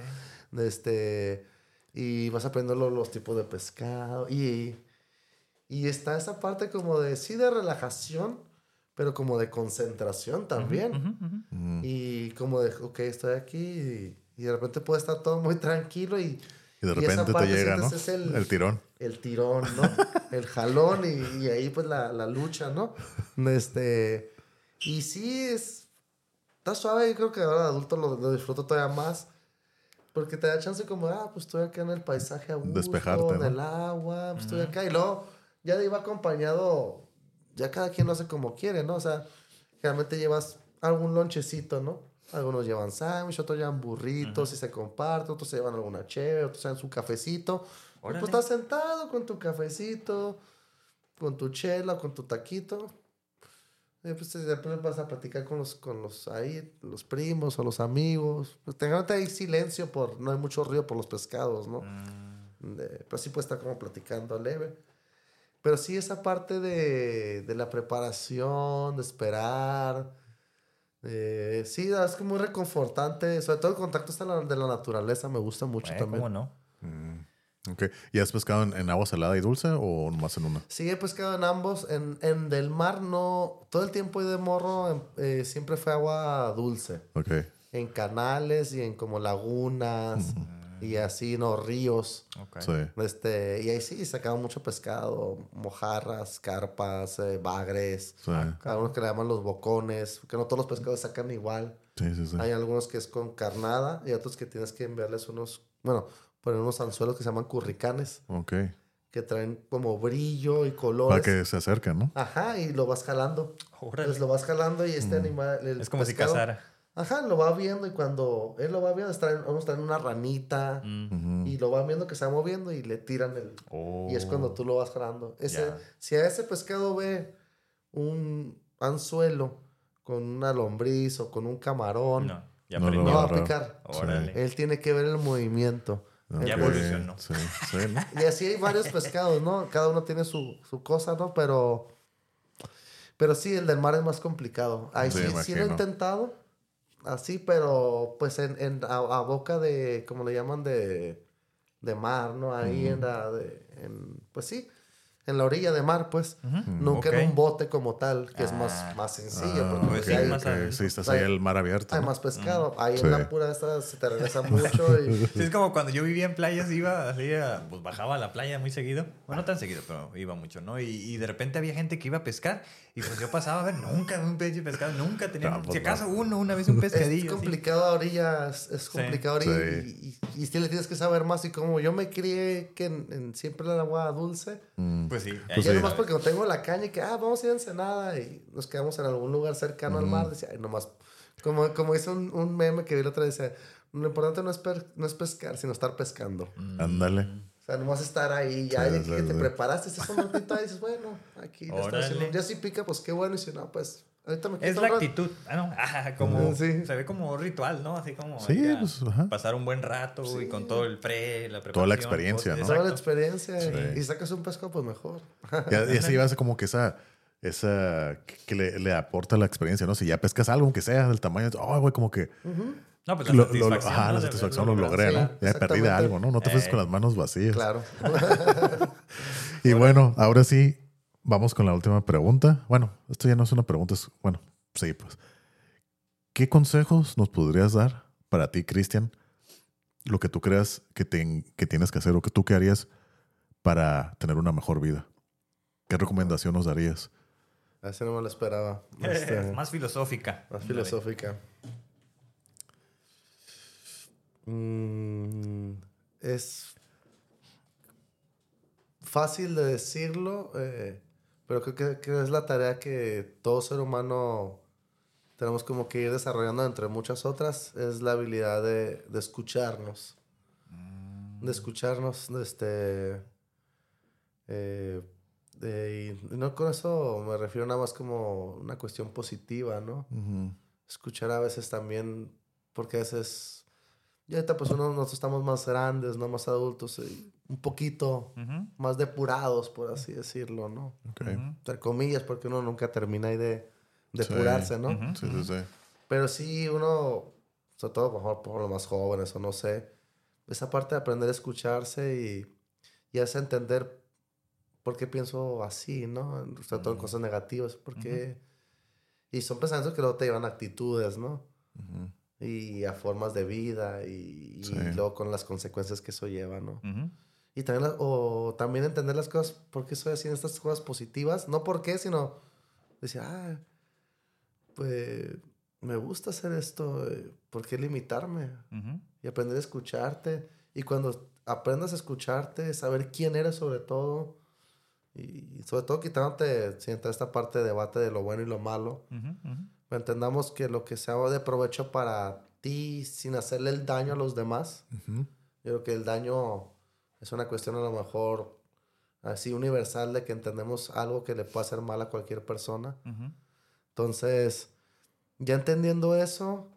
Este, y vas aprendiendo lo- los tipos de pescado. Y, y está esa parte como de, sí, de relajación, pero como de concentración también. Mm. Y como de, ok, estoy aquí y, y de repente puede estar todo muy tranquilo y, Y de esa repente te parte llega, ¿no? es el- El tirón. el tirón, ¿no? el jalón y, y ahí pues la, la lucha, ¿no? Este, y sí, es, está suave, yo creo que ahora de adulto lo, lo disfruto todavía más. Porque te da chance como, ah, pues estoy acá en el paisaje a gusto, Despejarte, en ¿no? el agua, pues estoy acá. Y luego ya iba acompañado, ya cada quien lo hace como quiere, ¿no? O sea, generalmente llevas algún lonchecito, ¿no? Algunos llevan sándwich, otros llevan burritos y se comparten, otros se llevan alguna chévere, otros se llevan su cafecito. Y Órale. pues estás sentado con tu cafecito, con tu chela, con tu taquito. Y pues después vas a platicar con los, con los ahí, los primos o los amigos. Pues generalmente hay silencio por, no hay mucho ruido por los pescados, ¿no? De- pero sí puede estar como platicando leve. Pero sí esa parte de, de la preparación, de esperar. Eh, sí, es como muy reconfortante. Sobre todo el contacto la- de la naturaleza me gusta mucho Eh, también. ¿Cómo no? Ok. ¿Y has pescado en, en agua salada y dulce o nomás en una? Sí, he pescado en ambos. En, en del mar no. Todo el tiempo de morro em, eh, siempre fue agua dulce. Ok. En canales y en como lagunas y así, ¿no? Ríos. Ok. Sí. Este, y ahí sí sacaba mucho pescado, mojarras, carpas, eh, bagres, Sí. algunos que le llaman los bocones, que no todos los pescados sacan igual. Sí, sí, sí. Hay algunos que es con carnada y otros que tienes que enviarles unos, bueno, poner unos anzuelos que se llaman curricanes, Ok. que traen como brillo y colores. Para que se acerquen, ¿no? Ajá, y lo vas jalando. Órale. Entonces lo vas jalando y este animal. el Es como si cazara. Ajá, lo va viendo y cuando él lo va viendo, traen, unos traen una ranita Mm. y lo va viendo que se va moviendo y le tiran el. Y es cuando tú lo vas jalando. Ese. Si a ese pescado ve un anzuelo con una lombriz o con un camarón, No, ya No lo va a picar. Órale. Él tiene que ver el movimiento. Ya evolucionó. Sí, sí, ¿no? Y así hay varios pescados, ¿no? Cada uno tiene su, su cosa, ¿no? Pero. Pero sí, el del mar es más complicado. Ahí Sí, sí, sí, lo he intentado. Así, pero pues en, en- a, a boca de. como le llaman? De. De mar, ¿no? Ahí en la. de- en- pues sí. En la orilla de mar, pues. Nunca ok. en un bote como tal, que es Ah. más, más sencillo. Ah, porque pues sí, hay, más Sí, estás ahí el mar abierto. hay ¿no? más pescado. Ahí Sí. en la pura esta se te regresa mucho y. Sí, es como cuando yo vivía en playas, iba así, a- pues bajaba a la playa muy seguido. Bueno, no tan seguido, pero iba mucho, ¿no? Y, y de repente había gente que iba a pescar y pues yo pasaba a ver, nunca un pez pescado, nunca tenía, No, pues si acaso no. uno, una vez un Es pescadillo. así. complicado a orillas, es complicado a orilla Sí. y, y, y le tienes que saber más. Y como yo me crié que en, en siempre el agua dulce, Mm. Pues sí. Pues y sí. nomás porque no tengo la caña y que, ah, vamos a ir a Ensenada y nos quedamos en algún lugar cercano al mar, decía, ay, nomás, como, como dice un, un meme que vi la otra vez, decía, lo importante no es, per- no es pescar, sino estar pescando. Ándale. O sea, nomás estar ahí, ya Sí, ya sí, que te sí. preparaste, estás un ratito ahí y dices, bueno, aquí. Ya si pica, pues qué bueno, y si no, pues Es la rato. actitud, ah, no, ah, como, Sí. se ve como ritual, ¿no? Así como Sí, acá, pues, ajá. pasar un buen rato y con todo el pre, la preparación. Toda la experiencia, ¿no? Toda la experiencia Sí. y sacas un pescado, pues mejor. Y, y así vas como que esa, esa que- le, le aporta la experiencia, ¿no? Si ya pescas algo, aunque sea del tamaño, oh, güey, como que No, pues la lo, lo- satisfacción. ajá, ¿no? la satisfacción lo logré. ¿no? Ya perdí algo, ¿no? No te fuiste Eh. con las manos vacías. Claro. Y bueno, ahora sí, vamos con la última pregunta. Bueno, esto ya no es una pregunta, es, bueno, sí, pues. ¿Qué consejos nos podrías dar para ti, Cristian? Lo que tú creas que, te- que tienes que hacer o que tú que harías para tener una mejor vida. ¿Qué recomendación nos darías? Así no me lo esperaba. Este, Más filosófica. más filosófica. Mm, es fácil de decirlo, eh, pero creo que, que es la tarea que todo ser humano tenemos como que ir desarrollando entre muchas otras, es la habilidad de, de escucharnos. De escucharnos, de este... eh, de- y no con eso me refiero nada más como una cuestión positiva, ¿no? Escuchar a veces también, porque a veces, ya ahorita pues uno, nosotros estamos más grandes, ¿no? Más adultos, y un poquito más depurados, por así decirlo, ¿no? Entre comillas, porque uno nunca termina ahí de depurarse, ¿no? Sí, sí, sí. Pero sí, uno, sobre todo por, por los más jóvenes, o no sé, esa parte de aprender a escucharse y, y hace entender por qué pienso así, ¿no? Sobre todo en cosas negativas, porque Y son pensamientos que luego te llevan a actitudes, ¿no? Y a formas de vida y, y Sí. luego con las consecuencias que eso lleva, ¿no? Ujú. Y también, o también entender las cosas, por qué estoy haciendo estas cosas positivas. No por qué, sino decir, ah, pues me gusta hacer esto, eh, ¿por qué limitarme? Ujú. Y aprender a escucharte. Y cuando aprendas a escucharte, saber quién eres sobre todo. Y sobre todo quitándote sienta esta parte de debate de lo bueno y lo malo. Ujú. Ujú. Entendamos que lo que sea de provecho para ti sin hacerle el daño a los demás. Ujú. Yo creo que el daño es una cuestión a lo mejor así universal de que entendemos algo que le puede hacer mal a cualquier persona. Entonces, ya entendiendo eso,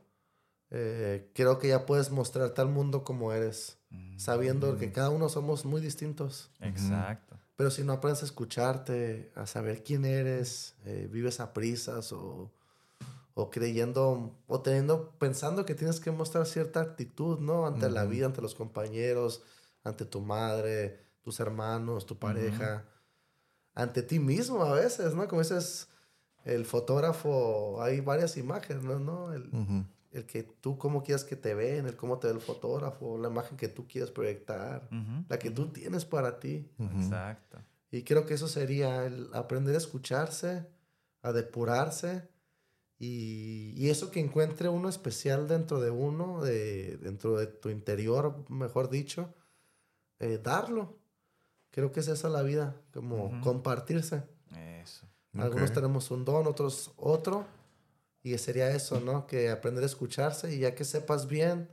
eh, creo que ya puedes mostrarte al mundo como eres, sabiendo que cada uno somos muy distintos. Exacto. Pero si no aprendes a escucharte, a saber quién eres, eh, vives a prisas o, o creyendo o teniendo, pensando que tienes que mostrar cierta actitud, ¿no? Ante la vida, ante los compañeros, ante tu madre, tus hermanos, tu pareja, ante ti mismo a veces, ¿no? Como dices, el fotógrafo, hay varias imágenes, ¿no? ¿no? El, el que tú cómo quieres que te ven, el cómo te ve el fotógrafo, la imagen que tú quieres proyectar, la que tú tienes para ti. Exacto. Y creo que eso sería el aprender a escucharse, a depurarse y, y eso que encuentre uno especial dentro de uno, de, dentro de tu interior, mejor dicho, eh, darlo. Creo que es esa la vida, como Ujú. compartirse. Eso. Algunos Ok. tenemos un don, otros otro. Y sería eso, ¿no? Que aprender a escucharse y ya que sepas bien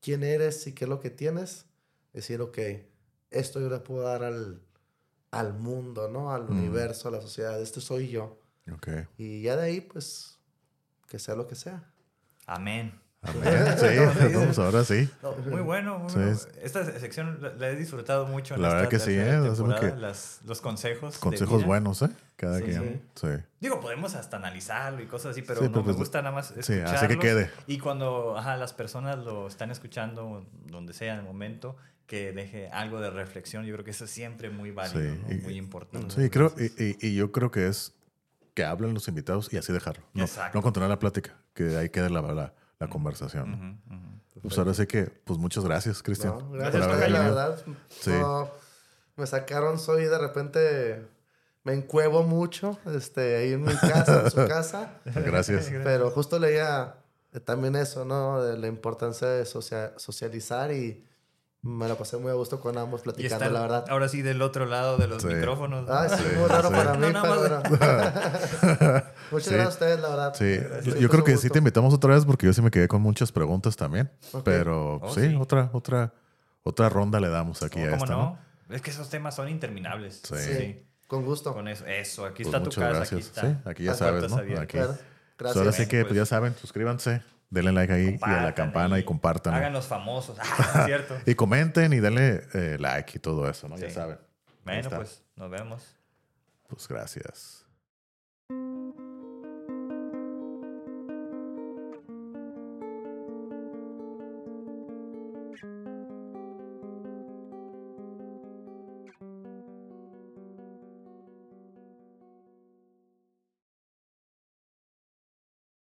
quién eres y qué es lo que tienes, decir, ok, esto yo le puedo dar al, al mundo, ¿no? Al Mm. universo, a la sociedad, este soy yo. Ok. Y ya de ahí, pues, que sea lo que sea. Amén. Amén. Sí, vamos ahora sí. No, muy bueno, muy Sí, bueno. es- Esta sección la, la he disfrutado mucho. en La verdad esta que sí, ¿eh? Las- los consejos. Consejos buenos, ¿eh? Cada Sí, quien. Sí. Digo, podemos hasta analizarlo y cosas así, pero Sí, no pero me pues, gusta nada más sí, así que quede. Y cuando ajá, las personas lo están escuchando, donde sea en el momento, que deje algo de reflexión. Yo creo que eso es siempre muy válido, Sí, ¿no? y- muy importante. Sí, creo, y, y- y yo creo que es que hablen los invitados y así dejarlo. No, Exacto. no continuar la plática, que ahí quede la, la, la conversación. Pues ahora sí que, pues muchas gracias, Cristian. No, gracias, la verdad. Sí. no, me sacaron, soy de repente, me encuevo mucho, este, ahí en mi casa, en su casa. Gracias. Pero justo leía también eso, ¿no? De la importancia de socia- socializar y me la pasé muy a gusto con ambos Y platicando, la verdad. ahora sí del otro lado de los Sí. micrófonos. ¿no? Ah, sí, muy raro sí. para mí, No, nada pero bueno. Muchas Sí. gracias a ustedes, la verdad. Sí, yo creo que sí te invitamos otra vez porque yo sí me quedé con muchas preguntas también. Pero Oh, sí, sí. otra, otra, otra ronda le damos aquí No, a ¿Cómo esta, no? ¿no? Es que esos temas son interminables. Sí. Sí, con gusto. Con eso, eso. Aquí Pues está tu casa. gracias. Aquí está. Sí, aquí ya Las sabes, ¿no? Aquí. Claro. Pues Gracias. ahora sí que, pues ya saben, suscríbanse, denle like ahí y a la campana y compartan. Hagan los famosos. Ah, cierto. Y comenten y denle eh, like y todo eso, ¿no? Ya saben. Bueno, pues nos vemos. Pues gracias.